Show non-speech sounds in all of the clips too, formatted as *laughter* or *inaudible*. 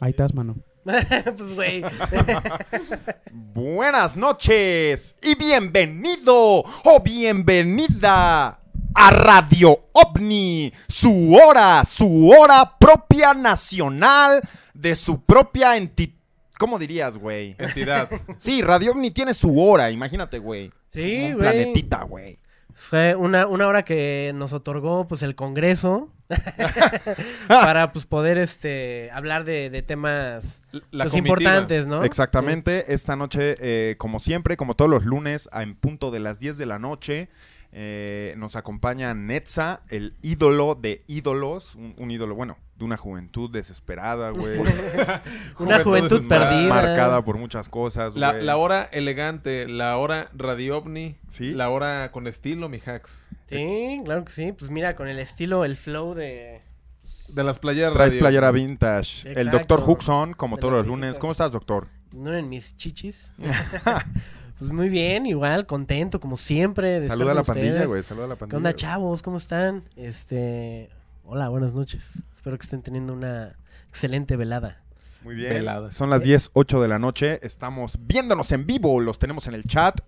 Ahí estás, mano. *laughs* pues, güey. *laughs* Buenas noches y bienvenido o bienvenida a Radio OVNI, su hora, su hora propia nacional de su propia entidad. ¿Cómo dirías, güey? Entidad. Sí, Radio OVNI tiene su hora, imagínate, güey. Sí, güey. planetita, güey. Fue una, una hora que nos otorgó pues el Congreso *laughs* para pues poder este hablar de, de temas pues, importantes, ¿no? Exactamente, esta noche, eh, como siempre, como todos los lunes, a en punto de las 10 de la noche, eh, nos acompaña Netza, el ídolo de ídolos, un, un ídolo, bueno, de una juventud desesperada, *laughs* güey. Una juventud perdida. marcada por muchas cosas, La, güey. la hora elegante, la hora radio ovni, Sí. la hora con estilo, mi hacks. Sí, claro que sí. Pues mira, con el estilo, el flow de... De las playeras Traes radio. playera vintage. El doctor Huxon, como De todos los lunes. viejitas. ¿Cómo estás, doctor? No en mis chichis. *laughs* pues muy bien, igual, contento como siempre. De Saluda a la pandilla, güey. Saluda a la pandilla. ¿Qué onda, chavos? ¿Cómo están? Este... Hola, buenas noches. Espero que estén teniendo una excelente velada. Muy bien. Velada. Son las 10, 8 de la noche. Estamos viéndonos en vivo. Los tenemos en el chat.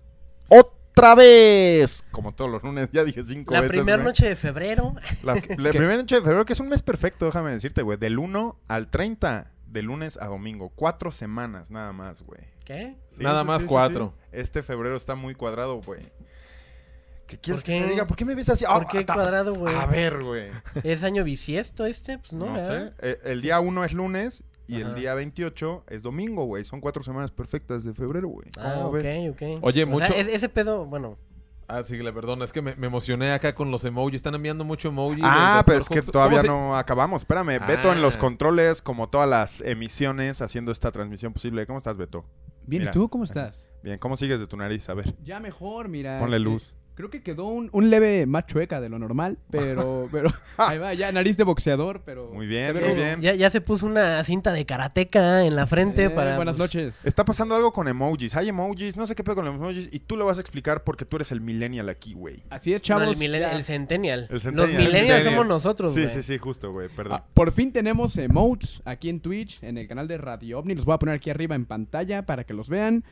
¡Otra vez! Como todos los lunes. Ya dije cinco La veces. primera güey. noche de febrero. La, *laughs* la primera noche de febrero, que es un mes perfecto, déjame decirte, güey. Del 1 al 30, de lunes a domingo. Cuatro semanas nada más, güey. ¿Qué? Sí, Nada sí, más sí, cuatro. sí. Este febrero está muy cuadrado, güey. ¿Qué quieres ¿Por que te qué? diga? ¿Por qué me ves así? ¿Por Ah, qué ta- cuadrado, güey? A ver, güey. ¿Es año bisiesto este? Pues no, No, ¿verdad? sé. Eh, el día 1 es lunes y el día 28 es domingo, güey. Son cuatro semanas perfectas de febrero, güey. Ah, ¿Cómo ok, ves? ok. Oye, O mucho- sea, es- ese pedo, bueno, Ah, sí, le perdona, es que me, me emocioné acá con los emojis. Están enviando mucho emoji. Ah, pero es que todavía ¿Cómo se- no acabamos. Espérame, Beto en los Ah. controles, como todas las emisiones, haciendo esta transmisión posible. ¿Cómo estás, Beto? Bien, Mira. ¿y tú cómo estás? Bien, ¿cómo sigues de tu nariz? A ver, Ya mejor, mira. ponle eh, luz. Creo que quedó un, un leve más chueca de lo normal, pero, *laughs* pero ahí va, ya nariz de boxeador, pero... Muy bien, muy bien. ya, ya se puso una cinta de karateca en la frente Eh, para... Buenas pues, noches. Está pasando algo con emojis. Hay emojis, no sé qué pedo con los emojis. Y tú lo vas a explicar porque tú eres el millennial aquí, güey. Así es, no, chavos. el, ya- el centennial. El centennial. Los millennials Centennial. somos nosotros, Sí, güey. sí, sí, justo, güey. Perdón. Ah, por fin tenemos emotes aquí en Twitch, en el canal de Radio OVNI. Los voy a poner aquí arriba en pantalla para que los vean.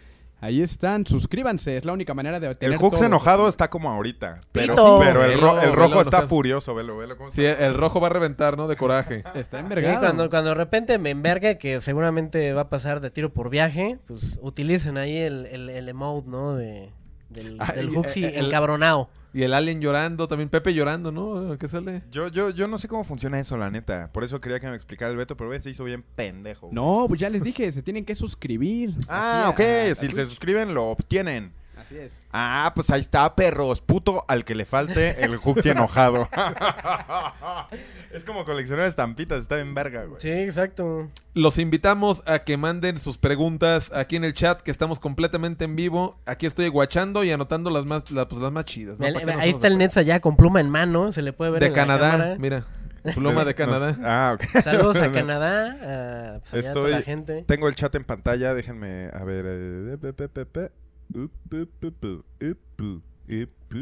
Ahí están, suscríbanse, es la única manera de el tener Hux todo. enojado está como ahorita. Pero, Pito. pero el, ro- el rojo velo está enojado. furioso. Velo, velo. ¿cómo Sí, está? el rojo va a reventar, ¿no? De coraje. *laughs* Está Sí, envergado. cuando, cuando de repente me enverga, que seguramente va a pasar de tiro por viaje, pues utilicen ahí el, el, el emote, ¿no? De, del, Ah, del y, eh, el- encabronado. Y el alien llorando, también Pepe llorando, ¿no? ¿Qué sale? Yo, yo, yo no sé cómo funciona eso, la neta. Por eso quería que me explicara el Beto, pero ve, se hizo bien pendejo. güey. No, pues ya les dije, se tienen que suscribir. Ah, ok. a- a si se suscriben, lo obtienen. Así es. Ah, pues ahí está, perros. Puto al que le falte el Huxi enojado. *laughs* es como coleccionar estampitas, está bien verga, güey. Sí, exacto. Los invitamos a que manden sus preguntas aquí en el chat, que estamos completamente en vivo. Aquí estoy guachando y anotando las más, las, pues, las más chidas. ¿no? Ve- ¿Para qué nos ahí está el? Netza ya con pluma en mano, se le puede ver De en Canadá, mira. Pluma de *laughs* Canadá. Nos- ah, ok. *laughs* Saludos a Canadá, a, pues, allá a toda Estoy- la gente. Tengo el chat en pantalla, déjenme, a ver. eh, pe, pe, pe,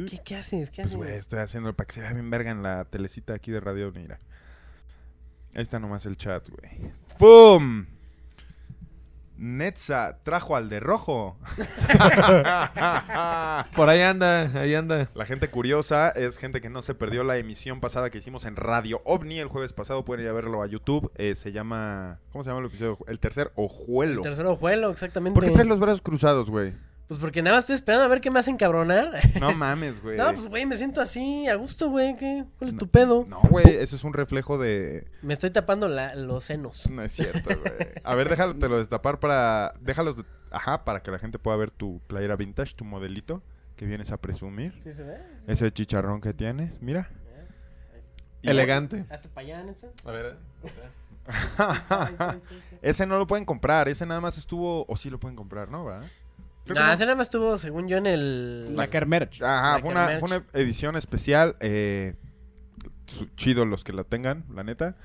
¿Qué, qué haces? ¿Qué Pues, haces? estoy haciendo para que se vea bien verga en la telecita aquí de Radio Mira. Ahí está nomás el chat, güey. ¡Fum! Netza trajo al de rojo. *laughs* Por ahí anda, ahí anda. La gente curiosa es gente que no se perdió la emisión pasada que hicimos en Radio OVNI el jueves pasado. Pueden ir a verlo a YouTube. Eh, se llama. ¿Cómo se llama el episodio? El tercer ojuelo. El tercero juelo, exactamente. ¿Por qué traes los brazos cruzados, güey? Pues porque nada más estoy esperando a ver qué me hacen cabronar. No *laughs* mames, güey. no, pues güey, me siento así, a gusto, güey. ¿qué? ¿Cuál es tu pedo? No, güey, eso es un reflejo de. Me estoy tapando la- los senos. No es cierto, güey. A ver, déjalo te lo destapar para. Déjalos. de- Ajá, para que la gente pueda ver tu playera vintage, tu modelito que vienes a presumir. ¿Sí se ve? Ese chicharrón que tienes, mira. Y- Elegante. Hazte para allá. A ver. *laughs* ese no lo pueden comprar, ese nada más estuvo. O sí lo pueden comprar, ¿no? ¿verdad? No. ese nada más estuvo, según yo, en el... La Kermerch. Ajá, La fue una, Kermerch. fue una edición especial. Eh, chido los que la tengan, la neta.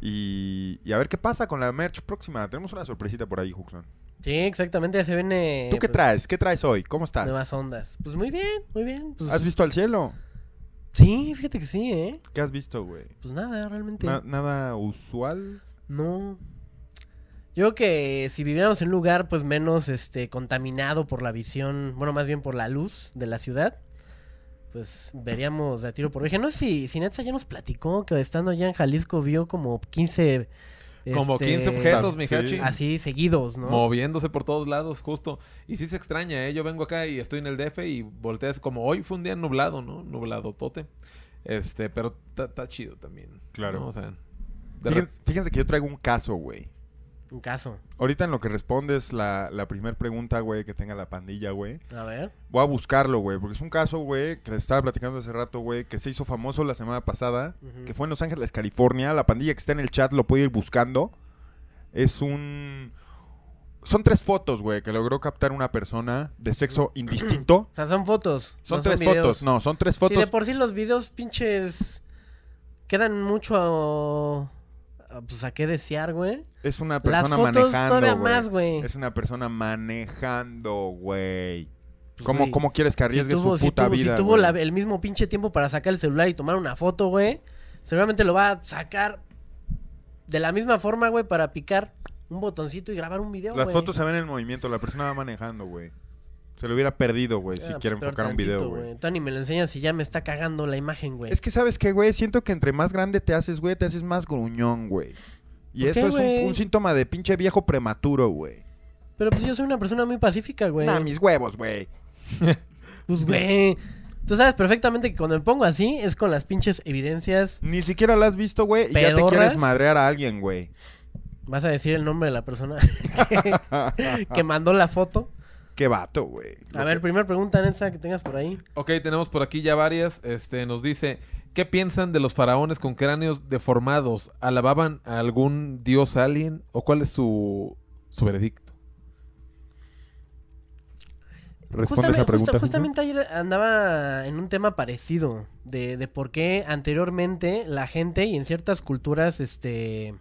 Y, y a ver qué pasa con la merch próxima. Tenemos una sorpresita por ahí, Huxon. Sí, exactamente, ya se viene... ¿Tú qué pues, traes? ¿Qué traes hoy? ¿Cómo estás? Nuevas ondas. Pues muy bien, muy bien. Pues, ¿Has visto al cielo? Sí, fíjate que sí, ¿eh? ¿Qué has visto, güey? Pues nada, realmente. Na- ¿Nada usual? No. Yo creo que si viviéramos en un lugar pues menos este contaminado por la visión, bueno, más bien por la luz de la ciudad, pues veríamos de a tiro por viaje. No sé si, si Netza ya nos platicó que estando allá en Jalisco vio como 15... Como este, 15 objetos, Sí. Mijachi. Así seguidos, ¿no? Moviéndose por todos lados, justo. Y sí se extraña, ¿eh? Yo vengo acá y estoy en el DF y volteas como hoy fue un día nublado, ¿no? Nublado tote. Este, pero está chido también. Claro. ¿no? O sea, fíjense que yo traigo un caso, güey. Un caso. Ahorita en lo que respondes la, la primera pregunta, güey, que tenga la pandilla, güey. A ver. Voy a buscarlo, güey, porque es un caso, güey, que les estaba platicando hace rato, güey, que se hizo famoso la semana pasada, que fue en Los Ángeles, California. La pandilla que está en el chat lo puede ir buscando. Es un... Son tres fotos, güey, que logró captar una persona de sexo *clears throat* indistinto. O sea, son fotos. Son no tres fotos, no, son tres Sí, fotos. de por sí los videos pinches quedan mucho a, pues a qué desear, güey. Es una Las persona fotos manejando, todavía güey. más, güey. Es una persona manejando, güey. Pues, ¿Cómo, güey, ¿Cómo quieres que arriesgue si tuvo, su si puta tuvo- si vida, tuvo güey? la- el mismo pinche tiempo para sacar el celular y tomar una foto, güey, seguramente lo va a sacar de la misma forma, güey, para picar un botoncito y grabar un video, Las güey. fotos se ven en movimiento, la persona va manejando, güey. Se lo hubiera perdido, güey, Ah, si pues, quiere enfocar un video, güey. Tony, me lo enseñas si ya me está cagando la imagen, güey. Es que, ¿sabes qué, güey? Siento que entre más grande te haces, güey, te haces más gruñón, güey. Y ¿Por eso qué, es un, un síntoma de pinche viejo prematuro, güey. Pero pues yo soy una persona muy pacífica, güey. Nah, mis huevos, güey. *laughs* Pues, güey. Tú sabes perfectamente que cuando me pongo así es con las pinches evidencias. Ni siquiera la has visto, güey, y ya te quieres madrear a alguien, güey. Vas a decir el nombre de la persona *laughs* *laughs* que, que mandó la foto. Qué vato, güey. A ver, primera pregunta, Nessa, que tengas por ahí. Ok, tenemos por aquí ya varias. Este, nos dice, ¿qué piensan de los faraones con cráneos deformados? ¿Alababan a algún dios alien? ¿O cuál es su, su veredicto? Responde Justamente, esa pregunta. justa- justamente ayer andaba en un tema parecido de, de por qué anteriormente la gente y en ciertas culturas, este,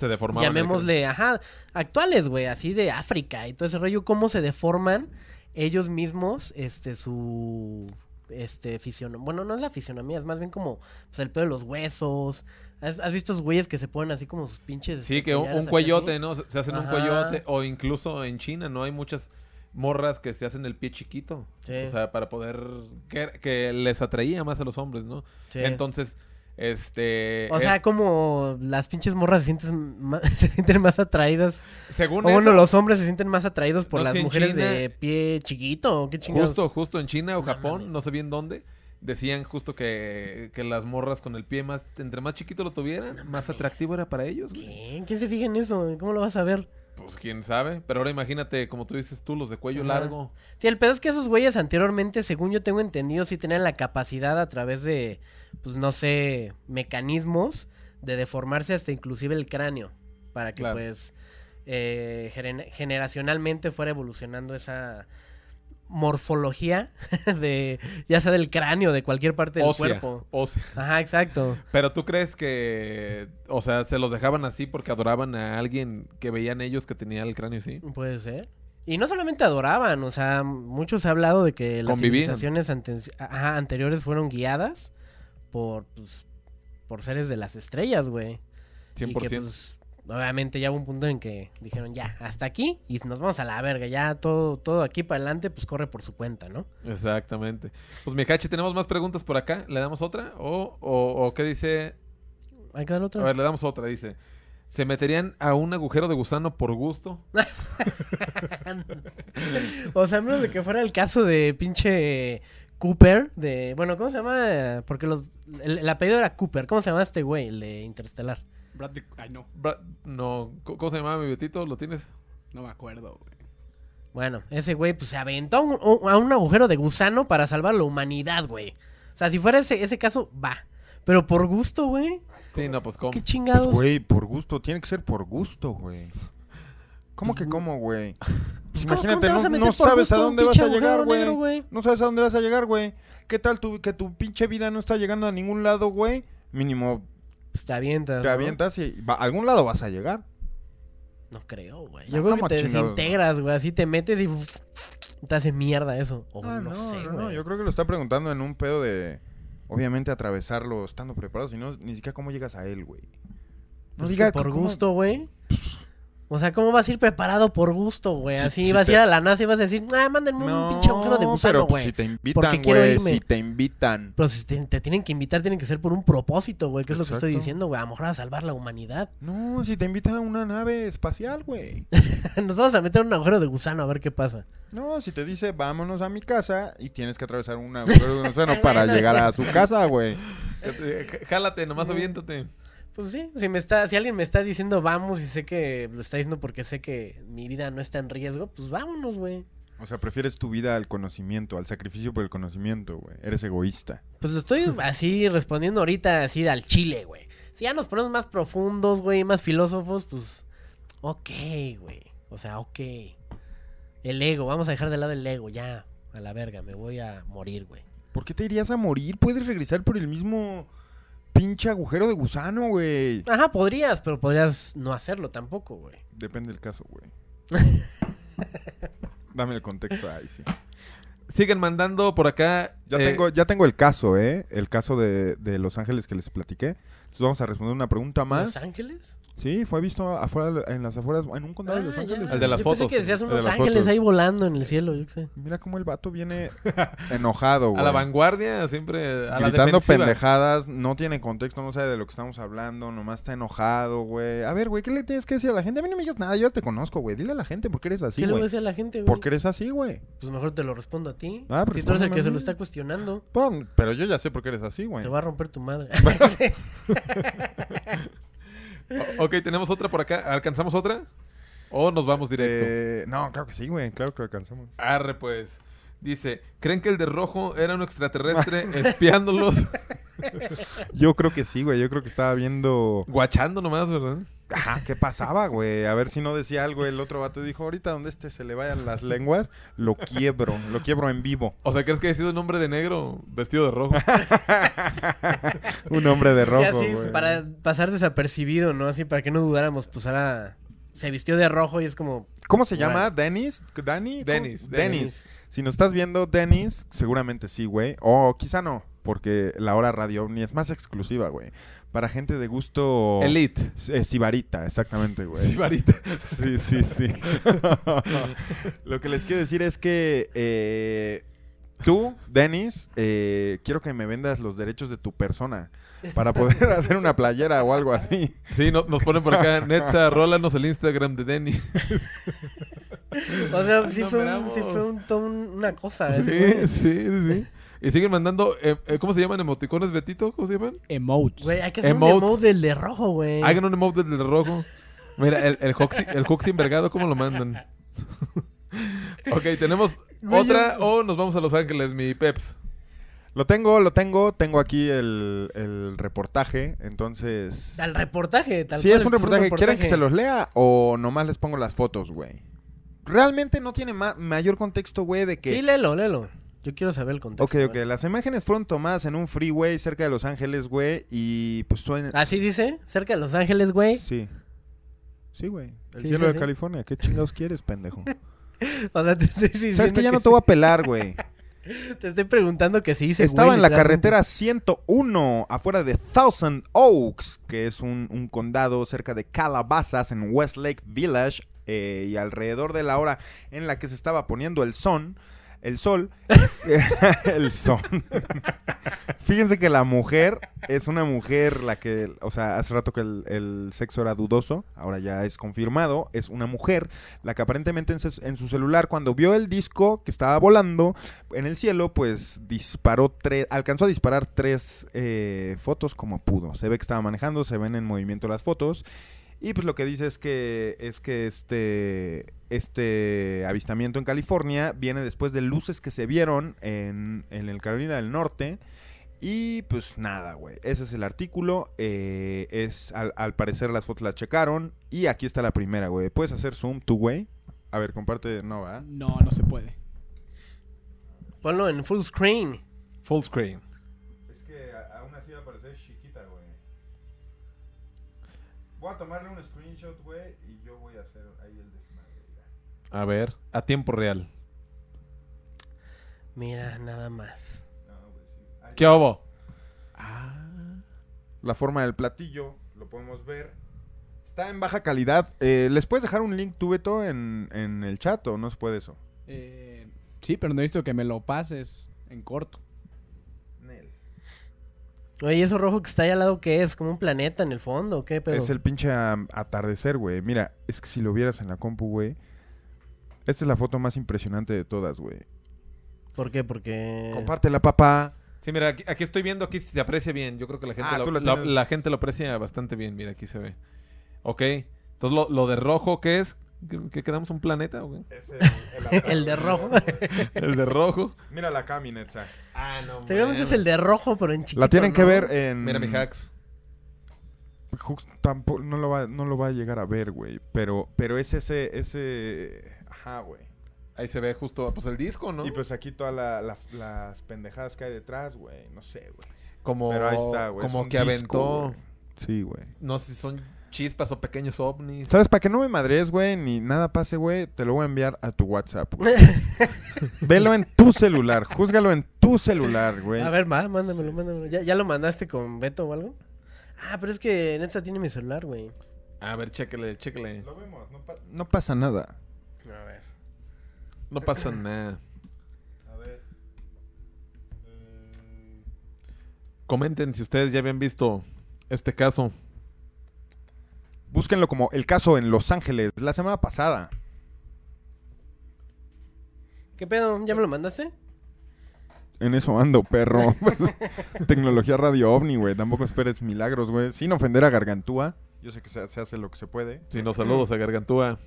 Se deformaban. llamémosle, ajá, actuales, güey, así de África y todo ese rollo, cómo se deforman ellos mismos, este, su, este, fisionomía, bueno, no es la fisionomía, es más bien como, pues, el pedo de los huesos, ¿has, has visto esos güeyes que se ponen así como sus pinches, Sí, este, que un, un cuellote, así? ¿no? Se se hacen un cuellote. O incluso en China, ¿no? Hay muchas morras que se hacen el pie chiquito. Sí. O sea, para poder... Que, que les atraía más a los hombres, ¿no? Sí. Entonces, este... O sea, es- como las pinches morras se sienten, ma- *laughs* se sienten más atraídas. según O bueno, los hombres se sienten más atraídos por No las mujeres China- de pie chiquito. ¿o ¿Qué chingados? Justo, justo en China o Japón, no sé bien dónde, decían justo que, que las morras con el pie más, entre más chiquito lo tuvieran, más atractivo era para ellos. güey. ¿Qué? ¿Quién se fija en eso? ¿Cómo lo vas a ver? Pues quién sabe, pero ahora imagínate, como tú dices tú, los de cuello Ajá. largo. Sí, el pedo es que esos güeyes anteriormente, según yo tengo entendido, sí tenían la capacidad a través de, pues no sé, mecanismos de deformarse hasta inclusive el cráneo. Para que Claro. pues eh, generacionalmente fuera evolucionando esa morfología *laughs* de, ya sea del cráneo, de cualquier parte del Ósea, cuerpo. ósea. Ajá, exacto. Pero tú crees que, o sea, se los dejaban así porque adoraban a alguien que veían ellos que tenía el cráneo así. Puede ser. Y no solamente adoraban, o sea, mucho se ha hablado de que las Convivían. civilizaciones ante- ajá, anteriores fueron guiadas por, pues, por seres de las estrellas, güey. Y 100%. que, pues, obviamente ya hubo un punto en que dijeron, ya, hasta aquí y nos vamos a la verga, ya todo, todo aquí para adelante, pues corre por su cuenta, ¿no? Exactamente. Pues Mikachi, tenemos más preguntas por acá. ¿Le damos otra? ¿O, o, o qué dice? Hay que dar otra. A ver, le damos otra. Dice, ¿se meterían a un agujero de gusano por gusto? *laughs* o sea, a menos de que fuera el caso de pinche Cooper, de, bueno, ¿cómo se llama? Porque los, el, el apellido era Cooper, ¿cómo se llama este güey, el de Interestelar? Bradley- Ay, no. Bra- no, ¿cómo cómo se llamaba mi Betito? ¿Lo tienes? No me acuerdo, güey. Bueno, ese güey pues se aventó a un, a un agujero de gusano para salvar la humanidad, güey. O sea, si fuera ese, ese caso, va. Pero por gusto, güey. Sí, no, pues ¿cómo? ¿Qué Pues, chingados? güey, por gusto. Tiene que ser por gusto, güey. ¿Cómo que cómo, güey? Pues, ¿cómo- cómo Imagínate, te vas no, no sabes a dónde vas a llegar, güey. No sabes a dónde vas a llegar, güey. ¿Qué tal tu, que tu pinche vida no está llegando a ningún lado, güey? Mínimo Pues te avientas. te ¿no? avientas y va- a algún lado vas a llegar. No creo, güey. No, Yo creo que ¿cómo te chingados, desintegras, güey. Así te metes y te hace mierda eso. O Ah, no, sé, no, no, yo creo que lo está preguntando en un pedo de obviamente atravesarlo estando preparado, sino ni siquiera cómo llegas a él, güey. No Pues diga por cómo- gusto, güey. O sea, ¿cómo vas a ir preparado por gusto, güey? Sí, Así sí vas te- a ir a la NASA y vas a decir, ah, mándenme un pinche agujero de gusano, pero pues, güey. si te invitan, güey, si te invitan. Pero si te, te tienen que invitar, tienen que ser por un propósito, güey. Que es lo que estoy diciendo, güey. A lo mejor a salvar la humanidad. *laughs* No, si te invitan a una nave espacial, güey. Nos vamos a meter un agujero de gusano a ver qué pasa. No, si te dice vámonos a mi casa y tienes que atravesar un agujero de océano *laughs* para Bueno, llegar a su casa, güey. *laughs* Eh, j- Jálate, nomás aviéntate. Pues sí, si me está, si alguien me está diciendo vamos y sé que lo está diciendo porque sé que mi vida no está en riesgo, pues vámonos, güey. O sea, prefieres tu vida al conocimiento, al sacrificio por el conocimiento, güey. Eres egoísta. Pues lo estoy así respondiendo ahorita así al chile, güey. Si ya nos ponemos más profundos, güey, más filósofos, pues ok, güey. O sea, ok. El ego, vamos a dejar de lado el ego, ya. A la verga, me voy a morir, güey. ¿Por qué te irías a morir? Puedes regresar por el mismo pinche agujero de gusano, güey. Ajá, podrías, pero podrías no hacerlo tampoco, güey. Depende del caso, güey. *laughs* Dame el contexto ahí, sí. Siguen mandando por acá. Ya, eh, tengo, ya tengo el caso, ¿eh? El caso de, de Los Ángeles que les platiqué. Entonces vamos a responder una pregunta ¿Los más. Ángeles? Sí, fue visto afuera, en las afueras, en un condado de Los Ah, ya. Ángeles. El de las Yo pensé fotos. que decías de unos ángeles fotos. ahí volando en el cielo, yo qué sé. Mira cómo el vato viene *laughs* enojado, güey. A la vanguardia, siempre a Gritando pendejadas, no tiene contexto, no sabe de lo que estamos hablando, nomás está enojado, güey. A ver, güey, ¿qué le tienes que decir a la gente? A mí no me digas nada, yo ya te conozco, güey. Dile a la gente por qué eres así, ¿Qué le voy a güey. decir a la gente, güey? ¿Por qué eres así, güey? Pues mejor te lo respondo a ti. Ah, pues si tú eres el que se lo está cuestionando, Pon, pero yo ya sé por qué eres así, güey. te va a romper tu madre. *laughs* *laughs* O- ok, tenemos otra por acá. ¿Alcanzamos otra? ¿O nos vamos directo? Eh, no, claro que sí, güey. Claro que alcanzamos. Arre, pues. Dice, ¿creen que el de rojo era un extraterrestre *laughs* espiándolos, Yo creo que sí, güey. Yo creo que estaba viendo. guachando nomás, verdad? Ajá, ¿qué pasaba, güey? A ver si no decía algo el otro vato. Dijo, ahorita donde este se le vayan las lenguas, lo quiebro. Lo quiebro en vivo. O sea, ¿crees que ha sido un hombre de negro vestido de rojo? *laughs* Un hombre de Y rojo, así, güey. para pasar desapercibido, ¿no? Así, para que no dudáramos, pues ahora se vistió de rojo y es como... ¿Cómo se llama? Bueno. ¿Dennis? ¿Danny? Dennis, Dennis. Si nos estás viendo, Dennis, seguramente sí, güey. O quizá no, porque la hora Radio OVNI es más exclusiva, güey. Para gente de gusto... Elite. Eh, sibarita, exactamente, güey. Sí, varita. *laughs* Sí, sí, sí. *laughs* Lo que les quiero decir es que eh, tú, Dennis, eh, quiero que me vendas los derechos de tu persona para poder *laughs* hacer una playera o algo así. Sí, no- nos ponen por acá. Netza, rólanos el Instagram de Denny. O sea, sí fue, un- sí fue un, una cosa. Sí, ¿eh? sí, sí, sí. Y siguen mandando, eh, eh, ¿cómo se llaman? ¿Emoticones, Betito? ¿Cómo se llaman? Emotes. Güey, hay que hacer Emotes. un emote del de rojo, güey. Hagan un emote del rojo. Mira, el, el Hoxie, el envergado, ¿cómo lo mandan? *laughs* ok, tenemos Güey, otra yo- o nos vamos a Los Ángeles, mi Peps. Lo tengo, lo tengo. Tengo aquí el, el reportaje. Entonces... Al reportaje, tal Si cual, es un reportaje, ¿quieren que se los lea o nomás les pongo las fotos, güey? Realmente no tiene ma- mayor contexto, güey, de que... Sí, léelo, léelo. Yo quiero saber el contexto. Ok, ok. güey. Las imágenes fueron tomadas en un freeway cerca de Los Ángeles, güey. Y pues suena... Así dice, cerca de Los Ángeles, güey. Sí. Sí, güey. El Sí, cielo sí, de sí. California. ¿Qué chingados quieres, pendejo? *laughs* O sea, te estoy diciendo Sabes que ya no te voy a pelar, güey. *laughs* Te estoy preguntando que sí dice, Estaba güey, en la carretera 101, afuera de Thousand Oaks, que es un, un condado cerca de Calabasas, en Westlake Village, eh, y alrededor de la hora en la que se estaba poniendo el sol, el sol, *laughs* *laughs* el sol. Fíjense que la mujer es una mujer la que, o sea, hace rato que el, el sexo era dudoso, ahora ya es confirmado, es una mujer la que aparentemente en su celular cuando vio el disco que estaba volando en el cielo, pues disparó tres, alcanzó a disparar tres eh, fotos como pudo. Se ve que estaba manejando, se ven en movimiento las fotos. Y pues lo que dice es que es que este este avistamiento en California viene después de luces que se vieron en, en el Carolina del Norte. Y pues nada, güey. Ese es el artículo. eh, es al, al parecer las fotos las checaron. Y aquí está la primera, güey. ¿Puedes hacer zoom tú, güey? A ver, comparte. No, ¿verdad? No, no se puede. Ponlo en full screen. Full screen. Es que aún así va a parecer chiquita, güey. Voy a tomarle un screenshot, güey, y yo voy a hacer ahí el desmadre. mira. A ver, a tiempo real. Mira, nada más. ¿Qué hubo? La forma del platillo, lo podemos ver. Está en baja calidad. Eh, ¿Les puedes dejar un link, tú, Beto, en, en el chat o no se puede eso? Eh, sí, pero necesito que me lo pases en corto. Oye, ¿y eso rojo que está ahí al lado, ¿qué es? ¿Como un planeta en el fondo qué? Es el pinche atardecer, güey. Mira, es que si lo vieras en la compu, güey. Esta es la foto más impresionante de todas, güey. ¿Por qué? Porque... Compártela, papá. Sí, mira, aquí, aquí estoy viendo, aquí se aprecia bien. Yo creo que la gente, Ah, lo, tú lo la- tienes. la gente lo aprecia bastante bien. Mira, aquí se ve. Ok. Entonces, lo, lo de rojo, ¿qué es? ¿Que, que quedamos un planeta? o qué? *laughs* *laughs* el de rojo. *laughs* El de rojo. Mira la camineta. Ah, no. Seguramente es el de rojo, pero en chiquito, La tienen que ver en. Mira mi hacks. Hux tampoco no lo va, no lo va a llegar a ver, güey. Pero, pero es ese, ese. Ajá, güey. Ahí se ve justo, pues el disco, ¿no? Y pues aquí todas la- la- las pendejadas que hay detrás, güey. No sé, güey. como Pero ahí está, güey. como que disco, aventó, güey. Sí, güey. no sé si son chispas o pequeños ovnis. ¿Sabes? Para que no me madres, güey, ni nada pase, güey, te lo voy a enviar a tu WhatsApp, güey. *laughs* Velo en tu celular, júzgalo en tu celular, güey. A ver, va, mándamelo, mándamelo. ¿Ya, ¿Ya lo mandaste con Beto o algo? Ah, pero es que Netza tiene mi celular, güey. A ver, chéquele, chéquele. Lo vemos, no, pa- no pasa nada. A ver. No pasa nada. A ver. Comenten si ustedes ya habían visto este caso. Búsquenlo como el caso en Los Ángeles, la semana pasada. ¿Qué pedo? ¿Ya me lo mandaste? En eso ando, perro. *laughs* Pues, tecnología radio ovni, güey. Tampoco esperes milagros, güey. Sin ofender a Gargantúa. Yo sé que se, se hace lo que se puede. Si nos saludos a Gargantúa,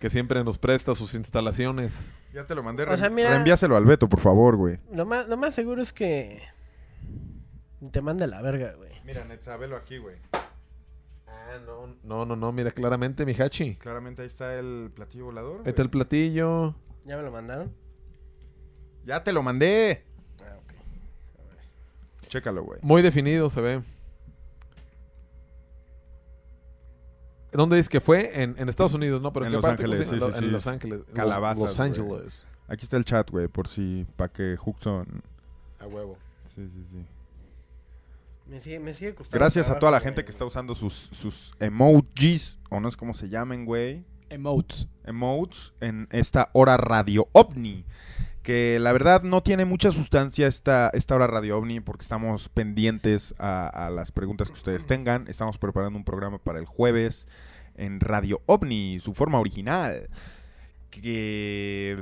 que siempre nos presta sus instalaciones. Ya te lo mandé. O sea, mira- Reenvíaselo al Beto, por favor, güey. Lo más, lo más seguro es que te manda a la verga, güey. Mira, Netza, velo aquí, güey. Ah, no, no, no, no, mira claramente, mi hachi. Claramente ahí está el platillo volador. Ahí está el platillo. ¿Ya me lo mandaron? Ya te lo mandé. Ah, ok. Chécalo, güey. Muy definido se ve. ¿Dónde dice que fue? En, en Estados Unidos, ¿no? Pero En qué Los parte? Ángeles, ¿Cómo se- sí, en sí, En sí. Los Ángeles. Los- Calabazas, Los güey. Ángeles. Aquí está el chat, güey, por si. Para que Huxon. A huevo. Sí, sí, sí. Me sigue, me sigue costando. Gracias a toda la gente güey. que está usando sus, sus emojis, o no sé cómo se llamen, güey. Emotes. Emotes en esta hora radio ovni. Que la verdad no tiene mucha sustancia esta, esta hora radio ovni porque estamos pendientes a, a las preguntas que ustedes tengan. Estamos preparando un programa para el jueves en Radio OVNI, su forma original. Que...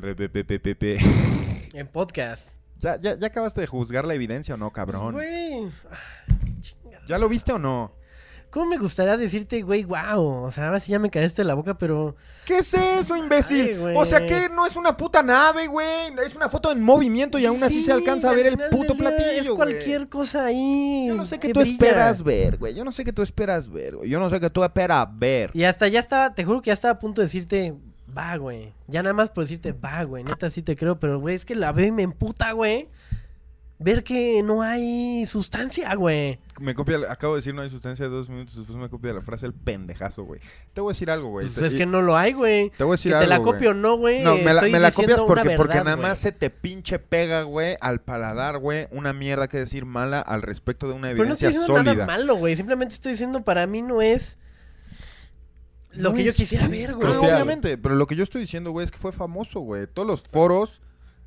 *laughs* En podcast. ¿Ya, ya, ya acabaste de juzgar la evidencia o no, cabrón? Güey. ah. ¿Ya lo viste o no? ¿Cómo me gustaría decirte, güey, wow? O sea, ahora sí ya me caíste de la boca, pero... ¿Qué es eso, imbécil? Ay, o sea que no es una puta nave, güey. Es una foto en movimiento y aún así Sí, se alcanza a ver el puto platillo, Es güey. cualquier cosa ahí. Yo no sé qué tú brilla. esperas ver, güey. Yo no sé qué tú esperas ver, güey. Yo no sé qué tú esperas ver. Y hasta ya estaba, te juro que ya estaba a punto de decirte, va, güey. Ya nada más por decirte, va, güey. Neta sí te creo, pero, güey, es que la veo y me emputa, güey. Ver que no hay sustancia, güey. Me copia, acabo de decir no hay sustancia dos minutos después me copia la frase el pendejazo, güey. Te voy a decir algo, güey. Pues Te- es que no lo hay, güey. Te voy a Que decir te algo, la güey. copio o no, güey. No, me la, me la copias porque, porque nada más se te pinche pega, güey, al paladar, güey, una mierda que decir mala al respecto de una Pero no estoy evidencia diciendo sólida. nada malo, güey. Simplemente estoy diciendo, para mí no es lo No que yo quisiera ver, güey. Pero obviamente, pero lo que yo estoy diciendo, güey, es que fue famoso, güey. Todos los foros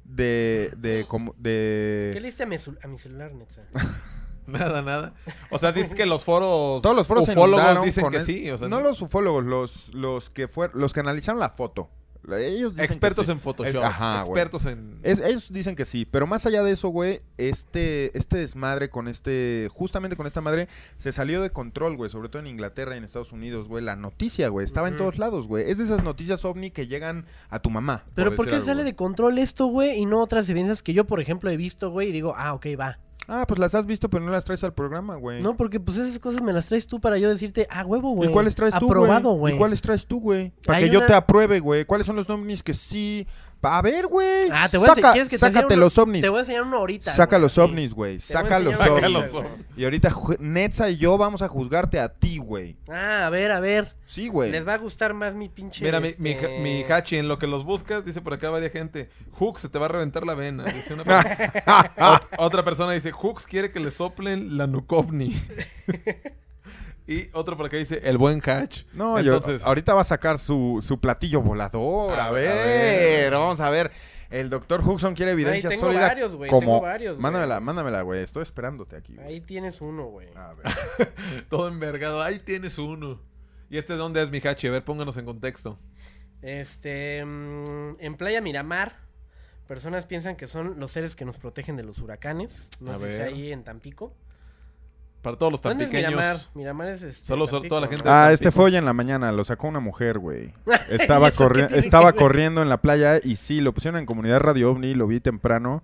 de de como ¿Qué de le diste a mi, a mi celular, Netza? *laughs* *laughs* Nada, nada. O sea, dices que los foros. todos los foros ufólogos dicen con que el- sí. O sea, no los ufólogos, los los que fueron los que analizaron la foto. Ellos dicen que expertos sí. en Photoshop. Es- ajá, güey. expertos en. Es- ellos dicen que sí, pero más allá de eso, güey, este, este desmadre con este, justamente con esta madre, se salió de control, güey, sobre todo en Inglaterra y en Estados Unidos, güey, la noticia, güey, estaba en todos lados, güey. Es de esas noticias ovni que llegan a tu mamá. Pero ¿por qué algo, sale güey. de control esto, güey? Y no otras evidencias que yo, por ejemplo, he visto, güey, y digo, ah, ok, va. Ah, pues las has visto, pero no las traes al programa, güey. No, porque pues esas cosas me las traes tú para yo decirte, ah, huevo, güey. ¿Y cuáles traes tú, Aprobado, güey? ¿Y cuáles traes tú, güey? Para Hay que yo te apruebe, güey. ¿Cuáles son los ovnis que sí? Pa- A ver, güey. Ah, te voy a enseñar. Saca- ¿Quieres que te sácate uno? los ovnis. Te voy a enseñar uno ahorita. Saca güey, los ovnis, güey. Saca los ovnis. los ovnis. Y ahorita Netza y yo vamos a juzgarte a ti, güey. Ah, a ver, a ver. Sí, güey. Les va a gustar más mi pinche. Mira, mi, este, mi, ha- mi hachi, en lo que los buscas, dice por acá varias gente, Hooks, se te va a reventar la vena. Dice una persona. *laughs* Ot- otra persona dice, Hooks quiere que le soplen la nucovni. *laughs* Y otro por acá dice, el buen hatch. No, yo- Entonces, ahorita va a sacar su, su platillo volador. A A, ver, a ver, ver. vamos a ver. El doctor Huxon quiere evidencia tengo sólida. varios, güey, como... tengo varios, güey. Mándamela, mándamela, güey. Estoy esperándote aquí. Ahí tienes uno, güey. A ver. *laughs* todo envergado. Ahí tienes uno. ¿Y este dónde es, mi hachi? A ver, pónganos en contexto. Este, mm, en Playa Miramar, personas piensan que son los seres que nos protegen de los huracanes. No A sé si ahí en Tampico. Para todos los tan ¿Dónde es pequeños. Miramar? Miramar es este, Solo toda la ¿no? gente- Ah, este fue hoy en la mañana, lo sacó una mujer, güey. *laughs* Estaba, ¿Y eso corri- qué tiene estaba corriendo en la playa y sí, lo pusieron en Comunidad Radio OVNI, lo vi temprano.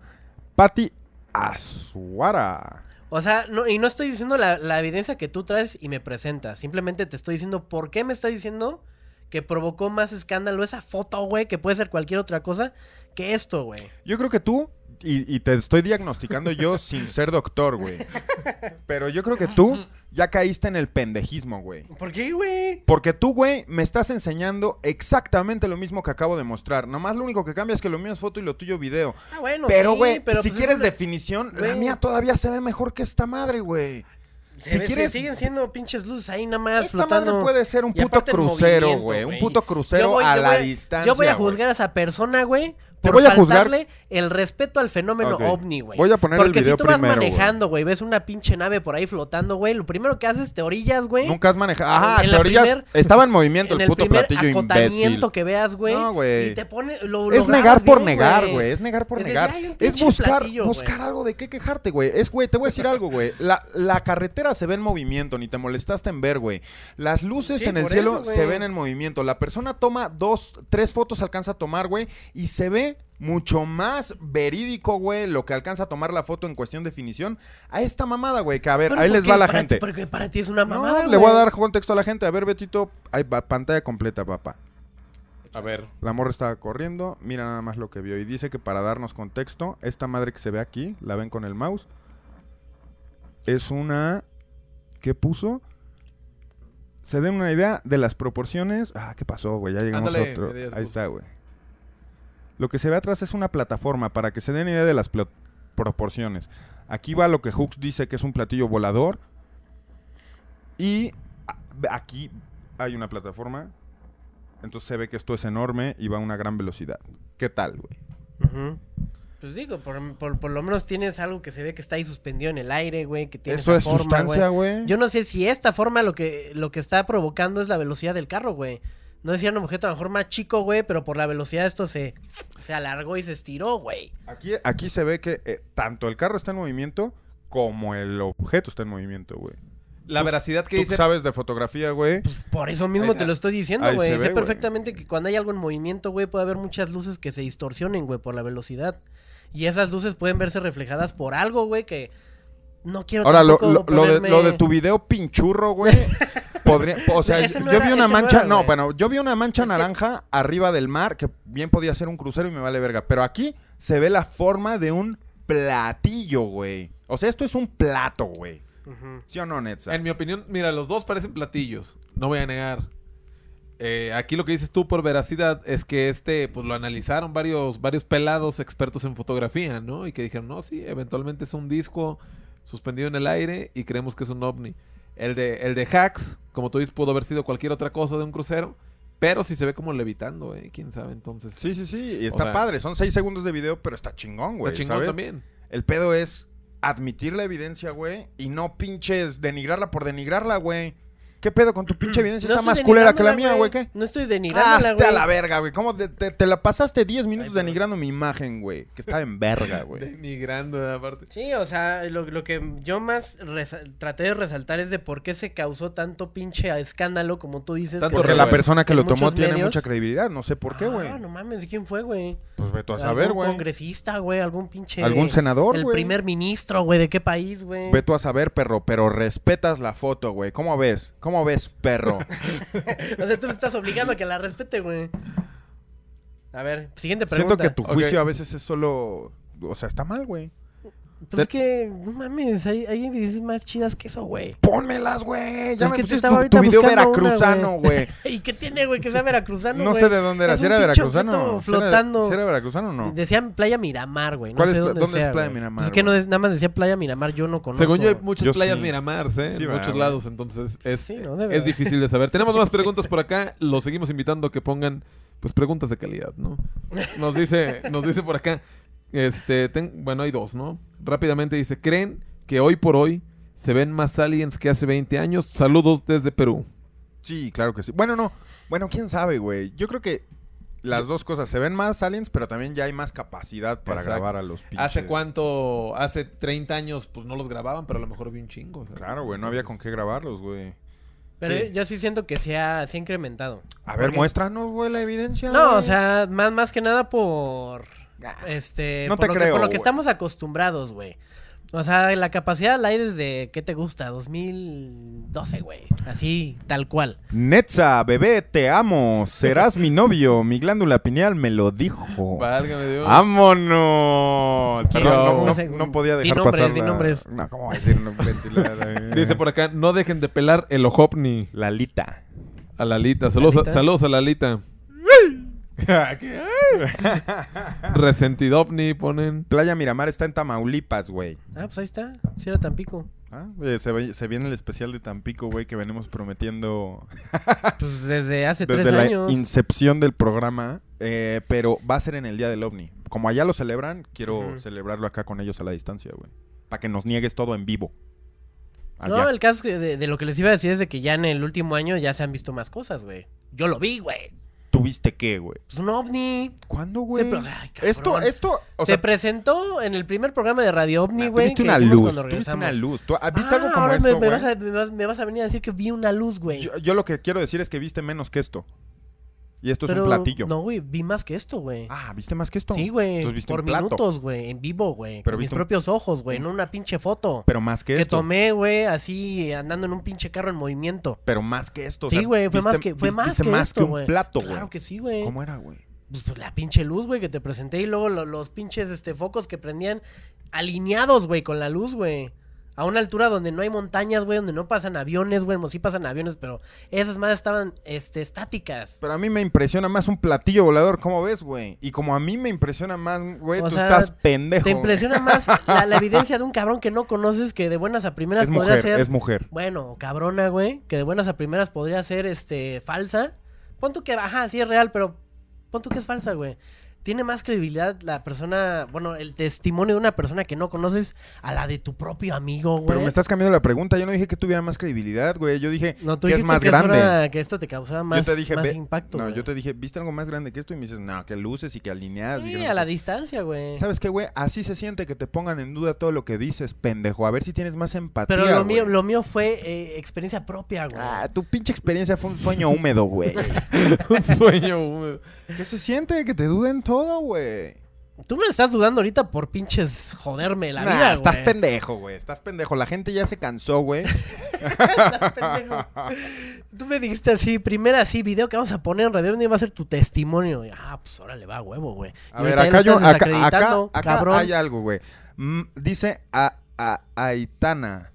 Patti Azuara. O sea, no, y no estoy diciendo la, la evidencia que tú traes y me presentas. Simplemente te estoy diciendo por qué me estás diciendo que provocó más escándalo esa foto, güey, que puede ser cualquier otra cosa que esto, güey. Yo creo que tú, y, y te estoy diagnosticando yo sin ser doctor, güey. Pero yo creo que tú ya caíste en el pendejismo, güey. ¿Por qué, güey? Porque tú, güey, me estás enseñando exactamente lo mismo que acabo de mostrar. Nomás lo único que cambia es que lo mío es foto y lo tuyo video. Ah, bueno, pero, sí, güey, pero si pues es quieres una- definición, la mía todavía se ve mejor que esta madre, güey. se si quieres- siguen siendo pinches luces ahí nada más Esta flotando. madre puede ser un puto crucero, güey. Un puto crucero voy- a la voy- distancia. Yo voy a juzgar a esa persona, güey. Te Por voy a juzgar. faltarle el respeto al fenómeno ovni, güey. Voy a poner el Porque video si tú vas primero, manejando, güey, ves una pinche nave por ahí flotando, güey, lo primero que haces te orillas, güey. Nunca has manejado. Ajá, En te la orillas. primer- Estaba en movimiento en el el puto platillo imbécil. que veas, güey. No, güey. Y te pone. Lo, Es lo negar por bien, negar, güey. Es negar por Es negar. Es buscar, platillo, buscar algo de qué quejarte, güey. Es, güey, te voy a decir algo, güey. La, la carretera se ve en movimiento, ni te molestaste en ver, güey. Las luces Sí, en el cielo se ven en movimiento. La persona toma dos, tres fotos, alcanza a tomar, güey. Y se ve mucho más verídico, güey, lo que alcanza a tomar la foto en cuestión de definición a esta mamada, güey. Que a ver, ahí ¿por les va la Para gente. ti- porque para ti es una No, mamada, le voy a dar contexto a la gente. A ver, Betito, va, pantalla completa, papá. A ver. La morra estaba corriendo, mira nada más lo que vio. Y dice que para darnos contexto, esta madre que se ve aquí, la ven con el mouse, es una... ¿Qué puso? Se den una idea de las proporciones. Ah, ¿qué pasó, güey? Ya llegamos Ándale, a otro. Ahí está, güey. Lo que se ve atrás es una plataforma para que se den idea de las proporciones. Aquí va lo que Hooks dice que es un platillo volador. Y aquí hay una plataforma. Entonces se ve que esto es enorme y va a una gran velocidad. ¿Qué tal, güey? Pues digo, por, por- por lo menos tienes algo que se ve que está ahí suspendido en el aire, güey, que tiene Eso esa es forma, sustancia, güey. güey. Yo no sé si esta forma lo que, lo que está provocando es la velocidad del carro, güey. No decía un objeto a lo mejor más chico, güey, pero por la velocidad esto se, se alargó y se estiró, güey. Aquí, aquí se ve que eh, tanto el carro está en movimiento como el objeto está en movimiento, güey. La veracidad que Tú dice... sabes de fotografía, güey. Pues por eso mismo Ahí- te lo estoy diciendo, güey. se Sé ve, güey. perfectamente que cuando hay algo en movimiento, güey, puede haber muchas luces que se distorsionen, güey, por la velocidad. Y esas luces pueden verse reflejadas por algo, güey, que no quiero Ahora, lo, lo- lo de, ponerme- lo de tu video pinchurro, güey. *laughs* podría, o sea, no yo era- vi una no mancha, era, no, bueno, yo vi una mancha Es que- naranja arriba del mar que bien podía ser un crucero y me vale verga. Pero aquí se ve la forma de un platillo, güey. O sea, esto es un plato, güey. ¿Sí o no, Netza? En mi opinión, mira, los dos parecen platillos. No voy a negar. Eh, aquí lo que dices tú por veracidad es que este, pues lo analizaron varios, varios pelados expertos en fotografía, ¿no? Y que dijeron, no, sí, eventualmente es un disco suspendido en el aire y creemos que es un ovni. El de, el de Hacks, como tú dices, pudo haber sido cualquier otra cosa de un crucero, pero si se ve como levitando, ¿eh? ¿Quién sabe? Entonces, Sí, sí, sí. Y está sea- padre. Son seis segundos de video, pero está chingón, güey. está chingón ¿sabes? también. El pedo es admitir la evidencia, güey, y no pinches denigrarla por denigrarla, güey. ¿Qué pedo con tu pinche *clears throat* evidencia? No está más culera que la mía, güey, ¿qué? No estoy Ah, denigrándola, esté a la verga, güey. ¿Cómo te, te- te la pasaste 10 minutos Ay, denigrando mi imagen, güey? Que estaba en verga, *laughs* güey. Denigrando, aparte. Sí, o sea, lo, lo que yo más traté de resaltar es de por qué se causó tanto pinche escándalo, como tú dices. Tanto que- Porque la persona que lo tomó tiene medios. mucha credibilidad. No sé por qué, güey. Ah, no mames, ¿quién fue, güey? Pues vete a ¿Algún saber, güey. congresista, güey? ¿Algún pinche... ¿Algún senador, El güey? primer ministro, güey, ¿de qué país, güey? Vete a saber, perro, pero respetas la foto, güey. ¿Cómo ves? ¿Cómo ves, perro? *laughs* O sea, tú me estás obligando a que la respete, güey. A ver, siguiente Siento pregunta. que tu juicio a veces es solo... O sea, está mal, güey. Pues es que, no mames, hay, hay evidencias más chidas que eso, güey. Pónmelas, güey. Ya Es me que te pusiste estaba tu, ahorita tu video veracruzano, güey. *laughs* ¿Y qué tiene, güey, que sea veracruzano, No sé de dónde era. Es ¿Si era veracruzano? objeto ¿Si era- flotando. ¿Si era veracruzano o no? Decían Playa Miramar, güey. No ¿Cuál sé es pla- dónde, es Playa. Miramar, Es que no nada más decía Playa Miramar, yo no conozco. Según yo hay muchas Yo playas sí. Miramar, ¿eh? Sí, en muchos lados, entonces es, Sí, no, de es difícil de saber. Tenemos *laughs* más preguntas por acá, los seguimos invitando a que pongan pues preguntas de calidad, ¿no? Nos dice, nos dice por acá, este, ten- bueno, hay dos, ¿no? Rápidamente dice, ¿creen que hoy por hoy se ven más aliens que hace 20 años? Saludos desde Perú. Sí, claro que sí. Bueno, no. Bueno, quién sabe, güey. Yo creo que las dos cosas. Se ven más aliens, pero también ya hay más capacidad para Exacto. grabar a los pinches. ¿Hace cuánto? Hace 30 años, pues no los grababan, pero a lo mejor vi un chingo. ¿sabes? Claro, güey. No había con qué grabarlos, güey. Pero Sí. yo sí siento que se ha, se ha incrementado. A ver, Porque- muéstranos, güey, la evidencia. No, güey. o sea, más, más que nada por... Este, No por te lo que- creo, por lo que estamos acostumbrados, güey. O sea, la capacidad la hay desde, ¿qué te gusta? 2012, güey. Así, tal cual. Netza, bebé, te amo. Serás mi novio. Mi glándula pineal me lo dijo. Válgame Dios. ¡Vámonos! Perdón, no, ¿Cómo no- no podía dejar nombres, pasar di la- nombres. No, ¿cómo va a decir? No, ventilar- *laughs* Dice por acá, no dejen de pelar el ojopni. Lalita. A Lalita. Saludos, ¿Lalita? A, saludos a Lalita. *laughs* ¿Qué? *laughs* Resentidopni ponen. Playa Miramar está en Tamaulipas, güey. Ah, pues ahí está. Si era Tampico. Ah, eh, se, ve- se viene el especial de Tampico, güey, que venimos prometiendo *laughs* Pues desde hace desde tres la años. incepción del programa, eh, pero va a ser en el Día del OVNI. Como allá lo celebran, quiero Ujú. celebrarlo acá con ellos a la distancia, güey. Para que nos niegues todo en vivo. No, el caso es que de, de lo que les iba a decir es de que ya en el último año ya se han visto más cosas, güey. Yo lo vi, güey. ¿Tuviste qué, güey? Pues un ovni. ¿Cuándo, Se güey? pro- Ay, cabrón. Esto, esto, o se sea, presentó en el primer programa de Radio OVNI, ah, güey. tuviste que una hicimos luz, cuando tuviste regresamos. una luz. ¿Tú, ah, ¿Viste Ah, algo como ahora esto, me, me güey? vas a, me, vas, me vas a venir a decir que vi una luz, güey. Yo, yo lo que quiero decir es que viste menos que esto. Y esto Pero, es un platillo. No, güey, vi más que esto, güey. Ah, ¿viste más que esto? sí, güey. Por minutos, güey. En vivo, güey. Con mis un- propios ojos, güey. No una pinche foto. Pero más que, que esto. tomé, güey, así andando en un pinche carro en movimiento. Pero más que esto. o sí, güey, fue más que, fue más que más esto, que un plato, güey. Claro que sí, güey. ¿Cómo era, güey? Pues, pues, la pinche luz, güey, que te presenté y luego lo- los pinches este, focos que prendían alineados, güey, con la luz, güey. A una altura donde no hay montañas, güey, donde no pasan aviones, güey, sí pasan aviones, pero esas más estaban este, estáticas. Pero a mí me impresiona más un platillo volador, ¿cómo ves, güey? Y como a mí me impresiona más, güey, tú sea, estás pendejo. Te impresiona más *laughs* la, la evidencia de un cabrón que no conoces que de buenas a primeras Es podría mujer, ser. es mujer. Bueno, cabrona, güey, que de buenas a primeras podría ser este falsa. Pon tú que, ajá, sí es real, pero pon tú que es falsa, güey. Tiene más credibilidad la persona, bueno, el testimonio de una persona que no conoces a la de tu propio amigo, güey. Pero me estás cambiando la pregunta. Yo no dije que tuviera más credibilidad, güey. Yo dije No, tú que es más que grande. era- que esto te causaba más, yo te dije, más ve- impacto, No, güey. yo te dije, ¿viste algo más grande que esto? Y me dices, no, que luces y que alineadas. y Sí, que no a la qué. distancia, güey. ¿Sabes qué, güey? Así se siente que te pongan en duda todo lo que dices, pendejo. A ver si tienes más empatía, Pero lo güey. mío, lo mío fue eh, experiencia propia, güey. Ah, tu pinche experiencia fue un sueño húmedo, güey. *laughs* Un sueño húmedo. ¿Qué se siente? Que te duden todo, güey. Tú me estás dudando ahorita por pinches joderme la Nah, vida, estás pendejo, güey. Estás pendejo. La gente ya se cansó, güey. *laughs* Estás pendejo. Tú me dijiste así, primera así, video que vamos a poner en Radio Omni va a ser tu testimonio. Y, ah, pues órale, va, huevo, güey. A Y ver, acá yo, acá, acá, acá hay algo, güey. Mm, dice a, a Aitana.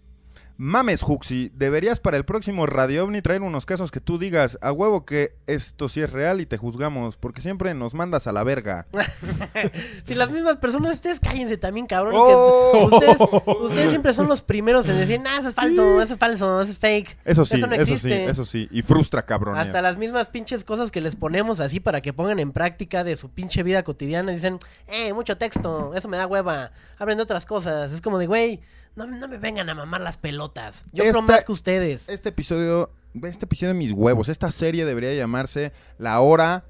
Mames, Juxi, deberías para el próximo Radio OVNI traer unos casos que tú digas, a huevo que esto sí es real y te juzgamos, porque siempre nos mandas a la verga. *laughs* Si las mismas personas, ustedes cállense también, cabrón. Oh. que ustedes, ustedes siempre son los primeros en decir, nah, eso es falso, eso es falso, eso es fake. Eso sí, Eso no eso, sí, eso sí. Y frustra, cabrón. Hasta las mismas pinches cosas que les ponemos así para que pongan en práctica de su pinche vida cotidiana. Dicen, eh, mucho texto, eso me da hueva. Hablen de otras cosas. Es como de, güey, no, no me vengan a mamar las pelotas. Yo creo Esta- más que ustedes. Este episodio, este episodio de mis huevos, esta serie debería llamarse La Hora...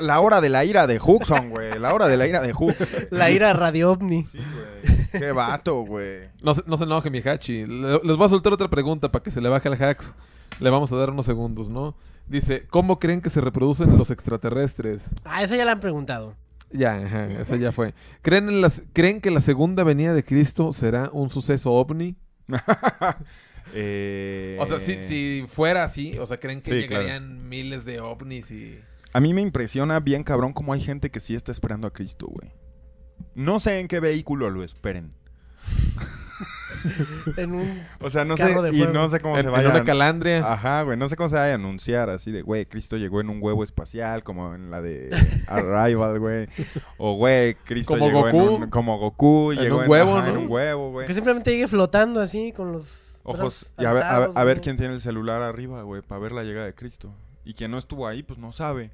La hora de la ira de Huxon, güey. La hora de la ira de Hux. La ira Radio OVNI. Sí, güey. Qué vato, güey. No se, no se enoje, mi Hachi. Le- Les voy a soltar otra pregunta para que se le baje el hacks. Le vamos a dar unos segundos, ¿no? Dice, ¿cómo creen que se reproducen los extraterrestres? Ah, eso ya la han preguntado. Ya, ajá, esa ya fue. ¿Creen, en las, ¿Creen que la segunda venida de Cristo será un suceso ovni? *laughs* Eh, O sea, si, si fuera así, o sea, ¿creen que Sí, llegarían miles de ovnis y... A mí me impresiona bien cabrón cómo hay gente que sí está esperando a Cristo, güey. No sé en qué vehículo lo esperen. *laughs* en un... O sea, no sé, de y no sé cómo en, se en vaya. una calandria. Ajá, güey, no sé cómo se vaya a anunciar así de, güey, Cristo llegó en un huevo espacial, como en la de *laughs* Arrival, güey. O, güey, Cristo Como llegó en un, como Goku, En llegó un en, huevo, ajá, en un huevo, güey. Que simplemente llegue flotando así con los... Ojos, y a ver, a, ver- a quién tiene el celular arriba, güey, para ver la llegada de Cristo. Y quien no estuvo ahí, pues no sabe.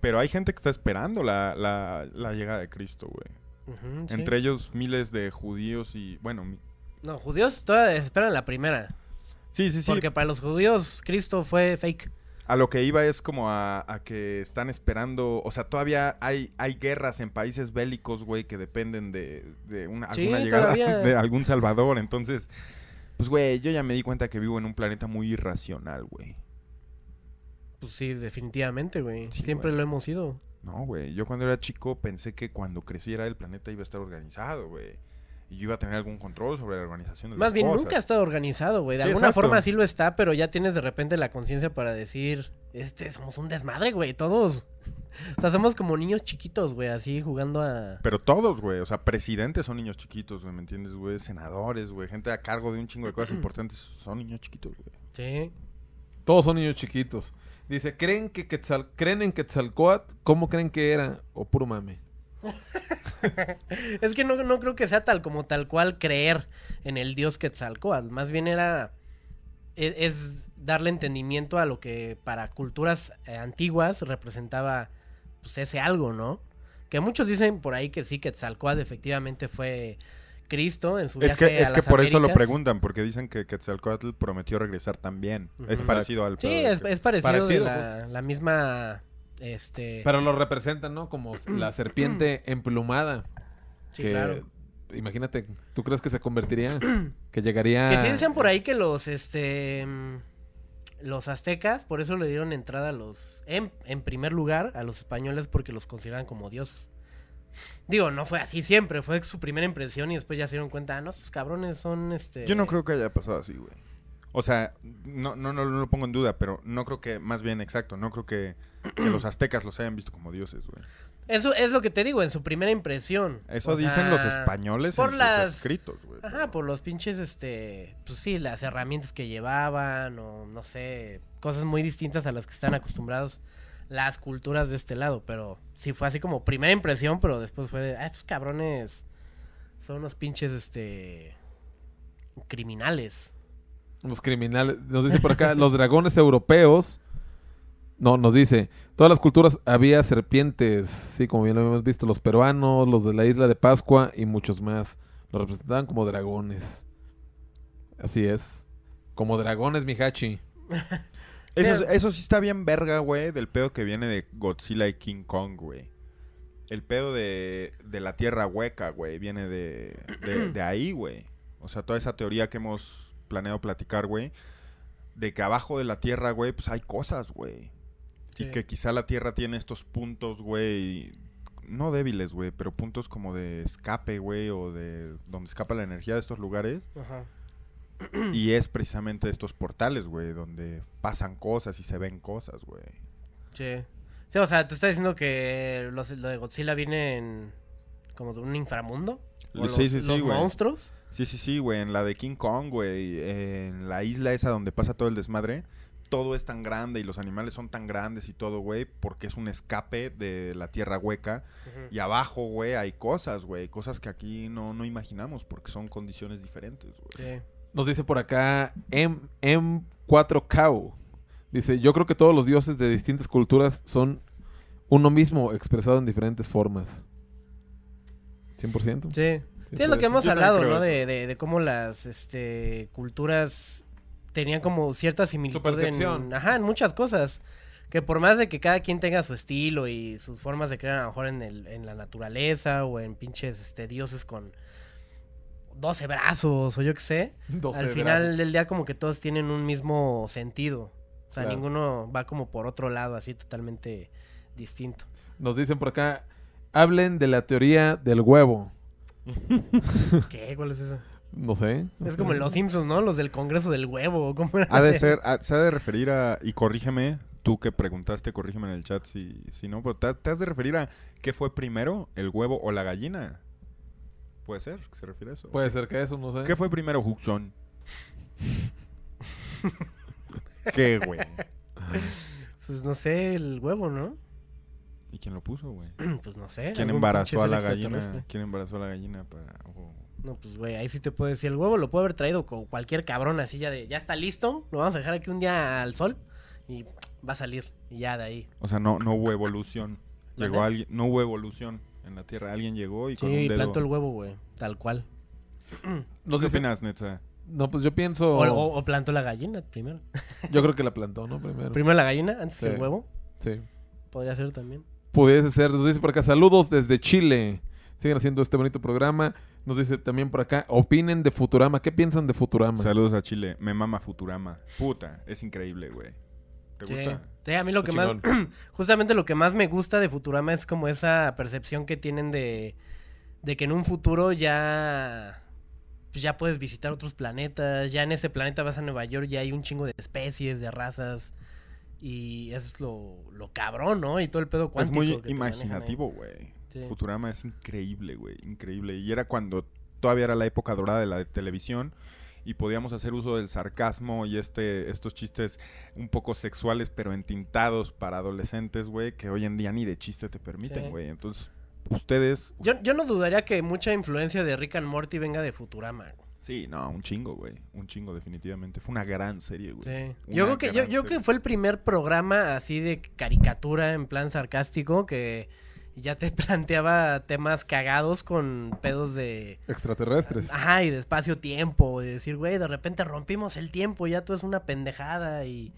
Pero hay gente que está esperando la, la, la llegada de Cristo, güey. Entre ellos miles de judíos y, bueno, mi- No, judíos todavía esperan la primera. sí, sí, sí. Porque para los judíos Cristo fue fake. A lo que iba es como a, a que están esperando, o sea, todavía hay, hay guerras en países bélicos, güey, que dependen de, de una, Sí, alguna llegada todavía. *laughs* de algún salvador. Entonces, pues, güey, yo ya me di cuenta que vivo en un planeta muy irracional, güey. Pues sí, definitivamente, güey. Sí, Siempre güey. lo hemos sido. No, güey, yo cuando era chico pensé que cuando creciera el planeta iba a estar organizado, güey. Y yo iba a tener algún control sobre la organización de Más las bien, cosas. nunca ha estado organizado, güey. De Sí, alguna exacto. forma sí lo está, pero ya tienes de repente la conciencia para decir, este, somos un desmadre, güey, todos. *laughs* O sea, somos como niños chiquitos, güey, así jugando a... Pero todos, güey. O sea, presidentes son niños chiquitos, güey, ¿me entiendes, güey? Senadores, güey. Gente a cargo de un chingo de cosas *clears throat* importantes son niños chiquitos, güey. Sí. Todos son niños chiquitos. Dice, ¿creen que Quetzal, creen en Quetzalcoatl? ¿Cómo creen que era? O puro mame. *laughs* Es que no, no creo que sea tal como tal cual creer en el dios Quetzalcóatl. Más bien era... Es, es darle entendimiento a lo que para culturas eh, antiguas representaba pues ese algo, ¿no? Que muchos dicen por ahí que sí, Quetzalcóatl efectivamente fue Cristo en su Es viaje que, es a que las por eso lo preguntan, porque dicen que Quetzalcoatl prometió regresar también. Es parecido al Sí, es, que- es parecido, Parecido, de la, la misma... Este... Pero lo representan, ¿no? Como la serpiente *clears throat* emplumada. sí, que, claro. Imagínate, ¿tú crees que se convertiría? que llegaría... Que sí decían por ahí que los, este, los aztecas, por eso le dieron entrada a los, en, en primer lugar, a los españoles porque los consideraban como dioses. Digo, no fue así siempre, fue su primera impresión y después ya se dieron cuenta, ah, no, esos cabrones son, este... Yo no creo que haya pasado así, güey. O sea, no, no, no, no lo pongo en duda, pero no creo que, más bien exacto, no creo que, que los aztecas los hayan visto como dioses, güey. Eso es lo que te digo, en su primera impresión. Eso O dicen sea, los españoles por en las- sus escritos, güey. Ajá, pero- por los pinches, este, pues sí, las herramientas que llevaban o no sé, cosas muy distintas a las que están acostumbrados las culturas de este lado, pero sí fue así como primera impresión, pero después fue de, ah, estos cabrones son unos pinches, este, criminales. Los criminales. Nos dice por acá, los dragones europeos. No, nos dice, todas las culturas había serpientes, sí, como bien lo hemos visto, los peruanos, los de la isla de Pascua y muchos más. Los representaban como dragones. Así es. Como dragones, Mihachi. *laughs* Eso, eso sí está bien verga, güey, del pedo que viene de Godzilla y King Kong, güey. El pedo de, de la tierra hueca, güey, viene de, de, de ahí, güey. O sea, toda esa teoría que hemos planeado platicar, güey, de que abajo de la tierra, güey, pues hay cosas, güey. Sí. Y que quizá la tierra tiene estos puntos, güey, no débiles, güey, pero puntos como de escape, güey, o de donde escapa la energía de estos lugares. Ajá. Y es precisamente estos portales, güey, donde pasan cosas y se ven cosas, güey. Sí. Sí, o sea, tú estás diciendo que los, lo de Godzilla viene en, como de un inframundo. ¿O Sí, los, sí, sí, los monstruos. Sí, sí, sí, güey. En la de King Kong, güey. En la isla esa donde pasa todo el desmadre. Todo es tan grande y los animales son tan grandes y todo, güey. Porque es un escape de la tierra hueca. Y abajo, güey, hay cosas, güey. Cosas que aquí no, no imaginamos porque son condiciones diferentes, güey. Sí. Nos dice por acá M M4K. Dice, yo creo que todos los dioses de distintas culturas son uno mismo expresado en diferentes formas. 100%. Sí. Sí, es lo que hemos Yo hablado, ¿no? De, de, de cómo las este, culturas tenían como cierta similitud en, percepción. ajá, en muchas cosas. Que por más de que cada quien tenga su estilo y sus formas de crear, a lo mejor en, el, en la naturaleza o en pinches este, dioses con 12 brazos o yo qué sé, *laughs* 12 al final brazos. del día como que todos tienen un mismo sentido. O sea, Claro. ninguno va como por otro lado, así totalmente distinto. Nos dicen por acá, hablen de la teoría del huevo. ¿Qué? ¿Cuál es eso? No sé. Es como en Los Simpsons, ¿no? Los del Congreso del Huevo. ¿cómo era? Ha de ser, ha- se ha de referir a, y corrígeme, tú que preguntaste, corrígeme en el chat si, si no, pero te, te has de referir a qué fue primero, el huevo o la gallina. Puede ser que se refiere a eso. Puede ser que eso, no sé. ¿Qué fue primero, Huxon? *laughs* ¿Qué, güey? Pues no sé, el huevo, ¿no? ¿Y quién lo puso, güey? *clears throat* Pues no sé. ¿Quién embarazó a la gallina? ¿Quién embarazó a la gallina para...? o- No, pues güey, ahí sí te puedo decir, el huevo lo puede haber traído con cualquier cabrón así ya de, ya está listo, lo vamos a dejar aquí un día al sol y va a salir y ya de ahí. O sea, no, no hubo evolución. Llegó alguien... No hubo evolución en la Tierra. Alguien llegó y Sí, con un y dedo... plantó el huevo, güey, tal cual. *clears throat* No, ¿Qué sé si- opinas, Netza? no, pues yo pienso. O, o- o plantó la gallina primero. Yo creo que la plantó, ¿no? Primero. Primero la gallina antes que Sí. el huevo. Sí. Podría ser también. Pudiese ser. Nos dice por acá, saludos desde Chile. Siguen haciendo este bonito programa. Nos dice también por acá, opinen de Futurama. ¿Qué piensan de Futurama? Saludos a Chile. Me mama Futurama. Puta, es increíble, güey. ¿Te Sí. gusta? Sí, a mí lo Está que más, *clears throat* justamente lo que más me gusta de Futurama es como esa percepción que tienen de, de que en un futuro ya, pues ya puedes visitar otros planetas, ya en ese planeta vas a Nueva York, ya hay un chingo de especies, de razas, y eso es lo, lo cabrón, ¿no? Y todo el pedo Es cuántico. muy que manejan ahí. imaginativo, güey. Sí. Futurama es increíble, güey. Increíble. Y era cuando todavía era la época dorada de la televisión y podíamos hacer uso del sarcasmo y este estos chistes un poco sexuales pero entintados para adolescentes, güey, que hoy en día ni de chiste te permiten, Sí. güey. Entonces, ustedes... Yo, yo no dudaría que mucha influencia de Rick and Morty venga de Futurama. Sí, no, un chingo, güey. Un chingo, definitivamente. Fue una gran serie, güey. Sí. Yo creo que yo, yo que fue el primer programa así de caricatura en plan sarcástico que ya te *laughs* planteaba temas cagados con pedos de Extraterrestres. ajá y de espacio-tiempo, de decir, güey, de repente rompimos el tiempo, ya todo es una pendejada y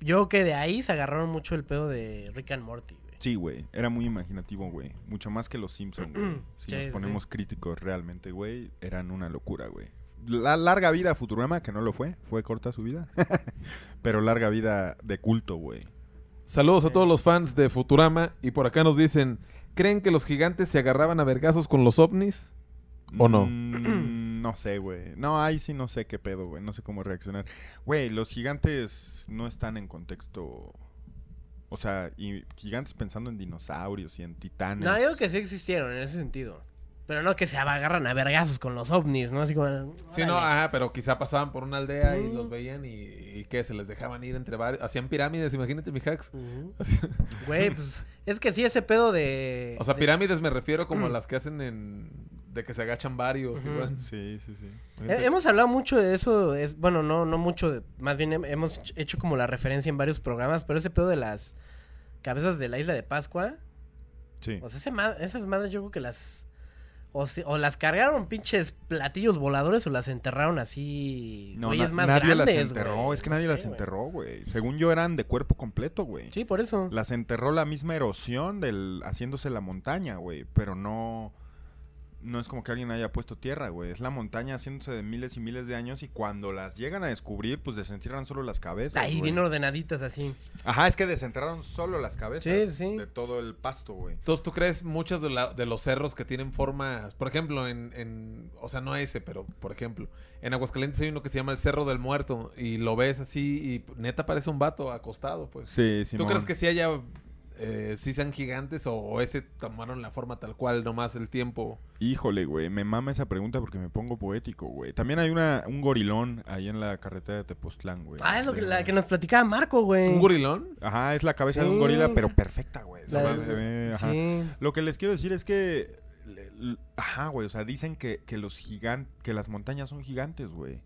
yo creo que de ahí se agarraron mucho el pedo de Rick and Morty, güey. Sí, güey. Era muy imaginativo, güey. Mucho más que los Simpsons, güey. *clears throat* Si Sí, nos sí, ponemos críticos realmente, güey, eran una locura, güey. La larga vida a Futurama, que no lo fue. Fue corta su vida. *laughs* Pero larga vida de culto, güey. Saludos a todos los fans de Futurama. Y por acá nos dicen, ¿creen que los gigantes se agarraban a vergazos con los ovnis? ¿O no? Mm, *clears throat* no sé, güey. No, ahí sí no sé qué pedo, güey. No sé cómo reaccionar. Güey, los gigantes no están en contexto... O sea, y gigantes pensando en dinosaurios y en titanes. No, creo que sí existieron en ese sentido. Pero no que se agarran a vergazos con los ovnis, ¿no? Así como... Sí, no, ajá, pero quizá pasaban por una aldea y Mm. los veían y, y que se les dejaban ir entre varios. Hacían pirámides, imagínate, mi hacks. Ujú. *laughs* Güey, pues es que sí, ese pedo de. O sea, de- pirámides me refiero como a las que hacen en... De que se agachan varios, igual. Sí, sí, sí. Eh, hemos hablado mucho de eso, es bueno, no no mucho, de- más bien hem- hemos hecho como la referencia en varios programas, pero ese pedo de las cabezas de la isla de Pascua, Sí. o sea, ese esas madres yo creo que las o, si- o las cargaron pinches platillos voladores o las enterraron así No, güeyes na- más nadie las grandes, enterró. güey. Es que No nadie sé, las güey. enterró, güey. Según yo eran de cuerpo completo, güey. Sí, por eso. Las enterró la misma erosión del haciéndose la montaña, güey. Pero no. No es como que alguien haya puesto tierra, güey. Es la montaña haciéndose de miles y miles de años. Y cuando las llegan a descubrir, pues desentierran solo las cabezas. Ahí güey. bien ordenaditas así. Ajá, es que desenterraron solo las cabezas Sí, sí. de todo el pasto, güey. Entonces, ¿tú crees muchos de, la- de los cerros que tienen formas? Por ejemplo, en, en- O sea, no ese, pero por ejemplo, en Aguascalientes hay uno que se llama el Cerro del Muerto y lo ves así y neta parece un vato acostado, pues. Sí, sí. ¿Tú crees que sí haya... Eh, sí sean gigantes o, o ese tomaron la forma tal cual, nomás el tiempo? Híjole, güey, me mama esa pregunta porque me pongo poético, güey. También hay una, un gorilón ahí en la carretera de Tepoztlán, güey. Ah, es lo que, la que nos platicaba Marco, güey. ¿Un gorilón? Ajá, es la cabeza de un gorila, pero perfecta, güey. Se ve, ajá. Sí. Lo que les quiero decir es que, ajá, güey, o sea, dicen que, que los gigantes, que las montañas son gigantes, güey.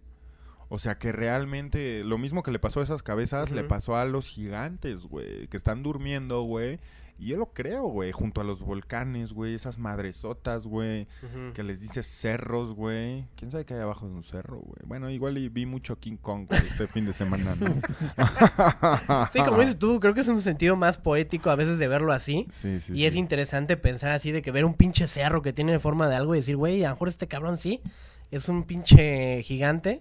O sea, que realmente lo mismo que le pasó a esas cabezas, le pasó a los gigantes, güey, que están durmiendo, güey. Y yo lo creo, güey, junto a los volcanes, güey, esas madresotas, güey, que les dice cerros, güey. ¿Quién sabe qué hay abajo de un cerro, güey? Bueno, igual y vi mucho King Kong güey, este fin de semana, ¿no? *laughs* Sí, como dices tú, creo que es un sentido más poético a veces de verlo así. Sí, sí, y es interesante pensar así de que ver un pinche cerro que tiene forma de algo y decir, güey, a lo mejor este cabrón sí, es un pinche gigante.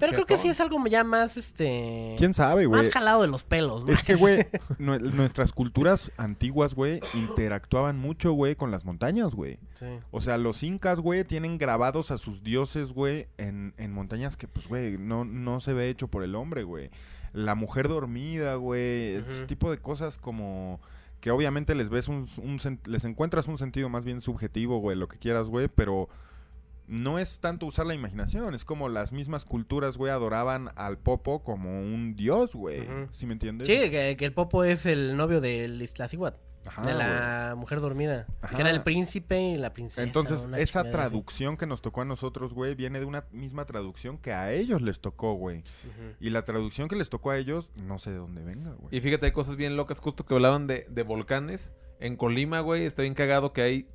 Pero creo que sí es algo ya más, este... ¿Quién sabe, güey? Más jalado de los pelos, ¿no? Es que, güey, *laughs* nue- nuestras culturas antiguas, güey, interactuaban mucho, güey, con las montañas, güey. Sí. O sea, los incas, güey, tienen grabados a sus dioses, güey, en, en montañas que, pues, güey, no, no se ve hecho por el hombre, güey. La mujer dormida, güey, ese tipo de cosas como que obviamente les ves un, un les encuentras un sentido más bien subjetivo, güey, lo que quieras, güey, pero no es tanto usar la imaginación, es como las mismas culturas, güey, adoraban al Popo como un dios, güey. Ujú. ¿Sí me entiendes? Sí, que, que el Popo es el novio de Iztaccíhuatl, Ajá, de la mujer dormida. Ajá. Que era el príncipe y la princesa. Entonces, esa así. traducción que nos tocó a nosotros, güey, viene de una misma traducción que a ellos les tocó, güey. Y la traducción que les tocó a ellos, no sé de dónde venga, güey. Y fíjate, hay cosas bien locas, justo que hablaban de, de volcanes. En Colima, güey, está bien cagado que hay...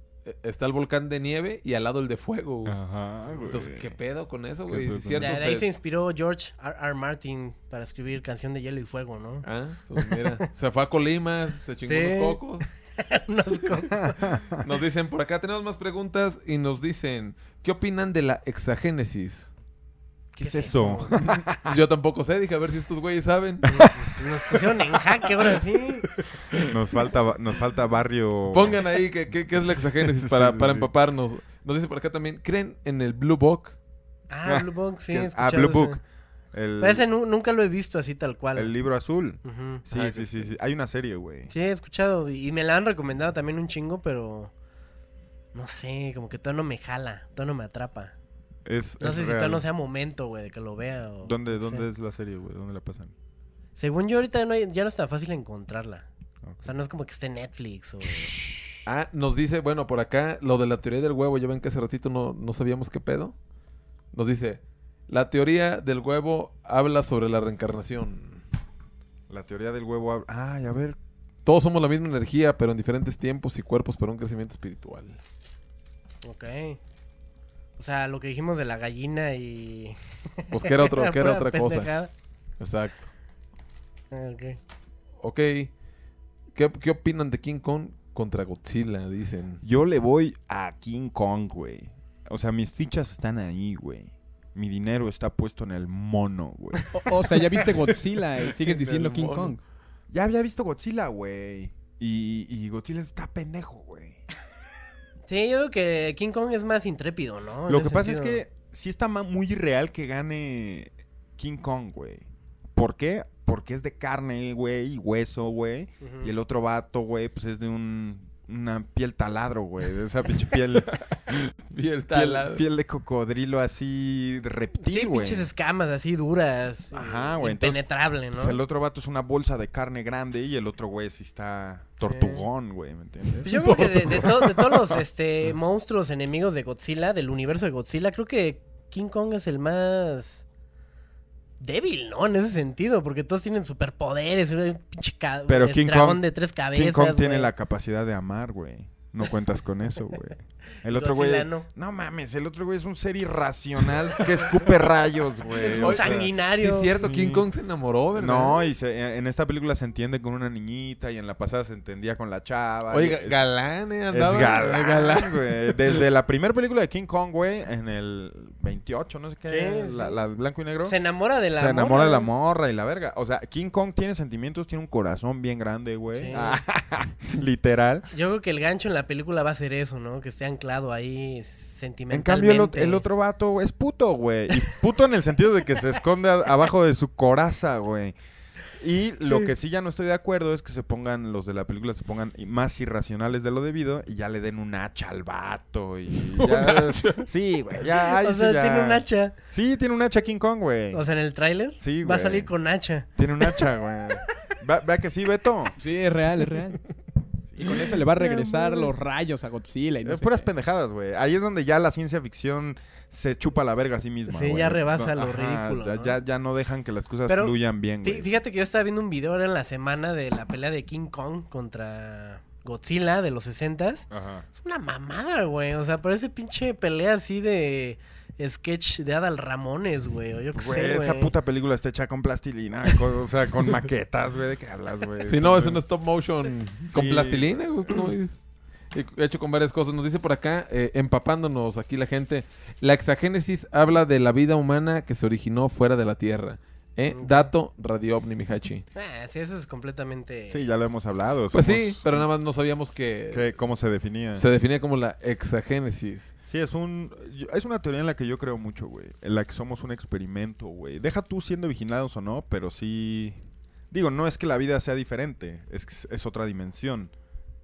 Está el volcán de nieve y al lado el de fuego, güey. Ajá, güey. Entonces, ¿qué pedo con eso, ¿Qué güey? Sí, cierto, De, de o sea, ahí se inspiró George R. R. Martin para escribir Canción de Hielo y Fuego, ¿no? Ah, pues mira, se fue a Colima, se chingó Sí. *laughs* unos cocos. Nos dicen por acá, tenemos más preguntas y nos dicen, ¿qué opinan de la exagénesis? ¿Qué es eso? *laughs* Yo tampoco sé, dije a ver si estos güeyes saben. Pues, Nos pusieron en jaque ahora sí. Nos falta, nos falta barrio. Pongan ahí qué, qué- qué es la exagénesis para, Sí, sí, para sí. empaparnos. Nos dice por acá también, ¿creen en el Blue Book? Ah, Blue Book, sí. *laughs* ah, Blue. Book. El, Pero ese nu- nunca lo he visto así tal cual. el libro azul. Sí, Ah, sí, que- sí, sí. Hay una serie, güey. Sí, he escuchado y me la han recomendado también un chingo, pero no sé, como que todo no me jala, todo no me atrapa. Es, No es sé si todo no sea momento, güey, de que lo vea o... ¿Dónde, dónde es la serie, güey? ¿Dónde la pasan? Según yo ahorita no hay- ya no es tan fácil encontrarla. O sea, no es como que esté en Netflix o... *laughs* Ah, nos dice, bueno, por acá, lo de la teoría del huevo, ya ven que hace ratito no, no sabíamos qué pedo. Nos dice, la teoría del huevo habla sobre la reencarnación. La teoría del huevo. habla- Ay, a ver. Todos somos la misma energía, pero en diferentes tiempos y cuerpos para un crecimiento espiritual. Ok. O sea, lo que dijimos de la gallina y... *laughs* Pues que era, otro, *laughs* que era otra cosa. Exacto. Ah, ok. Ok. ¿Qué, qué opinan de King Kong contra Godzilla? Dicen. Yo le voy a King Kong, güey. O sea, mis fichas están ahí, güey. Mi dinero está puesto en el mono, güey. *laughs* O, o sea, ya viste Godzilla y sigues diciendo King mono. Kong. ya había visto Godzilla, güey. Y, y Godzilla está pendejo, güey. Sí, yo creo que King Kong es más intrépido, ¿no? En Lo que pasa sentido. es que sí está muy irreal que gane King Kong, güey. ¿Por qué? Porque es de carne, güey, y hueso, güey. Y el otro vato, güey, pues es de un, una piel taladro, güey. De esa pinche piel, *laughs* piel, piel de cocodrilo así Sí, reptil, güey. pinches escamas así duras. Ajá, eh, güey, entonces, Impenetrable, ¿no? Pues el otro vato es una bolsa de carne grande y el otro, güey, sí está tortugón, güey, ¿me entiendes? Pues yo creo que de, de to- de todos los *laughs* este, monstruos enemigos de Godzilla, del universo de Godzilla, creo que King Kong es el más débil, ¿no? En ese sentido, porque todos tienen superpoderes, un pinche ca- Pero King dragón Kong- de tres cabezas. King Kong tiene güey. la capacidad de amar, güey. No cuentas con eso, güey. El otro güey. No. No mames, el otro güey es un ser irracional que escupe rayos, güey. Es o un sanguinario. Sí, es cierto, Sí. King Kong se enamoró, ¿verdad? No, y se- en esta película se entiende con una niñita y en la pasada se entendía con la chava. Oiga, es- galán, ¿eh? Es Andaba, galán, güey. Desde la primera película de King Kong, güey, en el 28, no sé qué, Sí, la, la blanco y negro. Se enamora de la se enamora de la morra y la verga. O sea, King Kong tiene sentimientos, tiene un corazón bien grande, güey. Sí. *laughs* Literal. Yo creo que el gancho en la película va a ser eso, ¿no? Que esté anclado ahí En sentimentalmente. cambio, el, ot- el otro vato es puto, güey. Y puto en el sentido de que se esconde abajo de su coraza, güey. Y lo que sí ya no estoy de acuerdo es que se pongan, los de la película se pongan más irracionales de lo debido y ya le den un hacha al vato. Y *laughs* ya- Sí, güey. Ya, *laughs* ahí O sí sea, ya- tiene un hacha. Sí, tiene un hacha King Kong, güey. O sea, en el tráiler Sí, va a güey. salir con hacha. Tiene un hacha, güey. *laughs* Va- Vea que sí, Beto. Sí, es real, es real. Y con eso le va a regresar los rayos a Godzilla y no Es sé puras qué. pendejadas, güey. Ahí es donde ya la ciencia ficción se chupa la verga a sí misma. Sí, ya rebasa No, lo ridículo, Ya, ¿no? ya, ya no dejan que las cosas Pero, fluyan bien, güey. Fíjate que yo estaba viendo un video ahora en la semana de la pelea de King Kong contra Godzilla de los 60s. Ajá. Es una mamada, güey. O sea, parece pinche pelea así de sketch de Adal Ramones, güey. Yo qué Güey, sé, esa güey. puta película está hecha con plastilina, con- o sea, con maquetas, güey, ¿de qué hablas, güey? Si no, es un stop motion con Sí. plastilina, güey, dices. Hecho con varias cosas. Nos dice por acá, eh, empapándonos aquí la gente. La exagénesis habla de la vida humana que se originó fuera de la Tierra. ¿Eh? Dato Radio OVNI, Mihachi. Ah, sí, eso es completamente... Sí, ya lo hemos hablado. Pues somos- sí, pero nada más no sabíamos que, que- ¿Cómo se definía? se definía como la exagénesis. Sí, es un yo- es una teoría en la que yo creo mucho, güey. En la que somos un experimento, güey. Deja tú siendo vigilados o no, pero sí... Digo, no es que la vida sea diferente, es, que es- es otra dimensión.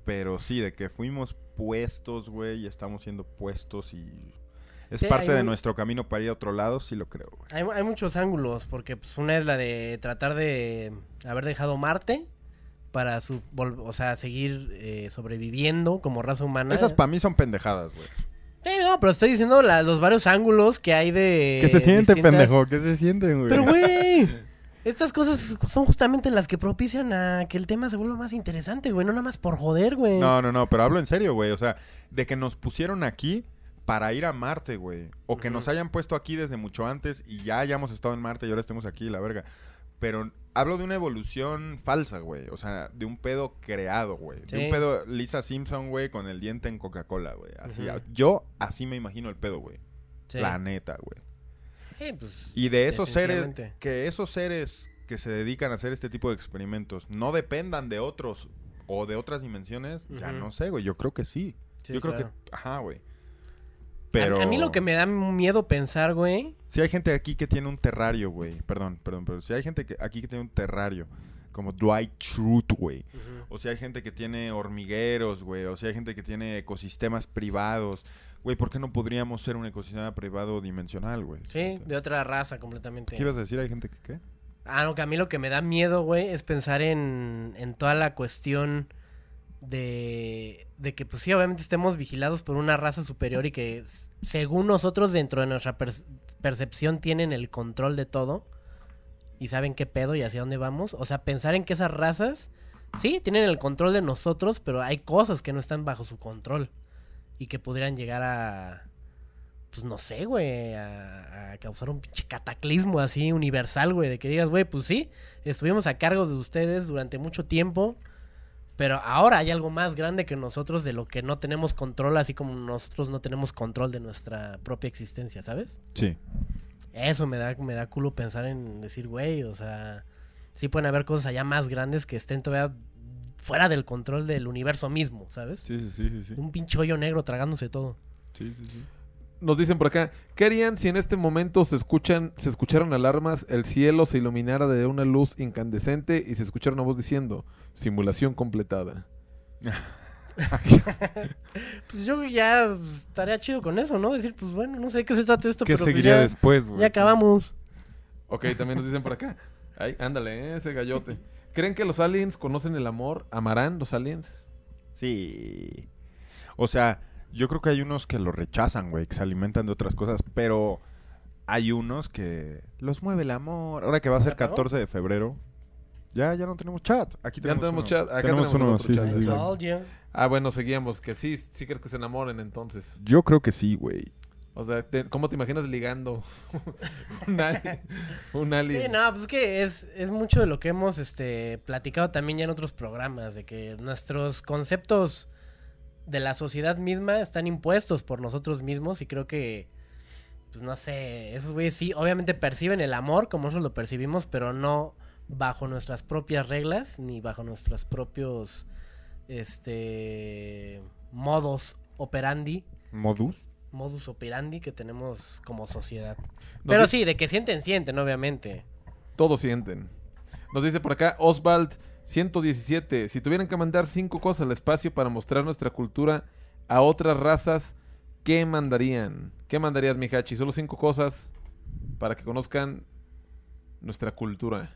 Pero sí, de que fuimos puestos, güey, y estamos siendo puestos y... es Sí, parte de un- nuestro camino para ir a otro lado, sí lo creo, güey. Hay, hay muchos ángulos, porque pues, una es la de tratar de haber dejado Marte para su, o sea, seguir eh, sobreviviendo como raza humana. Esas para mí son pendejadas, güey. Sí, no, pero estoy diciendo la- los varios ángulos que hay de... ¿Qué se siente, distintas- pendejo? ¿Qué se siente, güey? Pero, güey, *laughs* estas cosas son justamente las que propician a que el tema se vuelva más interesante, güey. No nada más por joder, güey. No, no, no, pero hablo en serio, güey. O sea, de que nos pusieron aquí para ir a Marte, güey. O que nos hayan puesto aquí desde mucho antes y ya hayamos estado en Marte y ahora estemos aquí, la verga. Pero hablo de una evolución falsa, güey. O sea, de un pedo creado, güey. De un pedo Lisa Simpson, güey, con el diente en Coca-Cola, güey. Así, yo así me imagino el pedo, güey. Sí. La neta, güey. Sí, pues, Y de esos seres, que esos seres que se dedican a hacer este tipo de experimentos no dependan de otros o de otras dimensiones, ya no sé, güey. Yo creo que sí. Sí, Yo creo claro. que, ajá, güey. A- Pero A, mí lo que me da miedo pensar, güey... si hay gente aquí que tiene un terrario, güey. Perdón, perdón, pero si hay gente que aquí que tiene un terrario como Dwight Schrute, güey. O si hay gente que tiene hormigueros, güey. O si hay gente que tiene ecosistemas privados. Güey, ¿por qué no podríamos ser un ecosistema privado dimensional, güey? Sí, de otra raza completamente. ¿Qué ibas a decir? ¿Hay gente que qué? Ah, no, que a mí lo que me da miedo, güey, es pensar en, en toda la cuestión de, de que, pues sí, obviamente estemos vigilados por una raza superior y que, según nosotros, dentro de nuestra per- percepción, tienen el control de todo y saben qué pedo y hacia dónde vamos. O sea, pensar en que esas razas, sí, tienen el control de nosotros, pero hay cosas que no están bajo su control y que podrían llegar a, pues no sé, güey, a, a causar un pinche cataclismo así universal, güey, de que digas, güey, pues sí, estuvimos a cargo de ustedes durante mucho tiempo, pero ahora hay algo más grande que nosotros de lo que no tenemos control, así como nosotros no tenemos control de nuestra propia existencia, ¿sabes? Sí. Eso me da, me da culo pensar en decir, güey, o sea, sí pueden haber cosas allá más grandes que estén todavía fuera del control del universo mismo, ¿sabes? Sí, sí, sí, sí. Un pinche hoyo negro tragándose todo. Sí, sí, sí. Nos dicen por acá, ¿qué harían si en este momento se escuchan, se escucharon alarmas, el cielo se iluminara de una luz incandescente y se escuchara una voz diciendo, simulación completada? *laughs* Pues yo ya pues, estaría chido con eso, ¿no? Decir, pues bueno, no sé de qué se trata esto, ¿Qué pero pues, seguiría ya, después, güey? ya acabamos. Ok, también nos dicen por acá. Ay, ándale, eh, ese gallote. ¿Creen que los aliens conocen el amor? ¿Amarán los aliens? Sí. O sea, yo creo que hay unos que lo rechazan, güey, que se alimentan de otras cosas, pero hay unos que los mueve el amor. Ahora que va a ser Claro. 14 de febrero, ya, ya no tenemos chat. Aquí Ya tenemos, tenemos uno. chat. Acá tenemos uno, otro sí, chat, sí, sí. Ah, bueno, seguíamos. Que sí, sí crees que se enamoren entonces. Yo creo que sí, güey. O sea, te- ¿cómo te imaginas ligando *laughs* un alien? *laughs* Un alien. Sí, no, pues es que es, es mucho de lo que hemos este, platicado también ya en otros programas, de que nuestros conceptos de la sociedad misma están impuestos por nosotros mismos y creo que, pues no sé, esos güeyes sí, obviamente perciben el amor como nosotros lo percibimos, pero no bajo nuestras propias reglas ni bajo nuestros propios este modos operandi, ¿Modus? modus operandi que tenemos como sociedad. Nos Pero dice- sí, de que sienten, sienten, obviamente. Todos sienten. Nos dice por acá Oswald 117. Si tuvieran que mandar cinco cosas al espacio para mostrar nuestra cultura a otras razas, ¿qué mandarían? ¿Qué mandarías, Mihachi? Solo cinco cosas para que conozcan nuestra cultura.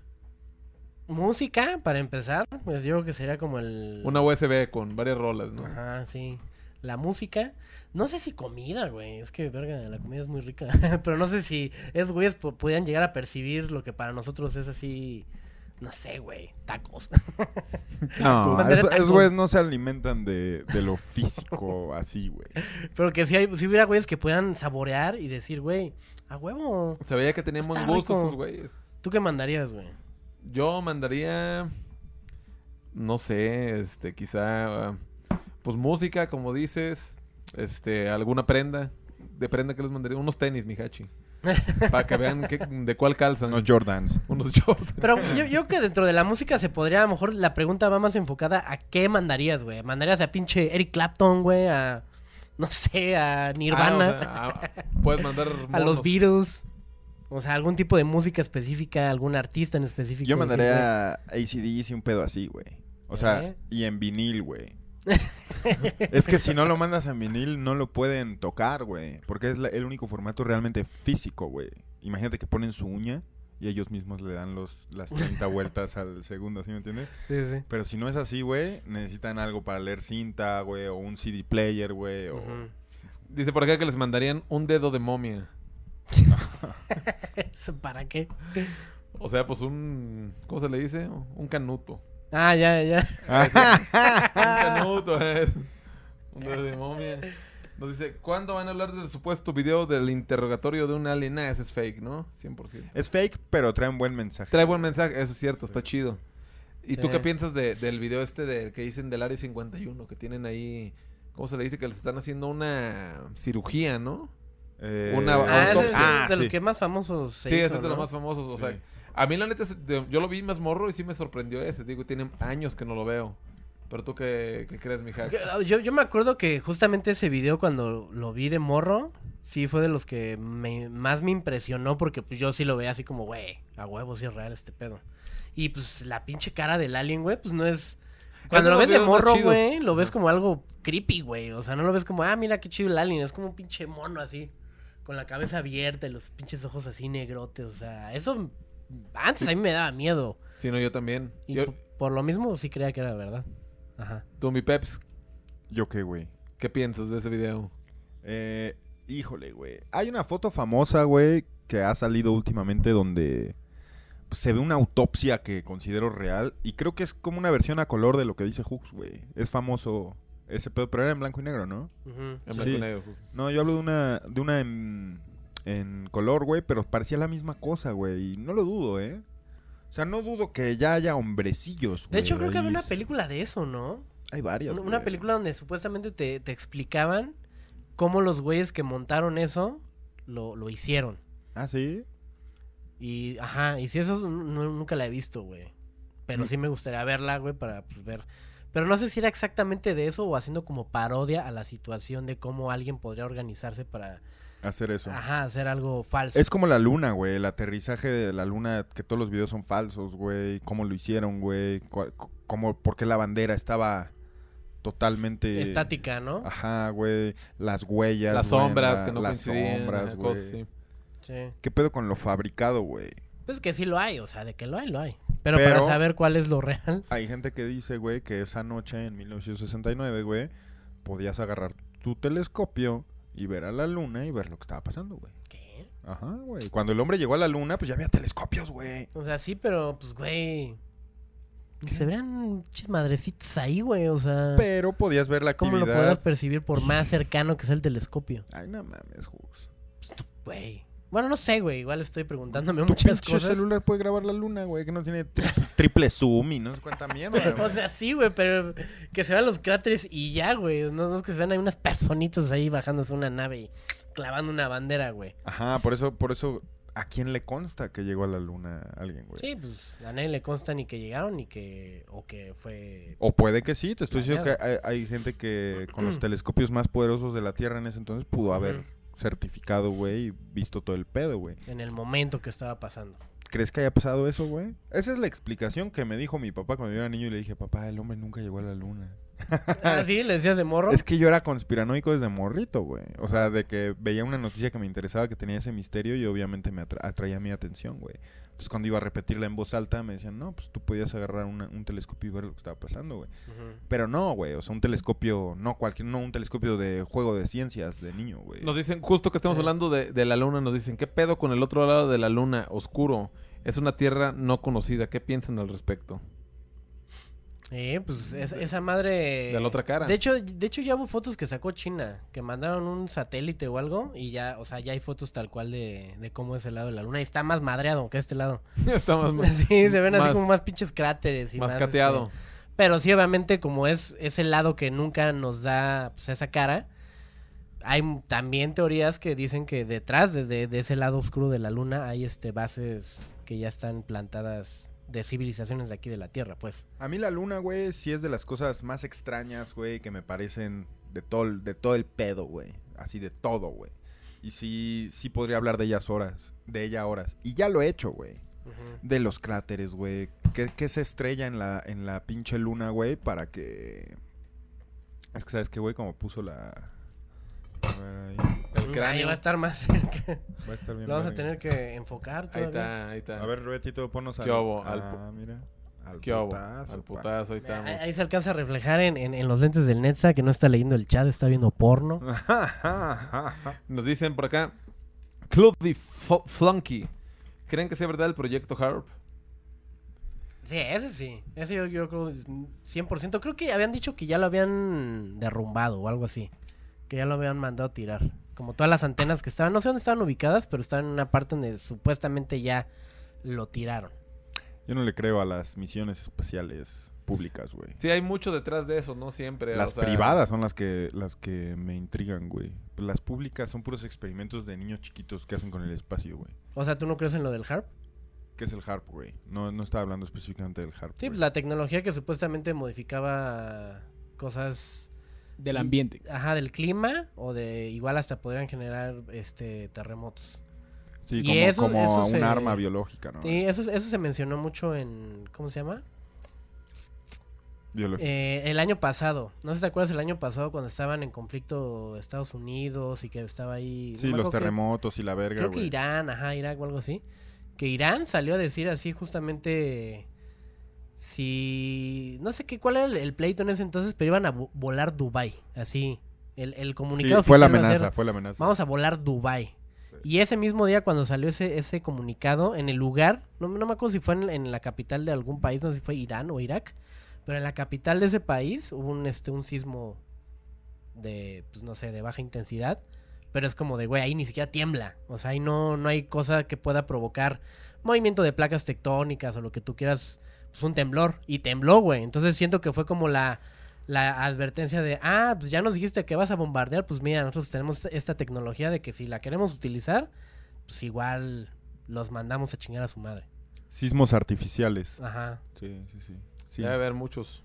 Música, para empezar, pues yo creo que sería como el... Una USB con varias rolas, ¿no? Ajá, sí. La música. No sé si comida, güey. Es que, verga, la comida es muy rica. *laughs* Pero no sé si esos güeyes pu- podían llegar a percibir lo que para nosotros es así... No sé, güey. Tacos. *laughs* No, esos güeyes no se alimentan de, de lo físico *laughs* así, güey. Pero que si, hay, si hubiera güeyes que puedan saborear y decir, güey, a huevo. Se veía que tenían buen gusto estos güeyes. ¿Tú qué mandarías, güey? Yo mandaría, no sé, este, quizá, pues música, como dices, este, alguna prenda. De prenda que les mandaría, unos tenis, mijachi. *laughs* Para que vean qué- de cuál calzan. Unos Jordans. Unos Jordan. Pero yo, yo que dentro de la música se podría, a lo mejor la pregunta va más enfocada a qué mandarías, güey. ¿Mandarías a pinche Eric Clapton, güey? A, no sé, a Nirvana, Ah, o sea, ah, puedes mandar *laughs* a los. Beatles. O sea, algún tipo de música específica, algún artista en específico. Yo mandaría a ACDC un pedo así, güey. O sea, ¿Eh? y en vinil, güey. *laughs* Es que si no lo mandas en vinil, no lo pueden tocar, güey. Porque es la- el único formato realmente físico, güey. Imagínate que ponen su uña y ellos mismos le dan los, las 30 vueltas al segundo, ¿sí me entiendes? Sí, sí. Pero si no es así, güey, necesitan algo para leer cinta, güey, o un CD player, güey, o... Dice por acá que les mandarían un dedo de momia. *laughs* ¿Eso ¿Para qué? O sea, pues un... ¿Cómo se le dice? Un canuto. Ah, ya, ya. *laughs* Un canuto, eh. Un dedo de momia. Nos dice, ¿cuándo van a hablar del supuesto video del interrogatorio de un alien? Nah, ese es fake, ¿no? 100%. Es fake, pero trae un buen mensaje. Trae buen mensaje, eso es cierto, está chido. ¿Y tú Sí. qué piensas de- del video este del que dicen del Área 51? Que tienen ahí, ¿cómo se le dice? Que les están haciendo una cirugía, ¿no? Eh, Una- Ah, ese es ah, de los sí. que más famosos se sí, hizo, es de los más famosos. O Sí. sea, a mí la neta, yo lo vi más morro y sí me sorprendió ese. Digo, tienen años que no lo veo. Pero tú qué, qué crees, mija. Ah, Yo, yo me acuerdo que justamente ese video cuando lo vi de morro, sí fue de los que me- más me impresionó porque pues yo sí lo veía así como, güey, a huevo sí es real este pedo. Y pues la pinche cara del alien, güey, pues no es... Cuando lo ves de morro, güey, lo ves como algo creepy, güey. O sea, no lo ves como, ah, mira qué chido el alien. Es como un pinche mono así, con la cabeza abierta y los pinches ojos así negrotes. O sea, eso antes a mí me daba miedo. Si no, yo también. Y Yo- por, lo mismo sí creía que era verdad. Ajá. tú, mi Peps, ¿Yo qué, güey? ¿qué piensas de ese video? Eh, híjole, güey. Hay una foto famosa, güey, que ha salido últimamente donde se ve una autopsia que considero real. Y creo que es como una versión a color de lo que dice Hooks, güey. Es famoso ese pedo, pero era en blanco y negro, ¿no? Ujú. En blanco Sí. y negro, justo. No, yo hablo de una, de una en, color, güey, pero parecía la misma cosa, güey. Y no lo dudo, ¿eh? O sea, no dudo que ya haya hombrecillos, De güey, hecho, creo que había una película de eso, ¿no? Hay varias, Una, una película donde supuestamente te, te explicaban cómo los güeyes que montaron eso lo, lo hicieron. Ah, ¿sí? Y, ajá, y si eso nunca la he visto, güey. Pero Mm. sí me gustaría verla, güey, para pues, ver. Pero no sé si era exactamente de eso o haciendo como parodia a la situación de cómo alguien podría organizarse para, Hacer eso. ajá, hacer algo falso. Es como la luna, güey. El aterrizaje de la luna, que todos los videos son falsos, güey. Cómo lo hicieron, güey. Cómo, por qué la bandera estaba totalmente... Estática, ¿no? Ajá, güey. Las huellas. Las güey, sombras la- que no Las sombras, güey. cosas. Sí. ¿Qué pedo con lo fabricado, güey? Pues que sí lo hay, o sea, de que lo hay, lo hay. Pero, Pero- para saber cuál es lo real. Hay gente que dice, güey, que esa noche en 1969, güey, podías agarrar tu telescopio y ver a la luna y ver lo que estaba pasando, güey. ¿Qué? Ajá, güey. Cuando el hombre llegó a la luna, pues ya había telescopios, güey. O sea, sí, pero pues, güey. Se verían pinches madrecitas ahí, güey. O sea, Pero podías ver la ¿cómo lo actividad. podrás percibir por más *laughs* cercano que sea el telescopio? Ay, no mames, Hooks. Güey. Bueno, no sé, güey. Igual estoy preguntándome Tu muchas cosas. celular puede grabar la luna, güey, que no tiene tri- triple zoom y no sé cuánta mierda, *laughs* güey. O sea, sí, güey, pero que se vean los cráteres y ya, güey. No, no es que se vean ahí unas personitas ahí bajándose una nave y clavando una bandera, güey. Ajá, por eso, por eso, ¿a quién le consta que llegó a la luna alguien, güey? Sí, pues a nadie le consta ni que llegaron ni que. O que fue. O puede que sí, te estoy diciendo que hay, hay gente que con los telescopios más poderosos de la Tierra en ese entonces pudo haber. Certificado, güey, y visto todo el pedo, güey. En el momento que estaba pasando. ¿Crees que haya pasado eso, güey? Esa es la explicación que me dijo mi papá cuando yo era niño y le dije, papá, el hombre nunca llegó a la luna. *laughs* Ah, sí, le decías de morro. Es que yo era conspiranoico desde morrito, güey. O sea, de que veía una noticia que me interesaba, que tenía ese misterio y obviamente me atra- atraía mi atención, güey. Entonces cuando iba a repetirla en voz alta me decían, no, pues tú podías agarrar una- un telescopio y ver lo que estaba pasando, güey. Pero no, güey. O sea, un telescopio, no cualquier, no un telescopio de juego de ciencias de niño, güey. Nos dicen, justo que estamos Sí. hablando de, de la luna, nos dicen, ¿qué pedo con el otro lado de la luna, oscuro? Es una tierra no conocida. ¿Qué piensan al respecto? Eh, pues es- esa madre. De la otra cara. De hecho, de hecho ya hubo fotos que sacó China, que mandaron un satélite o algo y ya, o sea, ya hay fotos tal cual de, de cómo es el lado de la luna y está más madreado que este lado. *laughs* Estamos *laughs* Sí, se ven así más- como más pinches cráteres y más más, cateado. este, Pero sí, obviamente, como es ese lado que nunca nos da pues, esa cara, hay también teorías que dicen que detrás de, de- de ese lado oscuro de la luna hay este bases que ya están plantadas de civilizaciones de aquí de la Tierra, pues. A mí la luna, güey, sí es de las cosas más extrañas, güey, que me parecen de todo, el- de todo el pedo, güey. Así de todo, güey. Y sí, sí podría hablar de ellas horas, de ella horas. Y ya lo he hecho, güey. De los cráteres, güey. ¿Qué, qué se estrella en la, en la pinche luna, güey? Para que... Es que, ¿sabes qué, güey? Como puso la... A ver, ahí. Ahí va a estar más cerca. Va a estar bien. Lo vamos a tener que enfocar Ahí está, ahí está. A ver, Betito, ponnos al... Al Ah, mira. Al ¿Qué hubo? putazo, Al putazo, ahí estamos. ahí se alcanza a reflejar en, en- en los lentes del Netza que no está leyendo el chat, está viendo porno. *laughs* Nos dicen por acá, Club de Flunky. ¿Creen que sea verdad el proyecto Harp? Sí, ese sí. Ese yo, yo creo 100%. Creo que habían dicho que ya lo habían derrumbado o algo así. Que ya lo habían mandado a tirar. Como todas las antenas que estaban, no sé dónde estaban ubicadas, pero estaban en una parte donde supuestamente ya lo tiraron. Yo no le creo a las misiones espaciales públicas, güey. Sí, hay mucho detrás de eso, no siempre. Las o sea, privadas son las que las que me intrigan, güey. Las públicas son puros experimentos de niños chiquitos que hacen con el espacio, güey. O sea, ¿tú no crees en lo del HARP? ¿Qué es el HARP, güey? No, no estaba hablando específicamente del HARP. Sí, pues la tecnología que supuestamente modificaba cosas Del Y- ambiente. Ajá, del clima o de igual hasta podrían generar este terremotos. Sí, y como, eso- como eso un se- arma biológica, ¿no? Sí, eso, eso se mencionó mucho en ¿cómo se llama? Biológica. Eh, el año pasado. No sé si te acuerdas el año pasado cuando estaban en conflicto Estados Unidos y que estaba ahí sí, los terremotos y la verga, Creo que. Irán, ajá, Irak o algo así. Que Irán salió a decir así justamente si no sé qué cuál era el, el pleito en ese entonces, pero iban a vo- volar Dubai, así. El, el Sí, comunicado fue la ser, amenaza, fue la amenaza. Vamos a volar Dubai. Y ese mismo día cuando salió ese, ese comunicado, en el lugar, no, no me acuerdo si fue en, en la capital de algún país, no sé si fue Irán o Irak, pero en la capital de ese país hubo un, este, un sismo de, pues, no sé, de baja intensidad. Pero es como de, güey, ahí ni siquiera tiembla. O sea, ahí no, no hay cosa que pueda provocar movimiento de placas tectónicas o lo que tú quieras, pues un temblor. Y tembló, güey. Entonces siento que fue como la, la advertencia de, ah, pues ya nos dijiste que vas a bombardear, pues mira, nosotros tenemos esta tecnología de que si la queremos utilizar, pues igual los mandamos a chingar a su madre. Sismos artificiales. Ajá. Sí, sí, sí. sí. Debe haber muchos.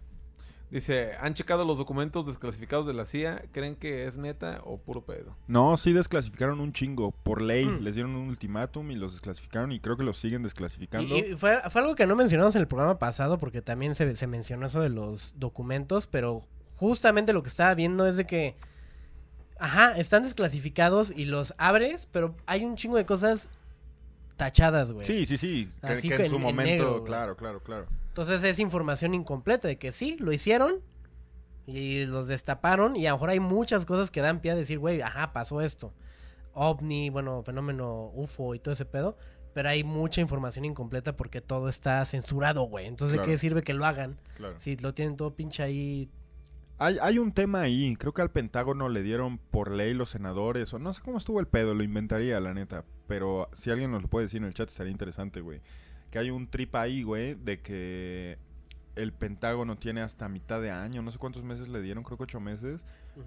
Dice, ¿han checado los documentos desclasificados de la CIA? ¿Creen que es neta o puro pedo? No, sí desclasificaron un chingo. Por ley Mm. les dieron un ultimátum y los desclasificaron y creo que los siguen desclasificando. Y, y fue, fue algo que no mencionamos en el programa pasado porque también se, se mencionó eso de los documentos, pero justamente lo que estaba viendo es de que, ajá, están desclasificados y los abres, pero hay un chingo de cosas tachadas, güey. Sí, sí, sí. Que, Así que que en su en- en momento, negro, claro, claro, claro. Entonces es información incompleta de que sí, lo hicieron y los destaparon y a lo mejor hay muchas cosas que dan pie a decir, güey, ajá, pasó esto. OVNI, bueno, fenómeno UFO y todo ese pedo, pero hay mucha información incompleta porque todo está censurado, güey. Entonces, ¿de qué sirve que lo hagan claro. si lo tienen todo pinche ahí? Hay, hay un tema ahí. Creo que al Pentágono le dieron por ley los senadores. O no sé cómo estuvo el pedo, lo inventaría, la neta. Pero si alguien nos lo puede decir en el chat, estaría interesante, güey. Que hay un trip ahí, güey, de que el Pentágono tiene hasta mitad de año, no sé cuántos meses le dieron, creo que ocho meses,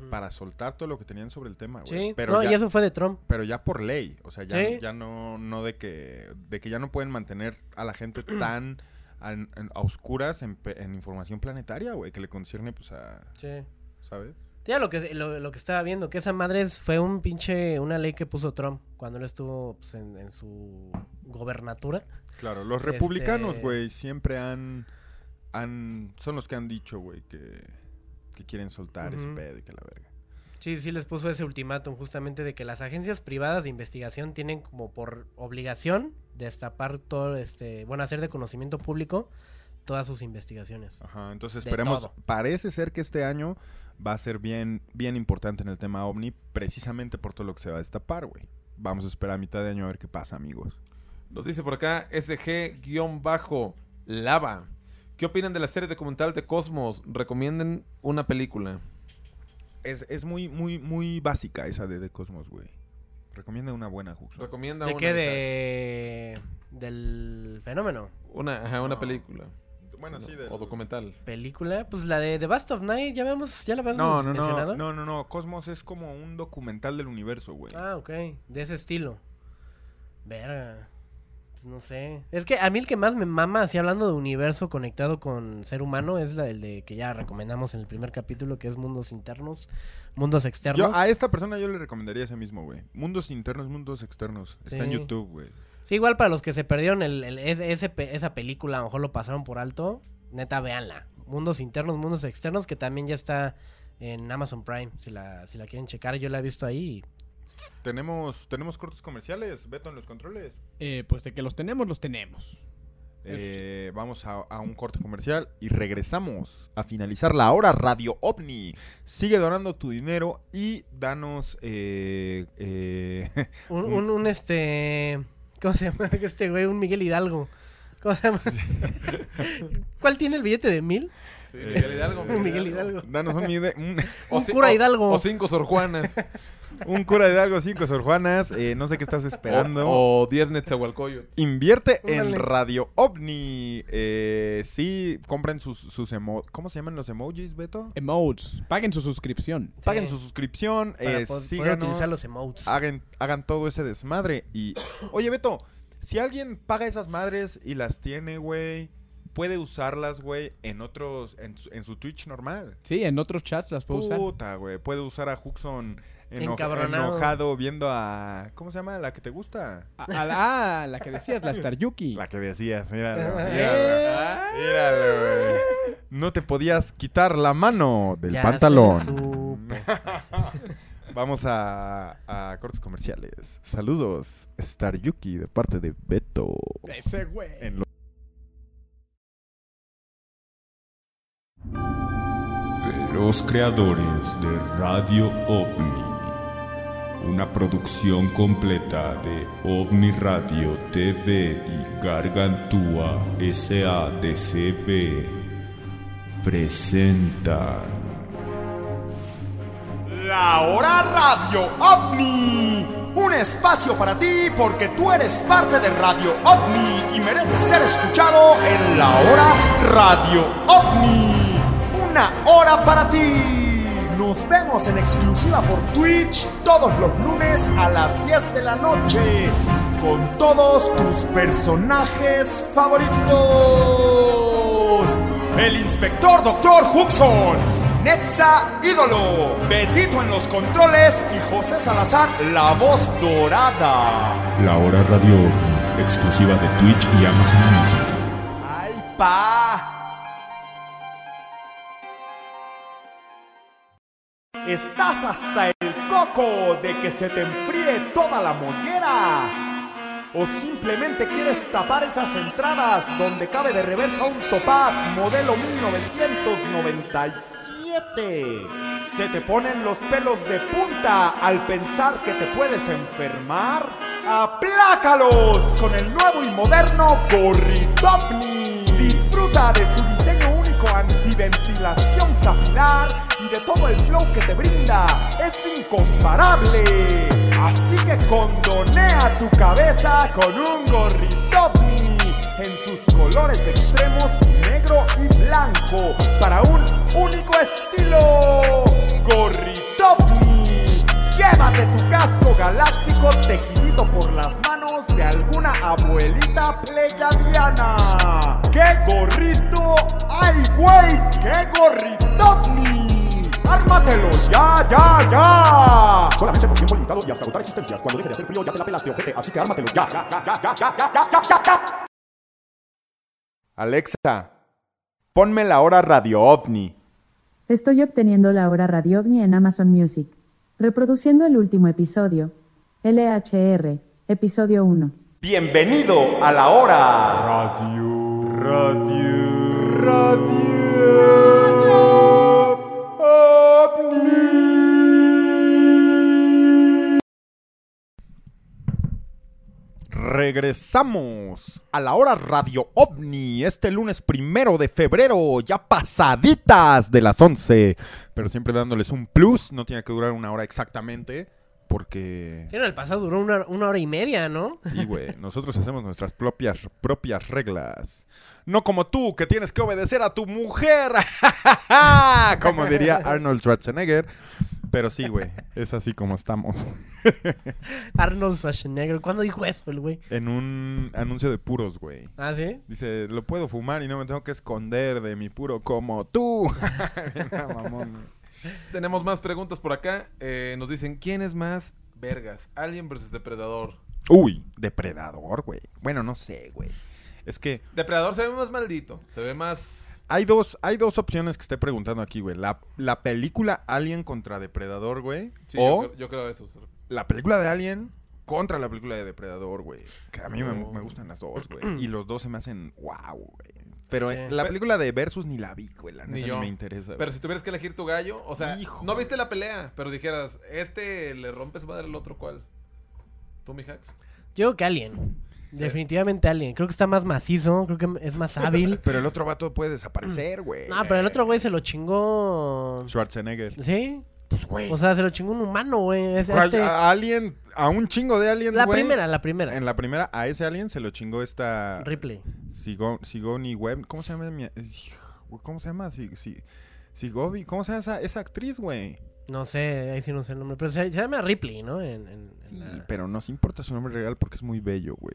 para soltar todo lo que tenían sobre el tema, güey. Sí, Pero no, ya, y eso fue de Trump. pero ya por ley, o sea, ya, Sí. ya no, no de que, de que ya no pueden mantener a la gente *clears throat* tan an- an- a, oscuras en, en información planetaria, güey, que le concierne, pues, a, Sí. ¿sabes? Ya lo que, lo, lo que estaba viendo, que esa madre fue un pinche, una ley que puso Trump cuando él estuvo pues, en, en su gobernatura. Claro, los Este- republicanos, güey, siempre han, han, son los que han dicho, güey, que, que quieren soltar ese Ujú. pedo y que la verga. Sí, sí les puso ese ultimátum justamente de que las agencias privadas de investigación tienen como por obligación destapar todo este, bueno, hacer de conocimiento público todas sus investigaciones. Ajá, entonces esperemos, parece ser que este año va a ser bien, bien importante en el tema OVNI, precisamente por todo lo que se va a destapar, güey. Vamos a esperar a mitad de año a ver qué pasa, amigos. Nos dice por acá SG-Lava. ¿Qué opinan de la serie documental de Cosmos? Recomienden una película. Es, es muy, muy, muy básica esa de The Cosmos, güey. Recomienda una buena, Jux. Recomienda ¿De una. qué? De... del fenómeno. Una, ajá, una No. película. Bueno, sí, de... O documental. Película, pues la de The Bast of Night, ya vemos, ya la habíamos No, no, mencionado. no, no, no, no. Cosmos es como un documental del universo, güey. Ah, ok, de ese estilo. Verga. Pues no sé. Es que a mí el que más me mama, así hablando de universo conectado con ser humano, es la, el de que ya recomendamos en el primer capítulo, que es mundos internos, mundos externos. Yo a esta persona yo le recomendaría ese mismo, güey. Mundos internos, mundos externos. Está en. YouTube, güey. Sí, igual para los que se perdieron el, ese, esa película, a lo mejor lo pasaron por alto. Neta, véanla. Mundos internos, mundos externos, que también ya está en Amazon Prime, si la, si la quieren checar, yo la he visto ahí. Tenemos, tenemos cortes comerciales, Beto en los controles. Eh, pues de que los tenemos, los tenemos. Eh, vamos a, a un corte comercial y regresamos a finalizar la hora Radio OVNI. Sigue donando tu dinero y danos... eh, eh, *laughs* Un, un, un, este. ¿Cómo se llama *laughs* este güey? Un Miguel Hidalgo. ¿Cómo se llama? *laughs* ¿Cuál tiene el billete de mil? Sí, Miguel Hidalgo. *laughs* Miguel Hidalgo. danos un, un, O Un cura o- Hidalgo. O cinco Sor Juanas. un cura de algo, cinco Sor Juanas. eh, no sé qué estás esperando. O, o diez Netzahualcoyot. Invierte en. Radio OVNI. Eh, sí, compren sus, sus emo- ¿Cómo se llaman los emojis, Beto? Emotes. Paguen su suscripción. Paguen su suscripción. Para eh, po- poder síganos, utilizar los emotes. hagan, hagan todo ese desmadre. Y, oye, Beto, si alguien paga esas madres y las tiene, güey, puede usarlas, güey, en otros, en, su- en su Twitch normal. Sí, en otros chats las puedo usar. Puta, güey, puede usar a Huxon eno- enojado viendo a... ¿Cómo se llama? La que te gusta. A, a la, ah, la que decías, la Star Yuki. La que decías, míralo, Ah. míralo. Míralo, güey. No te podías quitar la mano del Ya pantalón. *laughs* Vamos a, a cortes comerciales. Saludos, Star Yuki, de parte de Beto. Ese güey. En de los creadores de Radio OVNI. Una producción completa de OVNI Radio TV y Gargantúa SADCB. Presentan. La Hora Radio OVNI. Un espacio para ti porque tú eres parte de Radio OVNI y mereces ser escuchado en la Hora Radio OVNI. Una hora para ti. Nos vemos en exclusiva por Twitch todos los lunes a las 10 de la noche con todos tus personajes favoritos. El inspector Dr. Huxon. Netza Ídolo, Betito en los controles y José Salazar, la voz dorada. La Hora Radio exclusiva de Twitch y Amazon Music. ¡Ay, pa! Estás hasta el coco de que se te enfríe toda la mollera. O simplemente quieres tapar esas entradas donde cabe de reversa un topaz modelo 1997. Se te ponen los pelos de punta al pensar que te puedes enfermar. ¡Aplácalos con el nuevo y moderno Gorritopni! Disfruta de su diseño antiventilación capilar y de todo el flow que te brinda. Es incomparable. Así que condonea tu cabeza con un Gorritopni en sus colores extremos negro y blanco para un único estilo. Gorritopni. Llévate tu casco galáctico tejidito por las manos de alguna abuelita pleyadiana. ¡Qué gorrito! ¡Ay, güey! ¡Qué gorritovni! ¡Ármatelo ya, ya, ya! Solamente por tiempo limitado y hasta agotar existencias. Cuando deje de hacer frío ya te la pelaste, ojete. Así que ármatelo ya, ya, ya, ya, ya, ya, ya, ya, ya, ya. Alexa, ponme la hora Radio OVNI. Estoy obteniendo la hora Radio OVNI en Amazon Music. Reproduciendo el último episodio. LHR, episodio 1. Bienvenido a la hora Radio Radio Radio Regresamos a la hora Radio OVNI este lunes primero de febrero, ya pasaditas de las 11. Pero siempre dándoles un plus, no tiene que durar una hora exactamente, porque... Sí, en el pasado duró una, una hora y media, ¿no? Sí, güey, nosotros hacemos nuestras propias, propias reglas. No como tú, que tienes que obedecer a tu mujer, *laughs* como diría Arnold Schwarzenegger. Pero sí, güey, es así como estamos. *laughs* Arnold Schwarzenegger. ¿Cuándo dijo eso el güey? En un anuncio de puros, güey. ¿Ah, sí? Dice, lo puedo fumar y no me tengo que esconder de mi puro como tú. *laughs* Bien, mamón. Tenemos más preguntas por acá. Eh, nos dicen, ¿quién es más vergas? Alien versus Depredador. Uy, depredador, güey. Bueno, no sé, güey. Es que Depredador se ve más maldito. Se ve más... hay dos, hay dos opciones que estoy preguntando aquí, güey. La, la película Alien contra Depredador, güey. Sí, o yo, creo- yo creo eso. la película de Alien contra la película de Depredador, güey. Que a mí me, gustan las dos, güey. *clears throat* Y los dos se me hacen wow, güey. Pero Sí. eh, la Pe- película de Versus ni la vi, güey. La Ni neta yo. ni me interesa. Pero güey. si tuvieras que elegir tu gallo, o sea, Hijo. no viste la pelea, pero dijeras, este le rompe su madre al otro, ¿cuál? ¿Tú, mi hacks? Yo creo que Alien. Definitivamente Alien. Creo que está más macizo, creo que es más hábil. *laughs* Pero el otro vato puede desaparecer, güey. No, pero el otro güey se lo chingó. Schwarzenegger. ¿Sí? Pues, güey. O sea, se lo chingó un humano, güey. Es ¿Cuál- este- a Alien, a un chingo de aliens, La güey. primera, la primera. En la primera, a ese alien se lo chingó esta... Ripley. Sigo, Sigourney Webb. ¿Cómo se llama? ¿Cómo se llama? Si, si, Sigobi. ¿Cómo se llama esa, esa actriz, güey? No sé, ahí sí no sé el nombre. Pero se, se llama Ripley, ¿no? En, en- en Sí, la- pero nos importa su nombre real porque es muy bello, güey.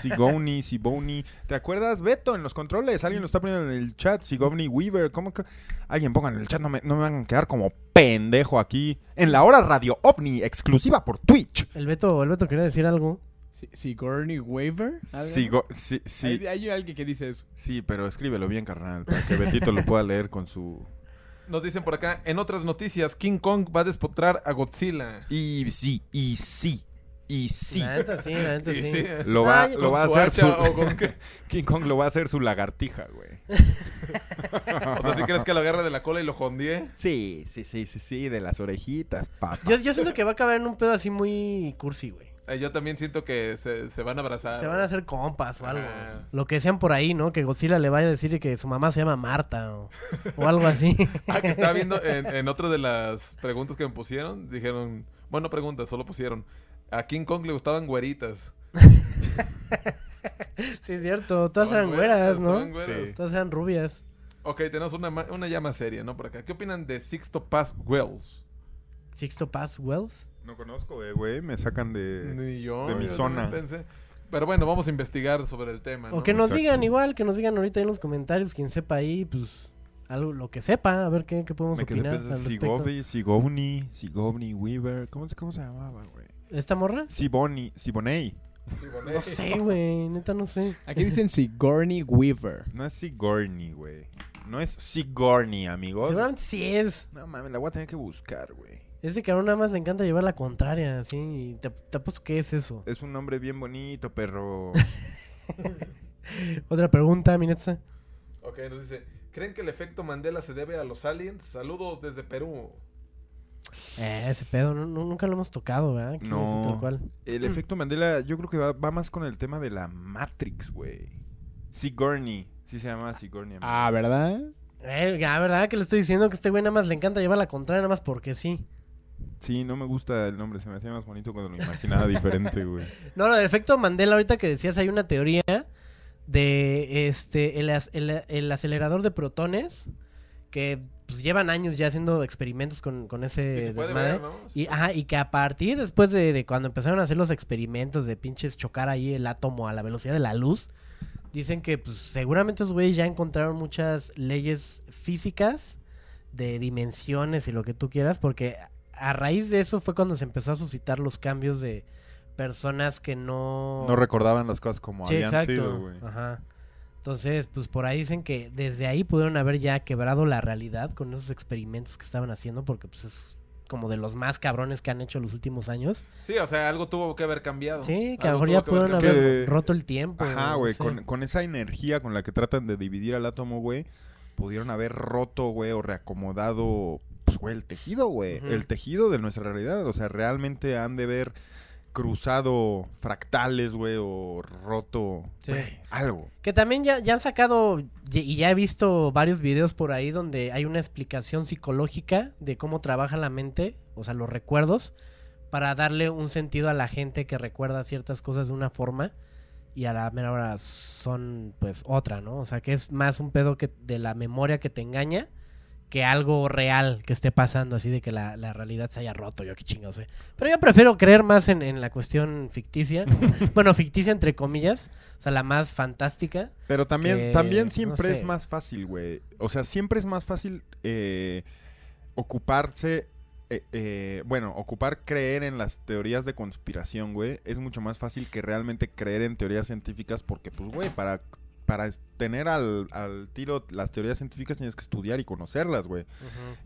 Sigourney, Siboni. ¿Te acuerdas, Beto, en los controles? Alguien lo está poniendo en el chat. Sigourney Weaver. ¿Cómo que...? Alguien pongan en el chat. No me, no me van a quedar como pendejo aquí. En la hora Radio OVNI, exclusiva por Twitch. El Beto, el Beto quería decir algo. Si- Sigourney Weaver. Sigo, sí, sí, Hay, hay alguien que dice eso. sí, pero escríbelo bien, carnal, para que Betito lo pueda leer con su... Nos dicen por acá, en otras noticias, King Kong va a despotrar a Godzilla. Y sí, y sí, y sí. La neta sí, la neta *laughs* Y sí. sí, Lo va, Ay, lo con va a hacer su... hacha o con qué. *laughs* King Kong lo va a hacer su lagartija, güey. *laughs* O sea, si crees que lo agarre de la cola y lo jondie? Sí, sí, sí, sí, sí, de las orejitas, papá. Yo, yo siento que va a acabar en un pedo así muy cursi, güey. Eh, yo también siento que se, se van a abrazar. Se van a hacer compas o algo. Lo que sean por ahí, ¿no? Que Godzilla le vaya a decir que su mamá se llama Marta o, o algo así. *laughs* Ah, que estaba viendo en, en otra de las preguntas que me pusieron, dijeron, bueno, preguntas, solo pusieron, a King Kong le gustaban güeritas. *laughs* sí, es cierto. Todas eran güeras, ¿no? güeras. Sí. Todas eran rubias. Ok, tenemos una, una llama seria, ¿no? Por acá. ¿Qué opinan de Sixto Paz Wells? Sixto Pass Wells. No conozco, eh, güey, me sacan de... Ni yo. de mi yo zona. pensé. Pero bueno, vamos a investigar sobre el tema, ¿no? O que nos Exacto. digan igual, que nos digan ahorita en los comentarios, quien sepa ahí, pues, algo, lo que sepa, a ver qué, qué podemos Me quedé opinar pensando, al respecto. Sigourney, Sigourney, Sigourney Weaver. ¿Cómo, se- ¿Cómo se llamaba, güey? ¿Esta morra? Siboni, Siboney. No sé, güey, neta no sé. Aquí dicen Sigourney Weaver. No es Sigourney, güey. No es Sigourney, amigos. Seguramente sí es. No mames, la voy a tener que buscar, güey. Ese cabrón nada más le encanta llevar la contraria, así. y Te, te apuesto que es eso. Es un nombre bien bonito, perro. *laughs* Otra pregunta, Minetza. Ok, nos dice, ¿creen que el efecto Mandela se debe a los aliens? Saludos desde Perú. Eh, ese pedo, no- no- nunca lo hemos tocado, ¿verdad? No. así tal cual. El efecto Mandela, yo creo que va, va más con el tema de la Matrix, güey. Sigourney. Sí se llama Sigourney. Ah, ¿verdad? Eh, la verdad que le estoy diciendo que este güey nada más le encanta llevar la contraria, nada más porque sí. Sí, no me gusta el nombre. Se me hacía más bonito cuando lo imaginaba *laughs* diferente, güey. No, lo del efecto Mandela, ahorita que decías, hay una teoría de este el, el- el acelerador de protones que pues, llevan años ya haciendo experimentos con, con Y ese se puede desmadre. ver, ¿no? Y, ajá, y que a partir después de, de cuando empezaron a hacer los experimentos de pinches chocar ahí el átomo a la velocidad de la luz, dicen que pues seguramente esos güeyes ya encontraron muchas leyes físicas de dimensiones y lo que tú quieras, porque a raíz de eso fue cuando se empezó a suscitar los cambios de personas que no... No recordaban las cosas como Sí, habían exacto. sido, güey. Ajá. Entonces, pues por ahí dicen que desde ahí pudieron haber ya quebrado la realidad con esos experimentos que estaban haciendo, porque pues es como de los más cabrones que han hecho los últimos años. Sí, o sea, algo tuvo que haber cambiado. Sí, que a lo mejor ya tuvo que haber pudieron haber que- roto el tiempo. Ajá, güey. Con, con esa energía con la que tratan de dividir al átomo, güey, pudieron haber roto, güey, o reacomodado, pues, güey, el tejido, güey. El tejido de nuestra realidad. O sea, realmente han de ver cruzado fractales, güey, o roto, Sí. algo. Que también ya, ya han sacado, y y ya he visto varios videos por ahí donde hay una explicación psicológica de cómo trabaja la mente, o sea, los recuerdos, para darle un sentido a la gente que recuerda ciertas cosas de una forma y a la mera hora son pues otra, ¿no? O sea, que es más un pedo que de la memoria que te engaña que algo real que esté pasando, así de que la, la realidad se haya roto, yo qué chingados sé. Pero yo prefiero creer más en, en la cuestión ficticia, *laughs* bueno, ficticia entre comillas, o sea, la más fantástica. Pero también, que, también no siempre es más fácil, güey. O sea, siempre es más fácil eh, ocuparse, eh, eh, bueno, ocupar creer en las teorías de conspiración, güey. Es mucho más fácil que realmente creer en teorías científicas porque, pues, güey, para para tener al, al tiro las teorías científicas tienes que estudiar y conocerlas, güey.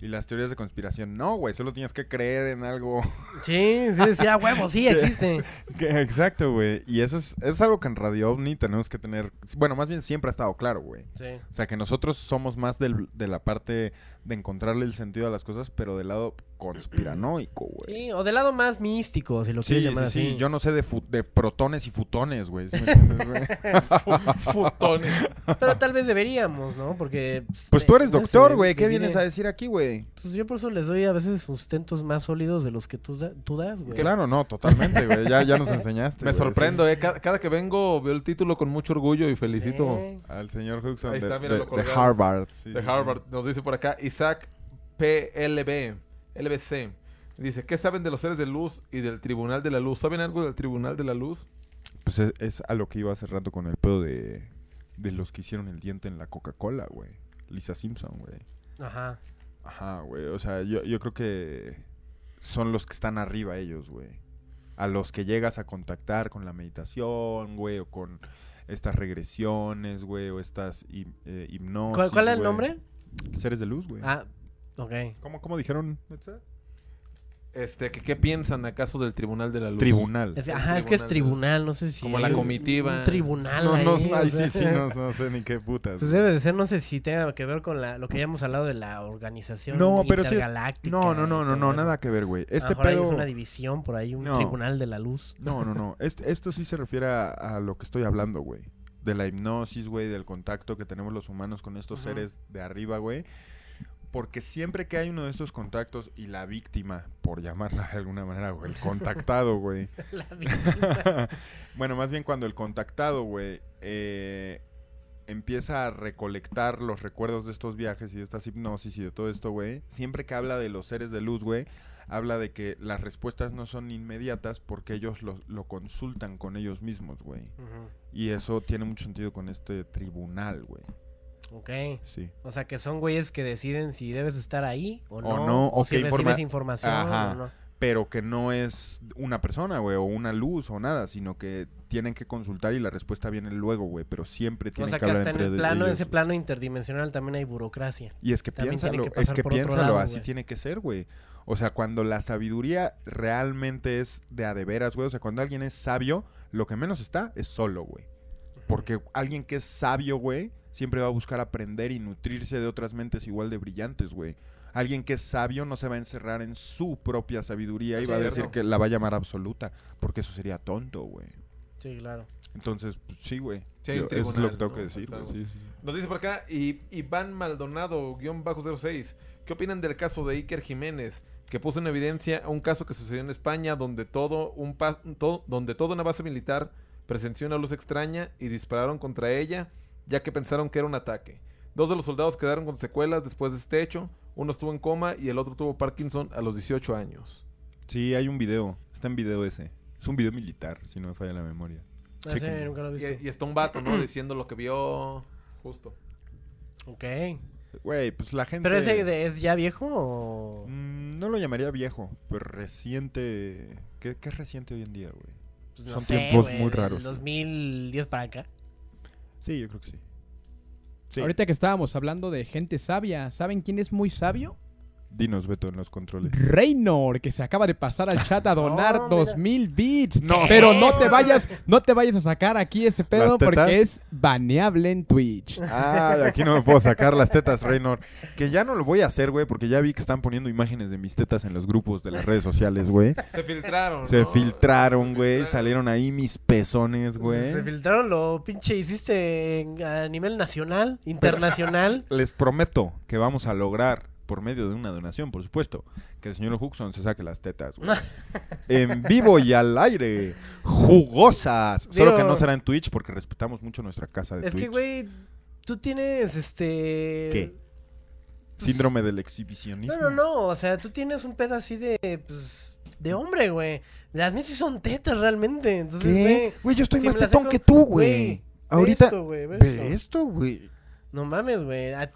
Y las teorías de conspiración, no, güey, solo tienes que creer en algo. *laughs* Sí, sí, sí, a huevo, sí, *laughs* existe. *laughs* que- exacto, güey. Y eso es, es algo que en Radio OVNI tenemos que tener, bueno, más bien siempre ha estado claro, güey. Sí. O sea, que nosotros somos más del- de la parte de encontrarle el sentido a las cosas, pero del lado conspiranoico, güey. Sí, o del lado más místico, si lo Sí, quieres sí, llamar sí, así. Yo no sé de, de protones y futones, güey. ¿sí me *laughs* Pero tal vez deberíamos, ¿no? Porque... Pues eh, tú eres no doctor, güey. ¿Qué vienes a decir aquí, güey? Pues yo por eso les doy a veces sustentos más sólidos de los que tú, da- tú das, güey. Claro, no, totalmente, güey. Ya, ya nos *laughs* enseñaste. Me güey, sorprendo, eh. Cada, cada que vengo veo el título con mucho orgullo y felicito Sí. Al señor Huxon Ahí de, está, de- de. Harvard. sí, de sí, Harvard. Nos dice por acá Isaac PLB, LBC. Dice, ¿qué saben de los seres de luz y del Tribunal de la Luz? ¿Saben algo del Tribunal de la Luz? Pues es, es a lo que iba hace rato con el pedo de, de los que hicieron el diente en la Coca-Cola, güey. Lisa Simpson, güey. Ajá. Ajá, güey. O sea, yo, yo creo que son los que están arriba ellos, güey. A los que llegas a contactar con la meditación, güey, o con estas regresiones, güey, o estas hip- eh, hipnosis. ¿Cuál, cuál es el nombre? Seres de luz, güey. Ah, ok. ¿Cómo, ¿Cómo dijeron? Este, que, ¿Qué piensan acaso del Tribunal de la Luz? Tribunal. Es- ajá, es que es tribunal. no sé si... Como la comitiva. Un tribunal No, no, ahí, ay, sí, sí, no, *laughs* no sé ni qué putas. Pues debe de ser, no sé si tenga que ver con la, lo que ya hemos hablado de la organización No, pero sí- intergaláctica. No, no, no, no, no, eso. nada que ver, güey. Este mejor ahí pedo... es una división por ahí, un No. tribunal de la luz. No, no, no. Este- esto sí se refiere a, a lo que estoy hablando, güey. De la hipnosis, güey, del contacto que tenemos los humanos con estos Ujú. seres de arriba, güey. Porque siempre que hay uno de estos contactos y la víctima, por llamarla de alguna manera, güey, el contactado, güey. *laughs* La víctima. *laughs* bueno, más bien cuando el contactado, güey, eh, empieza a recolectar los recuerdos de estos viajes y de estas hipnosis y de todo esto, güey, siempre que habla de los seres de luz, güey, habla de que las respuestas no son inmediatas porque ellos lo, lo consultan con ellos mismos, güey. Y eso tiene mucho sentido con este tribunal, güey. Ok. Sí. O sea, que son güeyes que deciden si debes estar ahí o no. O no, o si qué recibes informa- información Ajá. o no. Pero que no es una persona, güey, o una luz o nada, sino que tienen que consultar y la respuesta viene luego, güey. Pero siempre O tienen sea, que que hablar hasta en el plano, ellos, ese plano interdimensional también hay burocracia. Y es que También piénsalo, que es que piénsalo, lado, así güey. tiene que ser, güey. O sea, cuando la sabiduría realmente es de a de veras, güey. O sea, cuando alguien es sabio, lo que menos está es solo, güey. Porque alguien que es sabio, güey, siempre va a buscar aprender y nutrirse de otras mentes igual de brillantes, güey. Alguien que es sabio no se va a encerrar en su propia sabiduría y va a decir que la va a llamar absoluta, porque eso sería tonto, güey. Sí, claro. Entonces, pues, sí, güey. Sí, hay un Yo- eso es lo que tengo ¿no? que decir, güey. Sí. Nos dice por acá y, Iván Maldonado, guion bajo 06. ¿Qué opinan del caso de Iker Jiménez? Que puso en evidencia un caso que sucedió en España donde todo un pa- todo- donde toda una base militar presenció una luz extraña y dispararon contra ella, ya que pensaron que era un ataque. Dos de los soldados quedaron con secuelas después de este hecho. Uno estuvo en coma y el otro tuvo Parkinson a los 18 años. Sí, hay un video. Está en video ese. Es un video militar, si no me falla la memoria. Ah, sí, nunca lo he visto. Y, y está un vato, ¿no? *clears throat* Diciendo lo que vio justo. Ok. Güey, pues la gente... ¿Pero ese de- es ya viejo o...? Mm, no lo llamaría viejo, pero reciente... ¿Qué, qué es reciente hoy en día, güey? Pues son tiempos muy raros. 2010 para acá. Sí, yo creo que sí. Sí. Ahorita que estábamos hablando de gente sabia, ¿saben quién es muy sabio? Dinos, Beto, en los controles. Reynor, que se acaba de pasar al chat a *laughs* donar No, mira. 2000 bits. No. Pero no te vayas, no te vayas a sacar aquí ese pedo porque es baneable en Twitch. Ah, de aquí no me puedo sacar las tetas, Reynor. Que ya no lo voy a hacer, güey, porque ya vi que están poniendo imágenes de mis tetas en los grupos de las redes sociales, güey. Se filtraron. Se ¿no? filtraron, Se güey. Salieron ahí mis pezones, Se güey. filtraron lo pinche hiciste a nivel nacional, internacional. *laughs* Les prometo que vamos a lograr, por medio de una donación, por supuesto, que el señor Huxon se saque las tetas, güey. *laughs* en vivo y al aire. Jugosas. Solo que no será en Twitch porque respetamos mucho nuestra casa de es Twitch. que, güey, tú tienes este... ¿Qué? Síndrome del exhibicionismo. No, no, no, o sea, tú tienes un pedo así de, pues, de hombre, güey. Las mías sí son tetas realmente, entonces, ¿Qué? güey. Yo estoy si más tetón saco- que tú, güey, Ahorita. esto, güey, ve esto, güey. No mames, güey. A-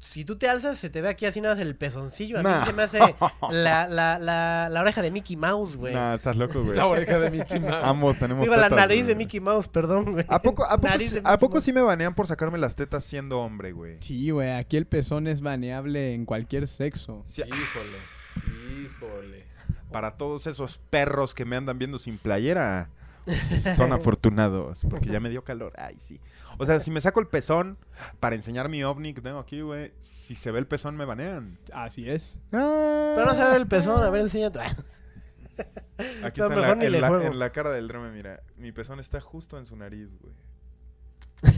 Si, tú te alzas, se te ve aquí así nada más el pezoncillo. A mí Nah. se me hace *laughs* la, la, la, la oreja de Mickey Mouse, güey. Nah, estás loco, güey. La oreja de Mickey Mouse. Ambos tenemos Digo, la tetas, nariz güey. de Mickey Mouse, perdón, güey. ¿A poco, a poco, Nariz ¿a poco sí me banean por sacarme las tetas siendo hombre, güey? Sí, güey, aquí el pezón es baneable en cualquier sexo. Sí, Híjole. Híjole. para todos esos perros que me andan viendo sin playera, *laughs* son afortunados, porque ya me dio calor. Ay, sí. O sea, si me saco el pezón para enseñar mi ovni que tengo aquí, güey, si se ve el pezón me banean. Así es. Pero no se ve el pezón, a ver, enséñate. *laughs* Aquí No, está en la, en la- juego. en la cara del drama, mira. Mi pezón está justo en su nariz, güey. *laughs*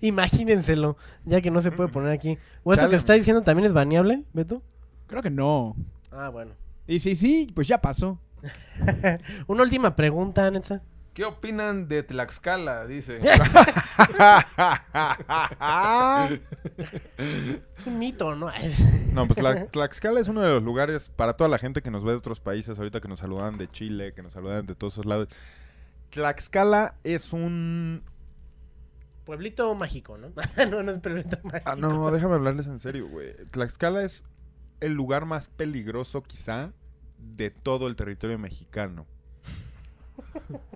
Imagínenselo, ya que no se puede poner aquí. ¿O esto Chale. que está diciendo también es baneable, Beto? Creo que no. Ah, bueno. Y si sí, pues ya pasó. *laughs* Una última pregunta, Netza. ¿Qué opinan de Tlaxcala? Dice. *laughs* Es un mito, ¿no? *laughs* No, pues la, Tlaxcala es uno de los lugares para toda la gente que nos ve de otros países, ahorita que nos saludan de Chile, que nos saludan de todos esos lados. Tlaxcala es un... Pueblito mágico, ¿no? no, no es pueblito mágico. Ah, no, déjame hablarles en serio, güey. Tlaxcala es el lugar más peligroso quizá de todo el territorio mexicano.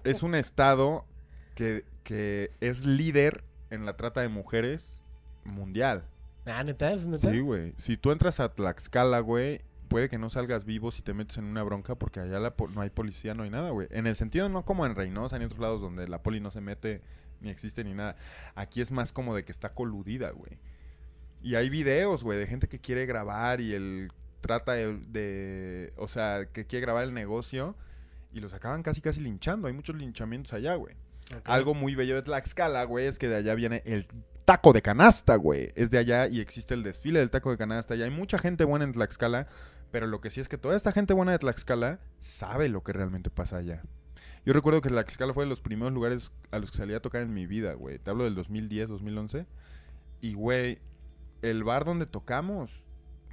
Es un estado que, que es líder en la trata de mujeres mundial. Ah, ¿neta? ¿Es neta? Sí, güey. Si tú entras a Tlaxcala, güey, puede que no salgas vivo si te metes en una bronca porque allá la no hay policía, no hay nada, güey. En el sentido no como en Reynosa ni otros lados donde la poli no se mete ni existe ni nada. Aquí es más como de que está coludida, güey. Y hay videos, güey, de gente que quiere grabar y el trata de, de- o sea, que quiere grabar el negocio y los acaban casi casi linchando. Hay muchos linchamientos allá, güey. Algo muy bello de Tlaxcala, güey, es que de allá viene el taco de canasta, güey. Es de allá y existe el desfile del taco de canasta. Y hay mucha gente buena en Tlaxcala, pero lo que sí es que toda esta gente buena de Tlaxcala sabe lo que realmente pasa allá. Yo recuerdo que Tlaxcala fue de los primeros lugares a los que salí a tocar en mi vida, güey. Te hablo del 2010, 2011. Y, güey, el bar donde tocamos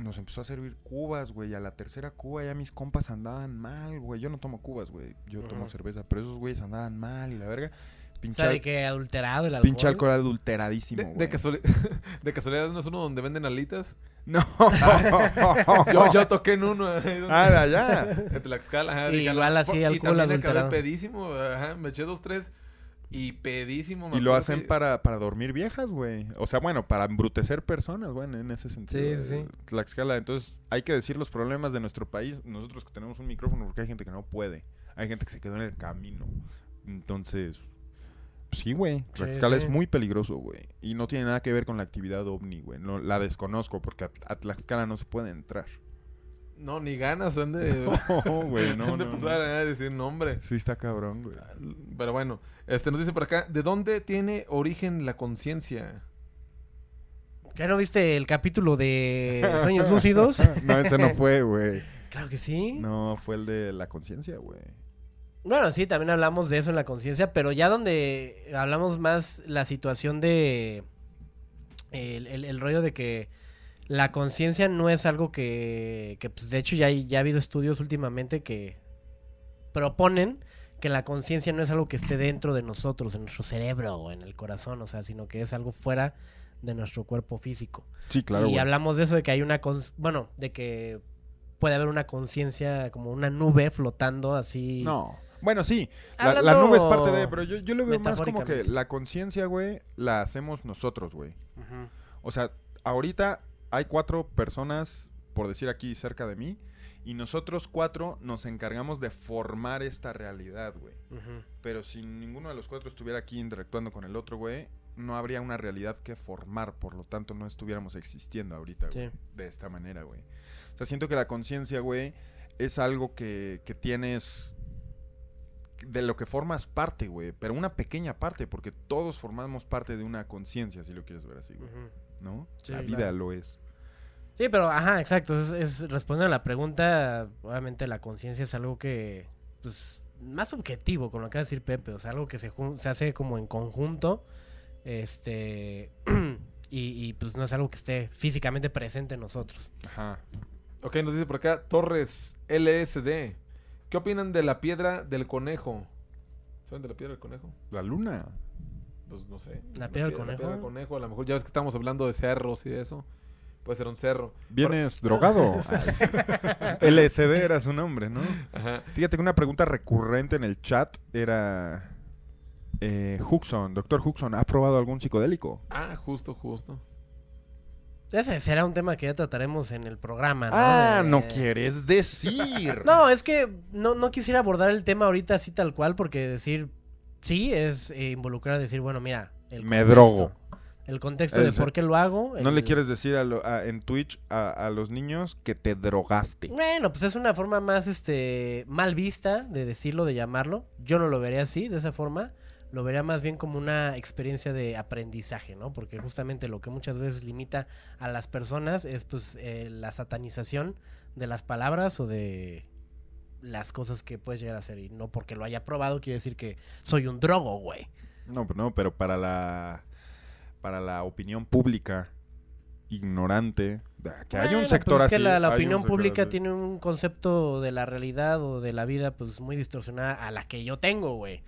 nos empezó a servir cubas, güey. y A la tercera cuba ya mis compas andaban mal, güey. Yo no tomo cubas, güey. Yo tomo cerveza. Pero esos güeyes andaban mal y la verga. O Pinche, sea, al- de que adulterado el alcohol. pinche alcohol adulteradísimo, De, güey. de, casuali- *laughs* de casualidad no es uno donde venden alitas. *laughs* No. *laughs* Yo, yo toqué en uno. Ah, de allá. En Tlaxcala, ajá. Y igual "No, así, y alcohol también acabé adulterado". pedísimo, ajá, me eché dos, tres y pedísimo. Y lo hacen que- para, para dormir viejas, güey. O sea, bueno, para embrutecer personas, güey, en ese sentido. Sí, sí, Tlaxcala. Entonces, hay que decir los problemas de nuestro país. Nosotros que tenemos un micrófono, porque hay gente que no puede. Hay gente que se quedó en el camino. Entonces, pues sí, güey. Tlaxcala sí. es muy peligroso, güey. Y no tiene nada que ver con la actividad ovni, güey. No, la desconozco porque a, a Tlaxcala no se puede entrar. No, ni ganas han de, *laughs* No, güey, no, han de no, pasar no. a decir nombre. Sí está cabrón, güey. Pero bueno, este nos dice por acá, ¿de dónde tiene origen la conciencia? ¿Ya no viste el capítulo de *laughs* Sueños Lúcidos? No, ese no fue, güey. Claro que sí. No, fue el de la conciencia, güey. Bueno, sí, también hablamos de eso en la conciencia, pero ya donde hablamos más la situación de... El, el- el rollo de que la conciencia no es algo que, que pues, de hecho ya, hay- ya ha habido estudios últimamente que proponen que la conciencia no es algo que esté dentro de nosotros, en nuestro cerebro o en el corazón, o sea, sino que es algo fuera de nuestro cuerpo físico. Sí, claro, y hablamos de eso, de que hay una... Bueno, de que puede haber una conciencia como una nube flotando así... No. Bueno, sí. La, nube es parte de... Pero yo, yo lo veo más como que la conciencia, güey, la hacemos nosotros, güey. O sea, ahorita hay cuatro personas, por decir aquí, cerca de mí. Y nosotros cuatro nos encargamos de formar esta realidad, güey. Pero si ninguno de los cuatro estuviera aquí interactuando con el otro, güey, no habría una realidad que formar. Por lo tanto, no estuviéramos existiendo ahorita, güey. Sí. De esta manera, güey. O sea, siento que la conciencia, güey, es algo que, que tienes... De lo que formas parte, güey. Pero una pequeña parte, porque todos formamos parte de una conciencia, si lo quieres ver así, güey. ¿No? Sí, la vida claro. lo es. Sí, pero ajá, exacto. Es, es respondiendo a la pregunta, obviamente la conciencia es algo que, pues, más objetivo, con lo que acaba de decir Pepe. O sea, algo que se, se hace como en conjunto. Este. *clears throat* y, y, pues no es algo que esté físicamente presente en nosotros. Ajá. Ok, nos dice por acá, Torres LSD. ¿Qué opinan de la piedra del conejo? ¿Saben de la piedra del conejo? La luna. Pues no sé. La piedra del piedra- conejo. del conejo. A lo mejor ya ves que estamos hablando de cerros y de eso. Puede ser un cerro. ¿Vienes drogado? Ay, *laughs* sí. *laughs* LSD era su nombre, ¿no? Ajá. Fíjate que una pregunta recurrente en el chat era... Eh, Huxon, doctor Huxon, ¿ha probado algún psicodélico? Ah, justo, justo. Ese será un tema que ya trataremos en el programa, ¿no? Ah, De- no quieres decir. *laughs* No, es que no, no quisiera abordar el tema ahorita así tal cual, porque decir sí es eh, involucrar decir, bueno, mira, el Me contexto. drogo. El contexto de por qué lo hago. ¿No le quieres decir a lo- a- en Twitch a, a los niños que te drogaste? Bueno, pues es una forma más este mal vista de decirlo, de llamarlo. Yo no lo vería así, de esa forma. Lo vería más bien como una experiencia de aprendizaje, ¿no? Porque justamente lo que muchas veces limita a las personas es pues eh, la satanización de las palabras o de las cosas que puedes llegar a hacer. Y no porque lo haya probado quiere decir que soy un drogo, güey. No, pero no, pero para la para la opinión pública ignorante, da- que Bueno, un sector pues es así. que la, la hay opinión pública así. tiene un concepto de la realidad o de la vida pues muy distorsionada a la que yo tengo, güey.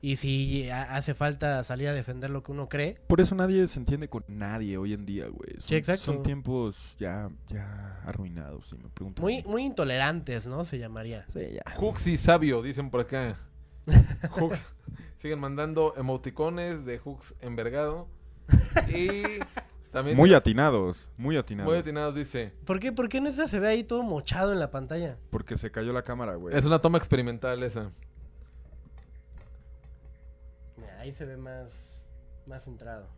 Y si ha- hace falta salir a defender lo que uno cree, Por eso nadie se entiende con nadie hoy en día, güey. Son, Sí, exacto. son tiempos ya ya arruinados, si me preguntan. muy muy intolerantes, ¿no? Se llamaría. Sí, ya. Huxi sabio, dicen por acá. *laughs* Hux- Siguen mandando emoticones de Hux envergado. Y también. Muy atinados, muy atinados. muy atinados, dice. ¿Por qué? ¿Por qué en esa se ve ahí todo mochado en la pantalla? Porque se cayó la cámara, güey. Es una toma experimental esa. Ahí se ve más más centrado.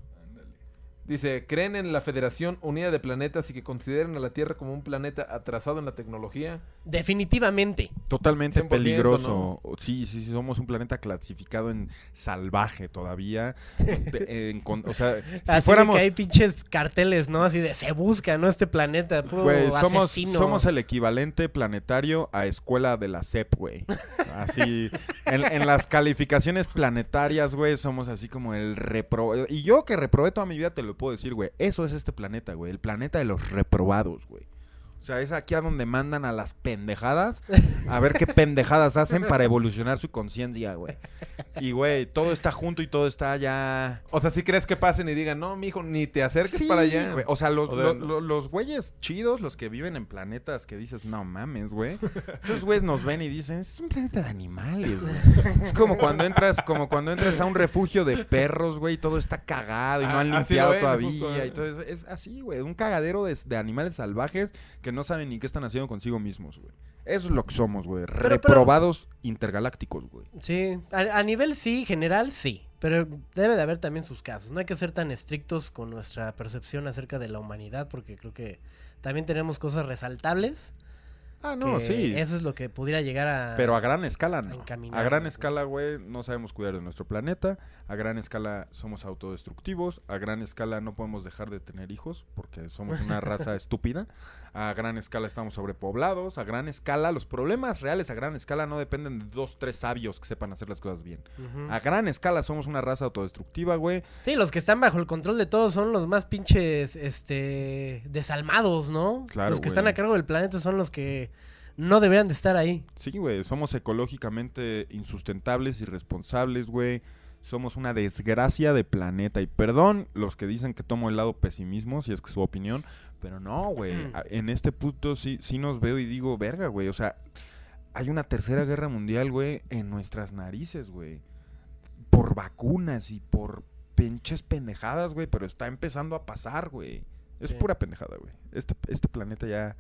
Dice, ¿creen en la Federación Unida de Planetas y que consideren a la Tierra como un planeta atrasado en la tecnología? Definitivamente. Totalmente 100%, peligroso. Sí, sí, sí, somos un planeta clasificado en salvaje todavía. *laughs* De- en con- o sea, si Así fuéramos... que hay pinches carteles, ¿no? Así de se busca, ¿no? Este planeta, puro Güey, somos, asesino. somos el equivalente planetario a escuela de la CEP, güey. Así, en, en las calificaciones planetarias, güey, somos así como el reprobado. Y yo que reprobé toda mi vida te lo puedo decir, güey. Eso es este planeta, güey. El planeta de los reprobados, güey. O sea, es aquí a donde mandan a las pendejadas a ver qué pendejadas hacen para evolucionar su conciencia, güey. Y, güey, todo está junto y todo está ya... O sea, si crees que pasen y digan, no, mijo, ni te acerques Sí, para allá. güey. O sea, los, O sea, lo- no. lo- los güeyes chidos, los que viven en planetas que dices, no mames, güey. Esos güeyes nos ven y dicen, es un planeta de animales, güey. Es como cuando entras, como cuando entras a un refugio de perros, güey, y todo está cagado y no Ah, han así limpiado ven, todavía. justo, y todo eso. es así, güey. Un cagadero de, de animales salvajes que no saben ni qué están haciendo consigo mismos, güey. Eso es lo que somos, güey. pero- Reprobados intergalácticos, güey. Sí, a, a nivel sí, general sí, pero debe de haber también sus casos. No hay que ser tan estrictos con nuestra percepción acerca de la humanidad porque creo que también tenemos cosas resaltables. Ah, no, que sí. Eso es lo que pudiera llegar a... Pero a gran escala no. encaminar, A gran escala, güey, no sabemos cuidar de nuestro planeta. A gran escala somos autodestructivos. A gran escala no podemos dejar de tener hijos porque somos una *laughs* raza estúpida. A gran escala estamos sobrepoblados. A gran escala, los problemas reales a gran escala no dependen de dos, tres sabios que sepan hacer las cosas bien. A gran escala somos una raza autodestructiva, güey. Sí, los que están bajo el control de todos son los más pinches, este, desalmados, ¿no? Claro, Los que están a cargo del planeta son los que no deberían de estar ahí. Sí, güey, somos ecológicamente insustentables, irresponsables, güey. Somos una desgracia de planeta. Y perdón los que dicen que tomo el lado pesimismo, si es que es su opinión. Pero no, güey. a- En este punto sí, sí nos veo y digo, verga, güey. O sea, hay una tercera guerra mundial, güey, en nuestras narices, güey. Por vacunas y por pinches pendejadas, güey. Pero está empezando a pasar, güey. Es Sí. pura pendejada, güey. Este, este planeta ya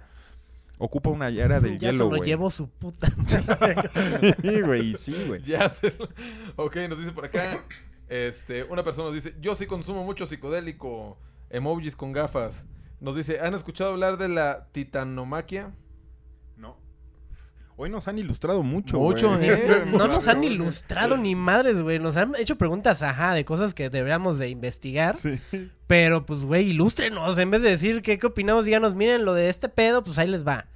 ocupa una era de ya hielo, se lo güey. llevo su puta. *laughs* Sí, güey, sí, güey. Ya se... Ok, nos dice por acá. Este, una persona nos dice, yo sí consumo mucho psicodélico. Emojis con gafas. Nos dice, ¿han escuchado hablar de la titanomaquia? Hoy nos han ilustrado mucho, Mucho, güey. *laughs* ¿eh? No nos han ilustrado ni madres, güey. Nos han hecho preguntas, ajá, de cosas que deberíamos de investigar. Sí. Pero, pues, güey, ilústrenos. En vez de decir qué, qué opinamos, díganos, miren, lo de este pedo, pues ahí les va.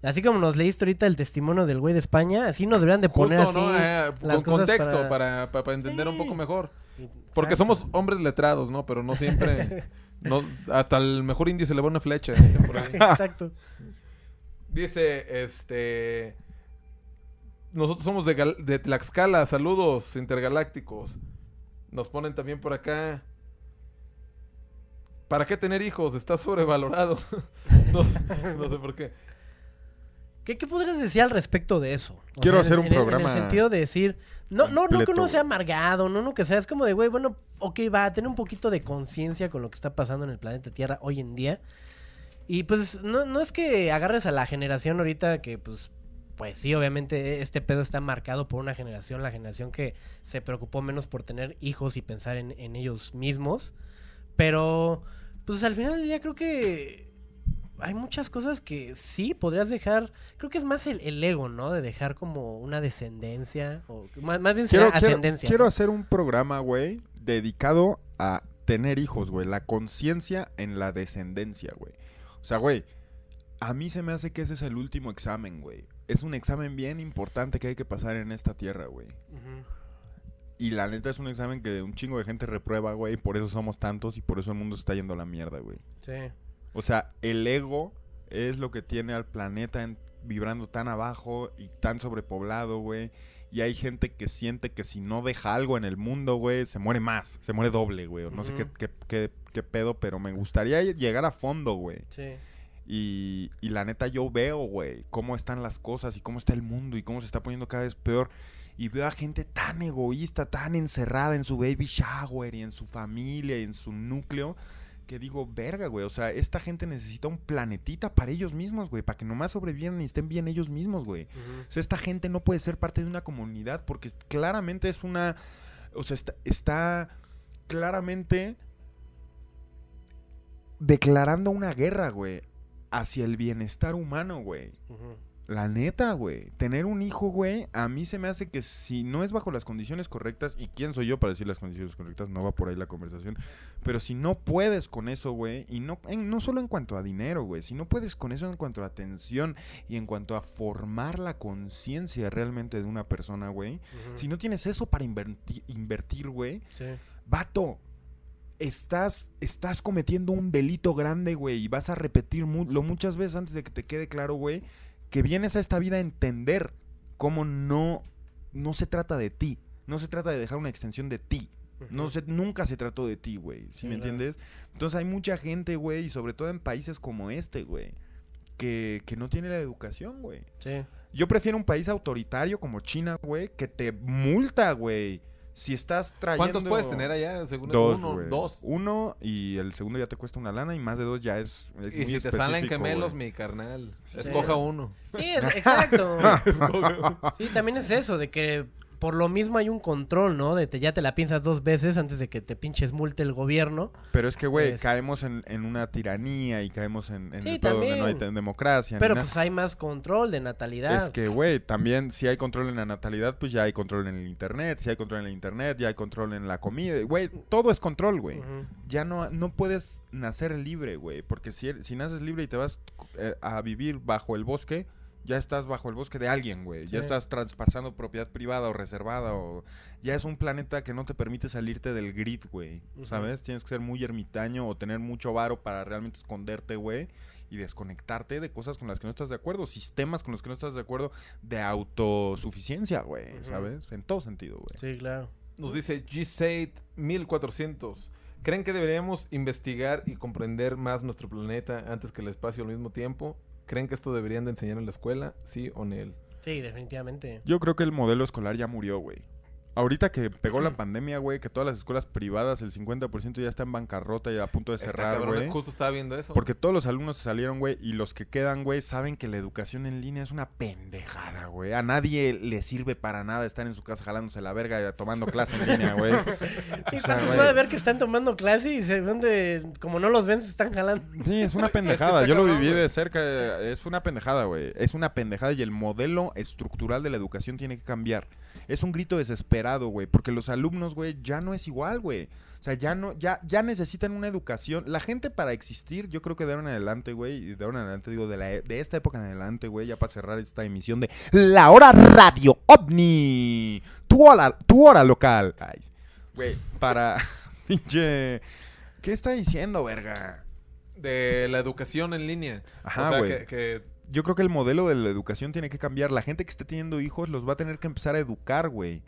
Así como nos leíste ahorita el testimonio del güey de España, así nos deberían de poner Justo, así ¿no? Eh, las con cosas contexto, para, para, para entender un poco mejor. Porque Exacto. somos hombres letrados, ¿no? Pero no siempre... *laughs* no, hasta el mejor indio se le va una flecha. *laughs* dicen por ahí. Exacto. Dice, este... Nosotros somos de, Gal- de Tlaxcala, saludos intergalácticos. Nos ponen también por acá. ¿Para qué tener hijos? Está sobrevalorado. *laughs* no, no sé por qué. ¿Qué, qué podrías decir al respecto de eso? O Quiero hacer un en programa En el sentido de decir, no, no, no que uno sea amargado, no, no que sea, es como de, güey, bueno, ok, va a tener un poquito de conciencia con lo que está pasando en el planeta Tierra hoy en día. Y pues no, no es que agarres a la generación ahorita que, pues, pues sí, obviamente este pedo está marcado por una generación, la generación que se preocupó menos por tener hijos y pensar en, en ellos mismos. Pero, pues al final del día creo que hay muchas cosas que sí podrías dejar. Creo que es más el, el ego, ¿no? De dejar como una descendencia. O más, más bien Quiero, quiero, ascendencia. quiero ¿no? hacer un programa, güey, dedicado a tener hijos, güey. La conciencia en la descendencia, güey. O sea, güey, a mí se me hace que ese es el último examen, güey. Es un examen bien importante que hay que pasar en esta tierra, güey. Y la neta es un examen que un chingo de gente reprueba, güey. Por eso somos tantos y por eso el mundo se está yendo a la mierda, güey. Sí. O sea, el ego es lo que tiene al planeta en- vibrando tan abajo y tan sobrepoblado, güey. Y hay gente que siente que si no deja algo en el mundo, güey, se muere más, se muere doble, güey. No sé qué, qué, qué- qué pedo, pero me gustaría llegar a fondo, güey. Sí. Y, y la neta yo veo, güey, cómo están las cosas y cómo está el mundo y cómo se está poniendo cada vez peor. Y veo a gente tan egoísta, tan encerrada en su baby shower y en su familia y en su núcleo, que digo, verga, güey. O sea, esta gente necesita un planetita para ellos mismos, güey, para que nomás sobrevivan y estén bien ellos mismos, güey. O sea, esta gente no puede ser parte de una comunidad porque claramente es una. O sea, está, está claramente declarando una guerra, güey, hacia el bienestar humano, güey. La neta, güey. Tener un hijo, güey, a mí se me hace que si no es bajo las condiciones correctas, y quién soy yo para decir las condiciones correctas, no va por ahí la conversación, pero si no puedes con eso, güey, y no, en- no solo en cuanto a dinero, güey, si no puedes con eso en cuanto a atención y en cuanto a formar la conciencia realmente de una persona, güey, si no tienes eso para inverti- invertir, güey, Sí. vato, estás, estás cometiendo un delito grande, güey, y vas a repetirlo muchas veces antes de que te quede claro, güey, que vienes a esta vida a entender cómo no, no se trata de ti, no se trata de dejar una extensión de ti. No se, nunca se trató de ti, güey. ¿Sí, Sí, me claro. entiendes? Entonces hay mucha gente, güey, y sobre todo en países como este, güey, que, que no tiene la educación, güey. Sí. Yo prefiero un país autoritario como China, güey, que te multa, güey. Si estás trayendo... ¿Cuántos puedes tener allá? Según Dos, uno, dos. Uno y el segundo ya te cuesta una lana y más de dos ya es, es Y muy si te salen gemelos, mi carnal. Sí. Escoja uno. Sí, es- exacto. *laughs* sí, también es eso, de que por lo mismo hay un control, ¿no? De que ya te la piensas dos veces antes de que te pinches multe el gobierno. Pero es que, güey, caemos en, en una tiranía y caemos en, en Sí, todo donde no hay te- democracia. Pero pues hay más control de natalidad. Es que, güey, también si hay control en la natalidad, pues ya hay control en el internet. Si hay control en el internet, ya hay control en la comida. Güey, todo es control, güey. Ya no, no puedes nacer libre, güey. Porque si, si naces libre y te vas eh, a vivir bajo el bosque, ya estás bajo el bosque de alguien, güey. Ya estás traspasando propiedad privada o reservada. o Ya es un planeta que no te permite salirte del grid, güey. ¿Sabes? Tienes que ser muy ermitaño o tener mucho varo para realmente esconderte, güey. Y desconectarte de cosas con las que no estás de acuerdo. Sistemas con los que no estás de acuerdo. De autosuficiencia, güey. ¿Sabes? En todo sentido, güey. Sí, claro. Nos dice G-Sate 1400. ¿Creen que deberíamos investigar y comprender más nuestro planeta antes que el espacio al mismo tiempo? ¿Creen que esto deberían de enseñar en la escuela? ¿Sí o no? Sí, definitivamente. Yo creo que el modelo escolar ya murió, güey. Ahorita que pegó la pandemia, güey, que todas las escuelas privadas, el 50% ya está en bancarrota y a punto de cerrar, güey. Justo estaba viendo eso. Porque todos los alumnos se salieron, güey, y los que quedan, güey, saben que la educación en línea es una pendejada, güey. A nadie le sirve para nada estar en su casa jalándose la verga y tomando clase en *laughs* línea, güey. Sí, O sea, ¿cuántos güey. no de ver que están tomando clase y se ven de... Como no los ven, se están jalando? Sí, es una *laughs* pendejada. Yo lo viví de cerca. Es una pendejada, güey. Es una pendejada y el modelo estructural de la educación tiene que cambiar. Es un grito desesperado, güey, porque los alumnos, güey, ya no es igual, güey. O sea, ya no, ya, ya necesitan una educación. La gente para existir, yo creo que de ahora en adelante, güey, y de ahora en adelante, digo, de, la, de esta época en adelante, güey, ya para cerrar esta emisión de La Hora Radio OVNI, tu hora, tu hora local. Güey, para, *laughs* pinche, ¿qué está diciendo, verga? De la educación en línea. Ajá, o sea, güey. que, que Yo creo que el modelo de la educación tiene que cambiar. La gente que esté teniendo hijos los va a tener que empezar a educar, güey.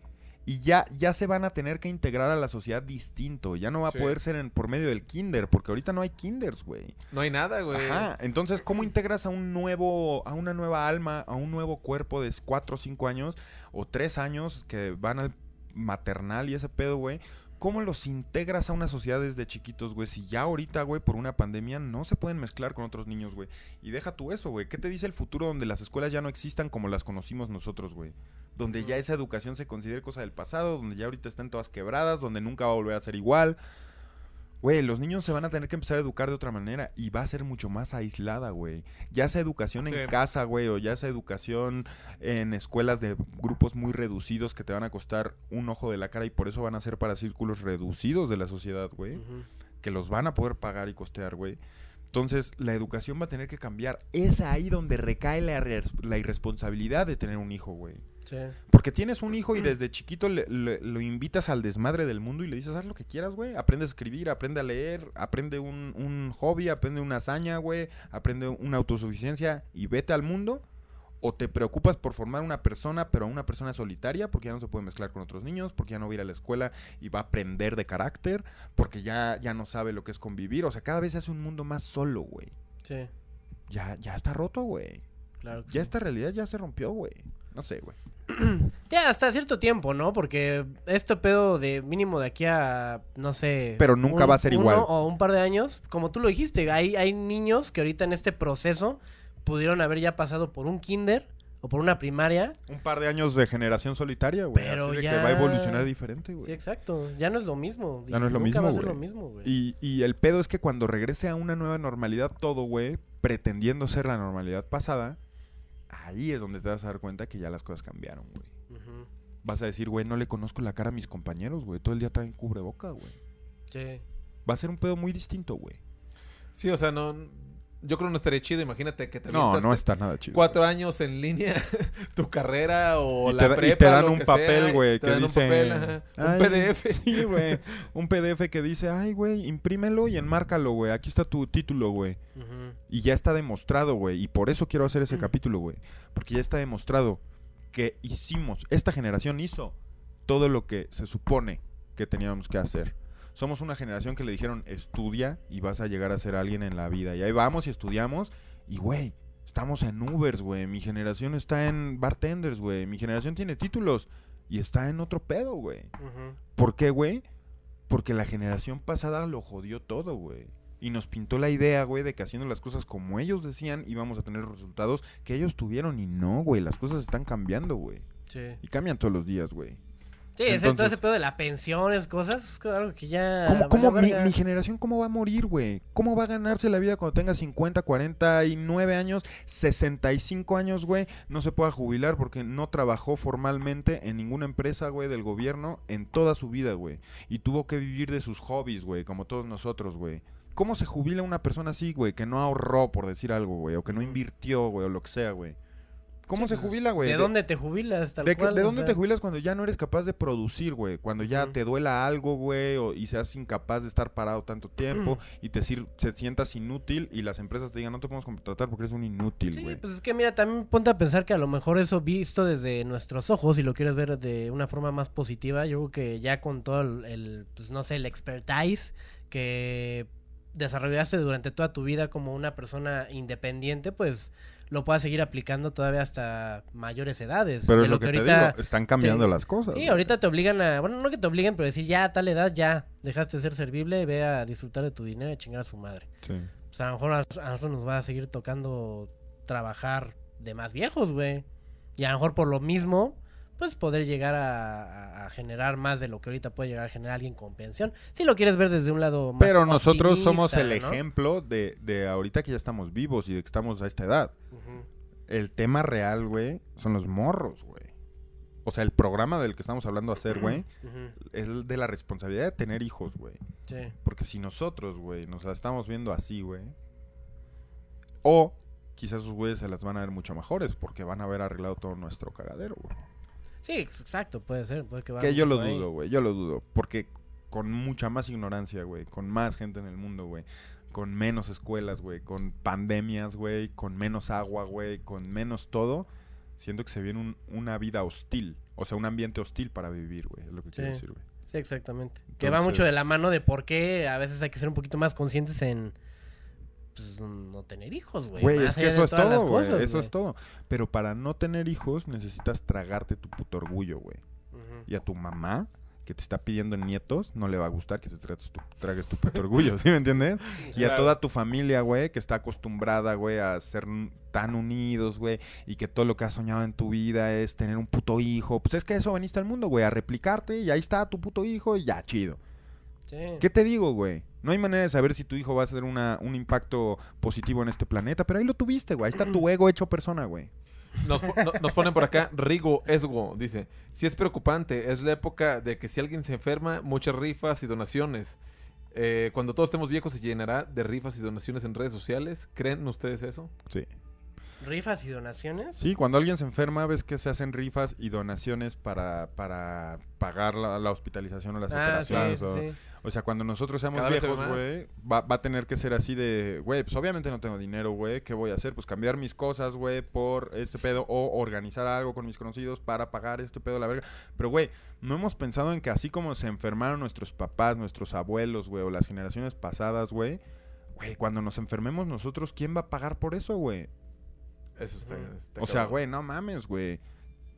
Y ya, ya se van a tener que integrar a la sociedad distinto. Ya no va Sí. a poder ser en, por medio del kinder, porque ahorita no hay kinders, güey. No hay nada, güey. Ajá. Entonces, ¿cómo integras a un nuevo, a una nueva alma, a un nuevo cuerpo de 4 o 5 años o 3 años que van al maternal y ese pedo, güey? ¿Cómo los integras a una sociedad desde chiquitos, güey? Si ya ahorita, güey, por una pandemia no se pueden mezclar con otros niños, güey. Y deja tú eso, güey. ¿Qué te dice el futuro donde las escuelas ya no existan como las conocimos nosotros, güey? Donde ya esa educación se considere cosa del pasado, donde ya ahorita están todas quebradas, donde nunca va a volver a ser igual. Güey, los niños se van a tener que empezar a educar de otra manera y va a ser mucho más aislada, güey. Ya sea educación en casa, güey, o ya sea educación en escuelas de grupos muy reducidos que te van a costar un ojo de la cara y por eso van a ser para círculos reducidos de la sociedad, güey. Que los van a poder pagar y costear, güey. Entonces, la educación va a tener que cambiar. Es ahí donde recae la, la irresponsabilidad de tener un hijo, güey. Sí. Porque tienes un hijo y desde chiquito le- le- lo invitas al desmadre del mundo y le dices, haz lo que quieras, güey. Aprende a escribir, aprende a leer, aprende un, un hobby, aprende una hazaña, güey. Aprende una autosuficiencia y vete al mundo. O te preocupas por formar una persona, pero una persona solitaria, porque ya no se puede mezclar con otros niños, porque ya no va a ir a la escuela y va a aprender de carácter, porque ya, ya no sabe lo que es convivir. O sea, cada vez se hace un mundo más solo, güey. Sí, Ya, ya está roto, güey. claro. que Ya sí. esta realidad ya se rompió, güey. No sé, güey. *clears throat* Ya, hasta cierto tiempo, ¿no? Porque este pedo de mínimo de aquí a, no sé... Pero nunca va a ser uno igual. O un par de años, como tú lo dijiste, hay, hay niños que ahorita en este proceso pudieron haber ya pasado por un kinder o por una primaria. Un par de años de generación solitaria, güey. Pero Así de ya- que va a evolucionar diferente, Sí, güey. exacto. Ya no es lo mismo. Ya no es lo Nunca mismo, va a ser güey. lo mismo, güey. y, y el pedo es que cuando regrese a una nueva normalidad todo, güey, pretendiendo ser la normalidad pasada, ahí es donde te vas a dar cuenta que ya las cosas cambiaron, güey. Vas a decir, güey, no le conozco la cara a mis compañeros, güey. Todo el día traen cubreboca, güey. Sí. Va a ser un pedo muy distinto, güey. Sí, o sea, no. Yo creo que no estaría chido. Imagínate que te No, no te- está nada chido. cuatro años en línea *laughs* tu carrera o Y la te, da- y prepa, te dan un que papel, güey, te que dice... un papel, PDF. *laughs* Sí, güey. *laughs* Un PDF que dice, ay, güey, imprímelo y enmárcalo, güey. Aquí está tu título, güey. Y ya está demostrado, güey. Y por eso quiero hacer ese capítulo, güey. Porque ya está demostrado que hicimos, esta generación hizo todo lo que se supone que teníamos que hacer. Somos una generación que le dijeron, estudia y vas a llegar a ser alguien en la vida. Y ahí vamos y estudiamos. Y, güey, estamos en Ubers, güey. Mi generación está en bartenders, güey. Mi generación tiene títulos y está en otro pedo, güey. Ujú. ¿Por qué, güey? Porque la generación pasada lo jodió todo, güey. Y nos pintó la idea, güey, de que haciendo las cosas como ellos decían íbamos a tener resultados que ellos tuvieron. Y no, güey, las cosas están cambiando, güey. Sí. Y cambian todos los días, güey. Sí, ese, todo Entonces- ese pedo de la pensión, es cosas, es algo que ya... ¿Cómo, cómo mi generación cómo va a morir, güey? ¿Cómo va a ganarse la vida cuando tenga 50, 49 años, 65 años, güey? No se pueda jubilar porque no trabajó formalmente en ninguna empresa, güey, del gobierno en toda su vida, güey. Y tuvo que vivir de sus hobbies, güey, como todos nosotros, güey. ¿Cómo se jubila una persona así, güey, que no ahorró, por decir algo, güey, o que no invirtió, güey, o lo que sea, güey? ¿Cómo se jubila, güey? ¿De dónde te jubilas? Tal ¿De, qué- cual, de dónde sea. te jubilas cuando ya no eres capaz de producir, güey? Cuando ya te duela algo, güey, o- y seas incapaz de estar parado tanto tiempo *clears throat* y te sir- se sientas inútil y las empresas te digan no te podemos contratar porque eres un inútil, Sí, güey. pues es que mira, también ponte a pensar que a lo mejor eso visto desde nuestros ojos, y lo quieres ver de una forma más positiva, yo creo que ya con todo el, el, pues no sé, el expertise que desarrollaste durante toda tu vida como una persona independiente, pues lo puedas seguir aplicando todavía hasta mayores edades. Pero es lo que te ahorita- digo, están cambiando te- las cosas. Sí, ahorita te obligan a, bueno, no que te obliguen, pero decir ya a tal edad ya dejaste de ser servible, ve a disfrutar de tu dinero y chingar a su madre. Sí. Pues a lo mejor a, a nosotros nos va a seguir tocando trabajar de más viejos, güey. Y a lo mejor por lo mismo, pues poder llegar a, generar más de lo que ahorita puede llegar a generar alguien con pensión. Si lo quieres ver desde un lado más Pero nosotros somos el ¿no? ejemplo de, de ahorita que ya estamos vivos y de que estamos a esta edad. El tema real, güey, son los morros, güey. O sea, el programa del que estamos hablando hacer, güey, Ujú. es el de la responsabilidad de tener hijos, güey. Sí. Porque si nosotros, güey, nos la estamos viendo así, güey. O quizás sus güeyes se las van a ver mucho mejores porque van a haber arreglado todo nuestro cagadero, güey. Sí, ex- exacto, puede ser. Puede que, Que yo lo ahí. dudo, güey. Yo lo dudo. Porque con mucha más ignorancia, güey. Con más gente en el mundo, güey. Con menos escuelas, güey. Con pandemias, güey. Con menos agua, güey. Con menos todo. siento que se viene un- una vida hostil. O sea, un ambiente hostil para vivir, güey. Es lo que quiero Sí. decir, güey. Sí, exactamente. que va mucho de la mano de por qué a veces hay que ser un poquito más conscientes en pues, no tener hijos, güey. Güey, es que eso es todo, güey. Eso es todo. Pero para no tener hijos necesitas tragarte tu puto orgullo, güey. Y a tu mamá, que te está pidiendo nietos, no le va a gustar que te tragues tu, tragues tu puto orgullo, *laughs* ¿sí me entiendes? Y a toda tu familia, güey, que está acostumbrada, güey, a ser tan unidos, güey, y que todo lo que has soñado en tu vida es tener un puto hijo. Pues es que eso veniste al mundo, güey, a replicarte y ahí está tu puto hijo y ya, chido. Sí. ¿Qué te digo, güey? No hay manera de saber si tu hijo va a hacer una, un impacto positivo en este planeta, pero ahí lo tuviste, güey. Ahí está tu ego hecho persona, güey. Nos, po- no- nos ponen por acá, Rigo Esgo, dice, si es preocupante, es la época de que si alguien se enferma, muchas rifas y donaciones. Eh, cuando todos estemos viejos se llenará de rifas y donaciones en redes sociales. ¿Creen ustedes eso? Sí. ¿Rifas y donaciones? Sí, cuando alguien se enferma, ves que se hacen rifas y donaciones para, para pagar la, la hospitalización o las Ah, operaciones. sí, o, sí. o sea, cuando nosotros seamos Cada viejos, güey, va, va a tener que ser así de, güey, pues obviamente no tengo dinero, güey, ¿qué voy a hacer? Pues cambiar mis cosas, güey, por este pedo o organizar algo con mis conocidos para pagar este pedo, la verga. Pero, güey, no hemos pensado en que así como se enfermaron nuestros papás, nuestros abuelos, güey, o las generaciones pasadas, güey, güey, cuando nos enfermemos nosotros, ¿quién va a pagar por eso, güey? Eso está, está O sea, güey, no mames, güey.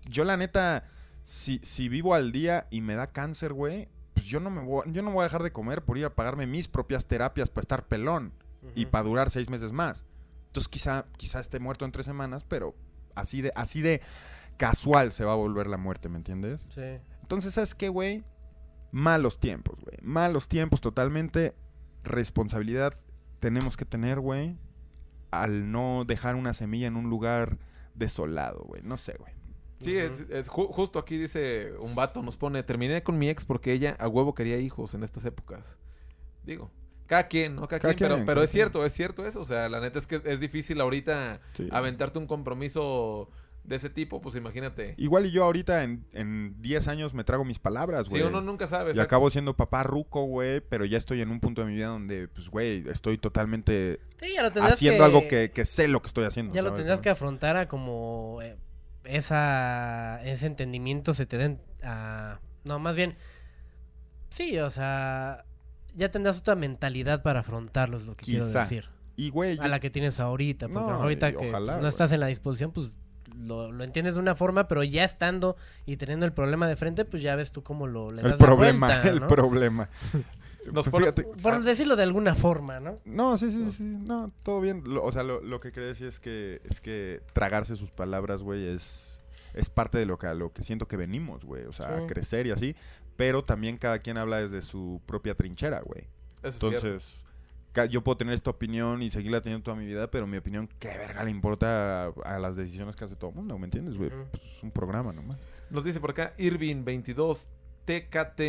Yo la neta, si, si vivo al día y me da cáncer, güey, pues yo no me voy, yo no voy a dejar de comer por ir a pagarme mis propias terapias para estar pelón y para durar seis meses más. Entonces quizá, quizá esté muerto en tres semanas, pero así de, así de casual se va a volver la muerte, ¿me entiendes? Sí. Entonces, ¿sabes qué, güey? Malos tiempos, güey. Malos tiempos totalmente. Responsabilidad tenemos que tener, güey. Al no dejar una semilla en un lugar desolado, güey. No sé, güey. Sí, es, es ju- justo aquí dice un vato, nos pone, terminé con mi ex porque ella a huevo quería hijos en estas épocas. Digo, cada quien, ¿no? Cada, Cada quien, pero, pero cada es quien. cierto, es cierto eso. O sea, la neta es que es difícil ahorita Sí. aventarte un compromiso de ese tipo, pues imagínate. Igual y yo ahorita en, en 10 años me trago mis palabras, Sí, güey. uno nunca sabe. y exacto. acabo siendo papá ruco, güey, pero ya estoy en un punto de mi vida donde, pues, güey, estoy totalmente Sí, ya lo haciendo que- algo que, que sé lo que estoy haciendo. Ya lo ¿sabes, tendrás no? que afrontar a como eh, esa ese entendimiento se te den a no, más bien sí, o sea, ya tendrás otra mentalidad para afrontarlo, es lo que quiero decir. Y, güey, yo- A la que tienes ahorita, porque No, ahorita que ojalá, pues, no estás en la disposición, pues lo, lo entiendes de una forma, pero ya estando y teniendo el problema de frente, pues ya ves tú cómo lo le das el la problema, vuelta, el problema. *laughs* Nos pone- Fíjate, Por decirlo de alguna forma, ¿no? No, sí, sí, sí, no, todo bien. Lo- o sea, lo, lo que quería decir es que, es que tragarse sus palabras, güey, es, es parte de lo que, a lo que siento que venimos, güey. O sea, Sí. a crecer y así. Pero también cada quien habla desde su propia trinchera, güey. Eso. Entonces, yo puedo tener esta opinión y seguirla teniendo toda mi vida, pero mi opinión, ¿qué verga le importa a, a las decisiones que hace todo el mundo? ¿Me entiendes, güey? Pues es un programa nomás. Nos dice por acá Irving 22 TKT.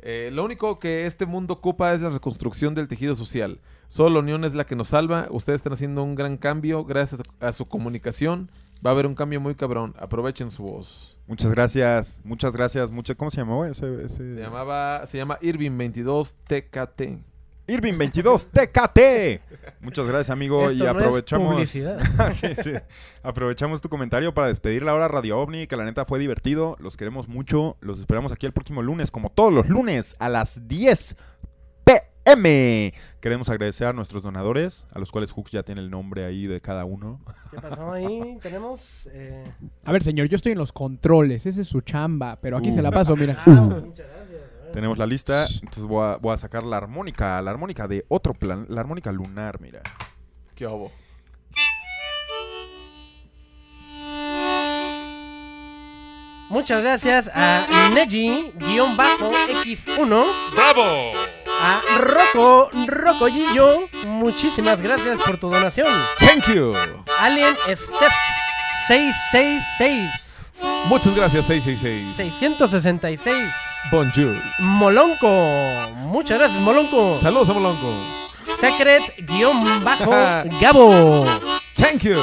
Eh, lo único que este mundo ocupa es la reconstrucción del tejido social. Solo la unión es la que nos salva. Ustedes están haciendo un gran cambio gracias a su comunicación. Va a haber un cambio muy cabrón. Aprovechen su voz. Muchas gracias, muchas gracias. Muchas, ¿Cómo se llamaba ese? ese- Se llamaba, se llama Irving 22 TKT. Irving 22 TKT. Muchas gracias, amigo. Esto y no es aprovechamos. publicidad. *laughs* Sí, sí. Aprovechamos tu comentario para despedir la hora Radio OVNI, que la neta fue divertido. Los queremos mucho. Los esperamos aquí el próximo lunes, como todos los lunes, a las 10 pm. Queremos agradecer a nuestros donadores, a los cuales Hooks ya tiene el nombre ahí de cada uno. ¿Qué pasó ahí? *laughs* Tenemos eh... A ver, señor, yo estoy en los controles. Esa es su chamba. Pero aquí Uh. se la paso, mira. ah, muchas gracias. Tenemos la lista, entonces voy a, voy a sacar la armónica, la armónica de otro plan, la armónica lunar, mira. ¿Qué hubo? Muchas gracias a Neji-X1. ¡Bravo! A Rocco, Rocco Gillo. Muchísimas gracias por tu donación. Thank you. Alien Step 666. Muchas gracias 666. 666. Bonjour. Molonco. Muchas gracias, Molonco. Saludos a Molonco. Secret-Gabo. *laughs* Thank you.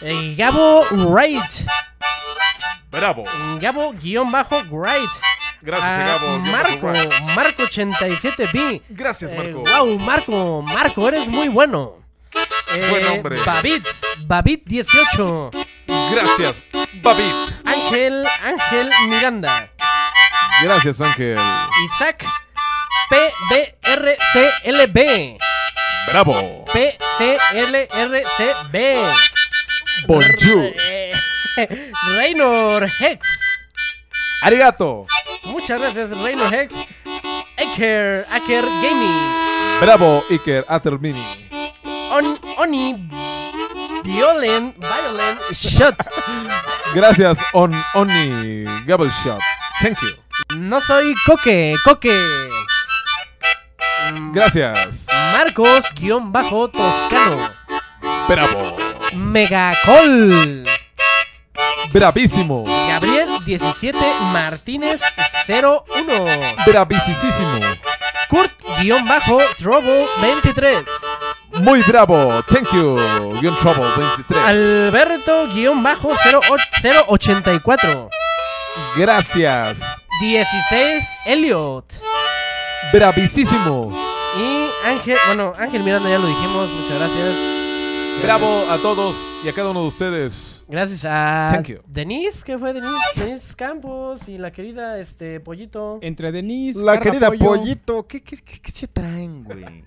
Eh, Gabo Wright. ¡Bravo! Gabo-Wright. Gracias, A Gabo. Marco. Marco 87B. Gracias, Eh, Marco. wow, Marco, Marco, eres muy bueno. Eh, Buen hombre. Babit, Babit 18. Gracias, David. Ángel, Ángel Miranda. Gracias, Ángel. Isaac PBRCLB. Bravo. PCLRCB. Bonjour. *laughs* Reynor Hex. Arigato. Muchas gracias, Reynor Hex. Aker, Aker Gaming. Bravo, Iker Atermini. On, Oni. Violent, Violent Shot. *laughs* Gracias, On Oni Gable Shot. Thank you. No soy Coque, Coque. Gracias. Marcos, guion bajo, Toscano. Bravo. Megacol. Bravísimo. Gabriel 17 Martínez 01. Bravísimo. Kurt guion bajo Trouble 23. Muy bravo. Thank you. Guión Trouble 23. Alberto guion bajo 08- 084. Gracias. 16 Elliot. Bravísimo. Y Ángel, bueno, Ángel Miranda ya lo dijimos, muchas gracias. Bravo a todos y a cada uno de ustedes. Gracias a Thank you. Denise, ¿qué fue Denise? Denise Campos y la querida este Pollito. Entre Denise, La Carla querida Pollo, Pollito, ¿qué, qué, qué- qué se traen, güey?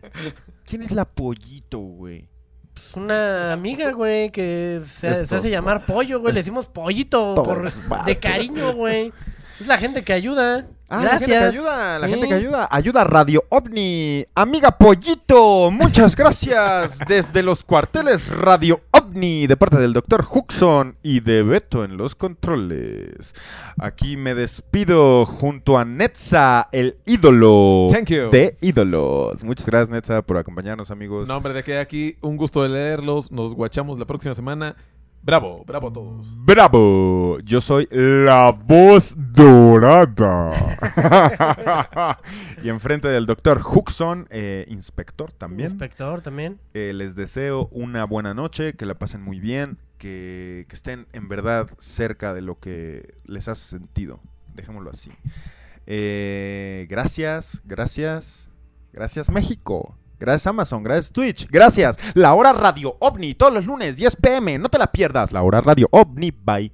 ¿Quién es la Pollito, güey? Pues una amiga, güey, que se, hace llamar pollo, güey. Le decimos pollito por, de cariño, güey. Es la gente que ayuda. Ah, Gracias. la gente que ayuda, la Sí. gente que ayuda. Radio OVNI. Amiga Pollito, muchas gracias. *laughs* Desde los cuarteles Radio OVNI, de parte del doctor Huxon y de Beto en los controles. Aquí me despido junto a Netza, el ídolo Thank you. de ídolos. Muchas gracias, Netza, por acompañarnos, amigos. No, hombre, de que aquí un gusto de leerlos. Nos guachamos la próxima semana. Bravo, bravo a todos. ¡Bravo! Yo soy la voz dorada. *laughs* y enfrente del doctor Huxon, eh, inspector también. Inspector también. Eh, les deseo una buena noche, que la pasen muy bien, que, que estén en verdad cerca de lo que les hace sentido. Dejémoslo así. Eh, gracias, gracias, gracias México. Gracias Amazon, gracias Twitch, gracias. La hora Radio OVNI, todos los lunes, 10 pm, no te la pierdas. La hora Radio OVNI, bye.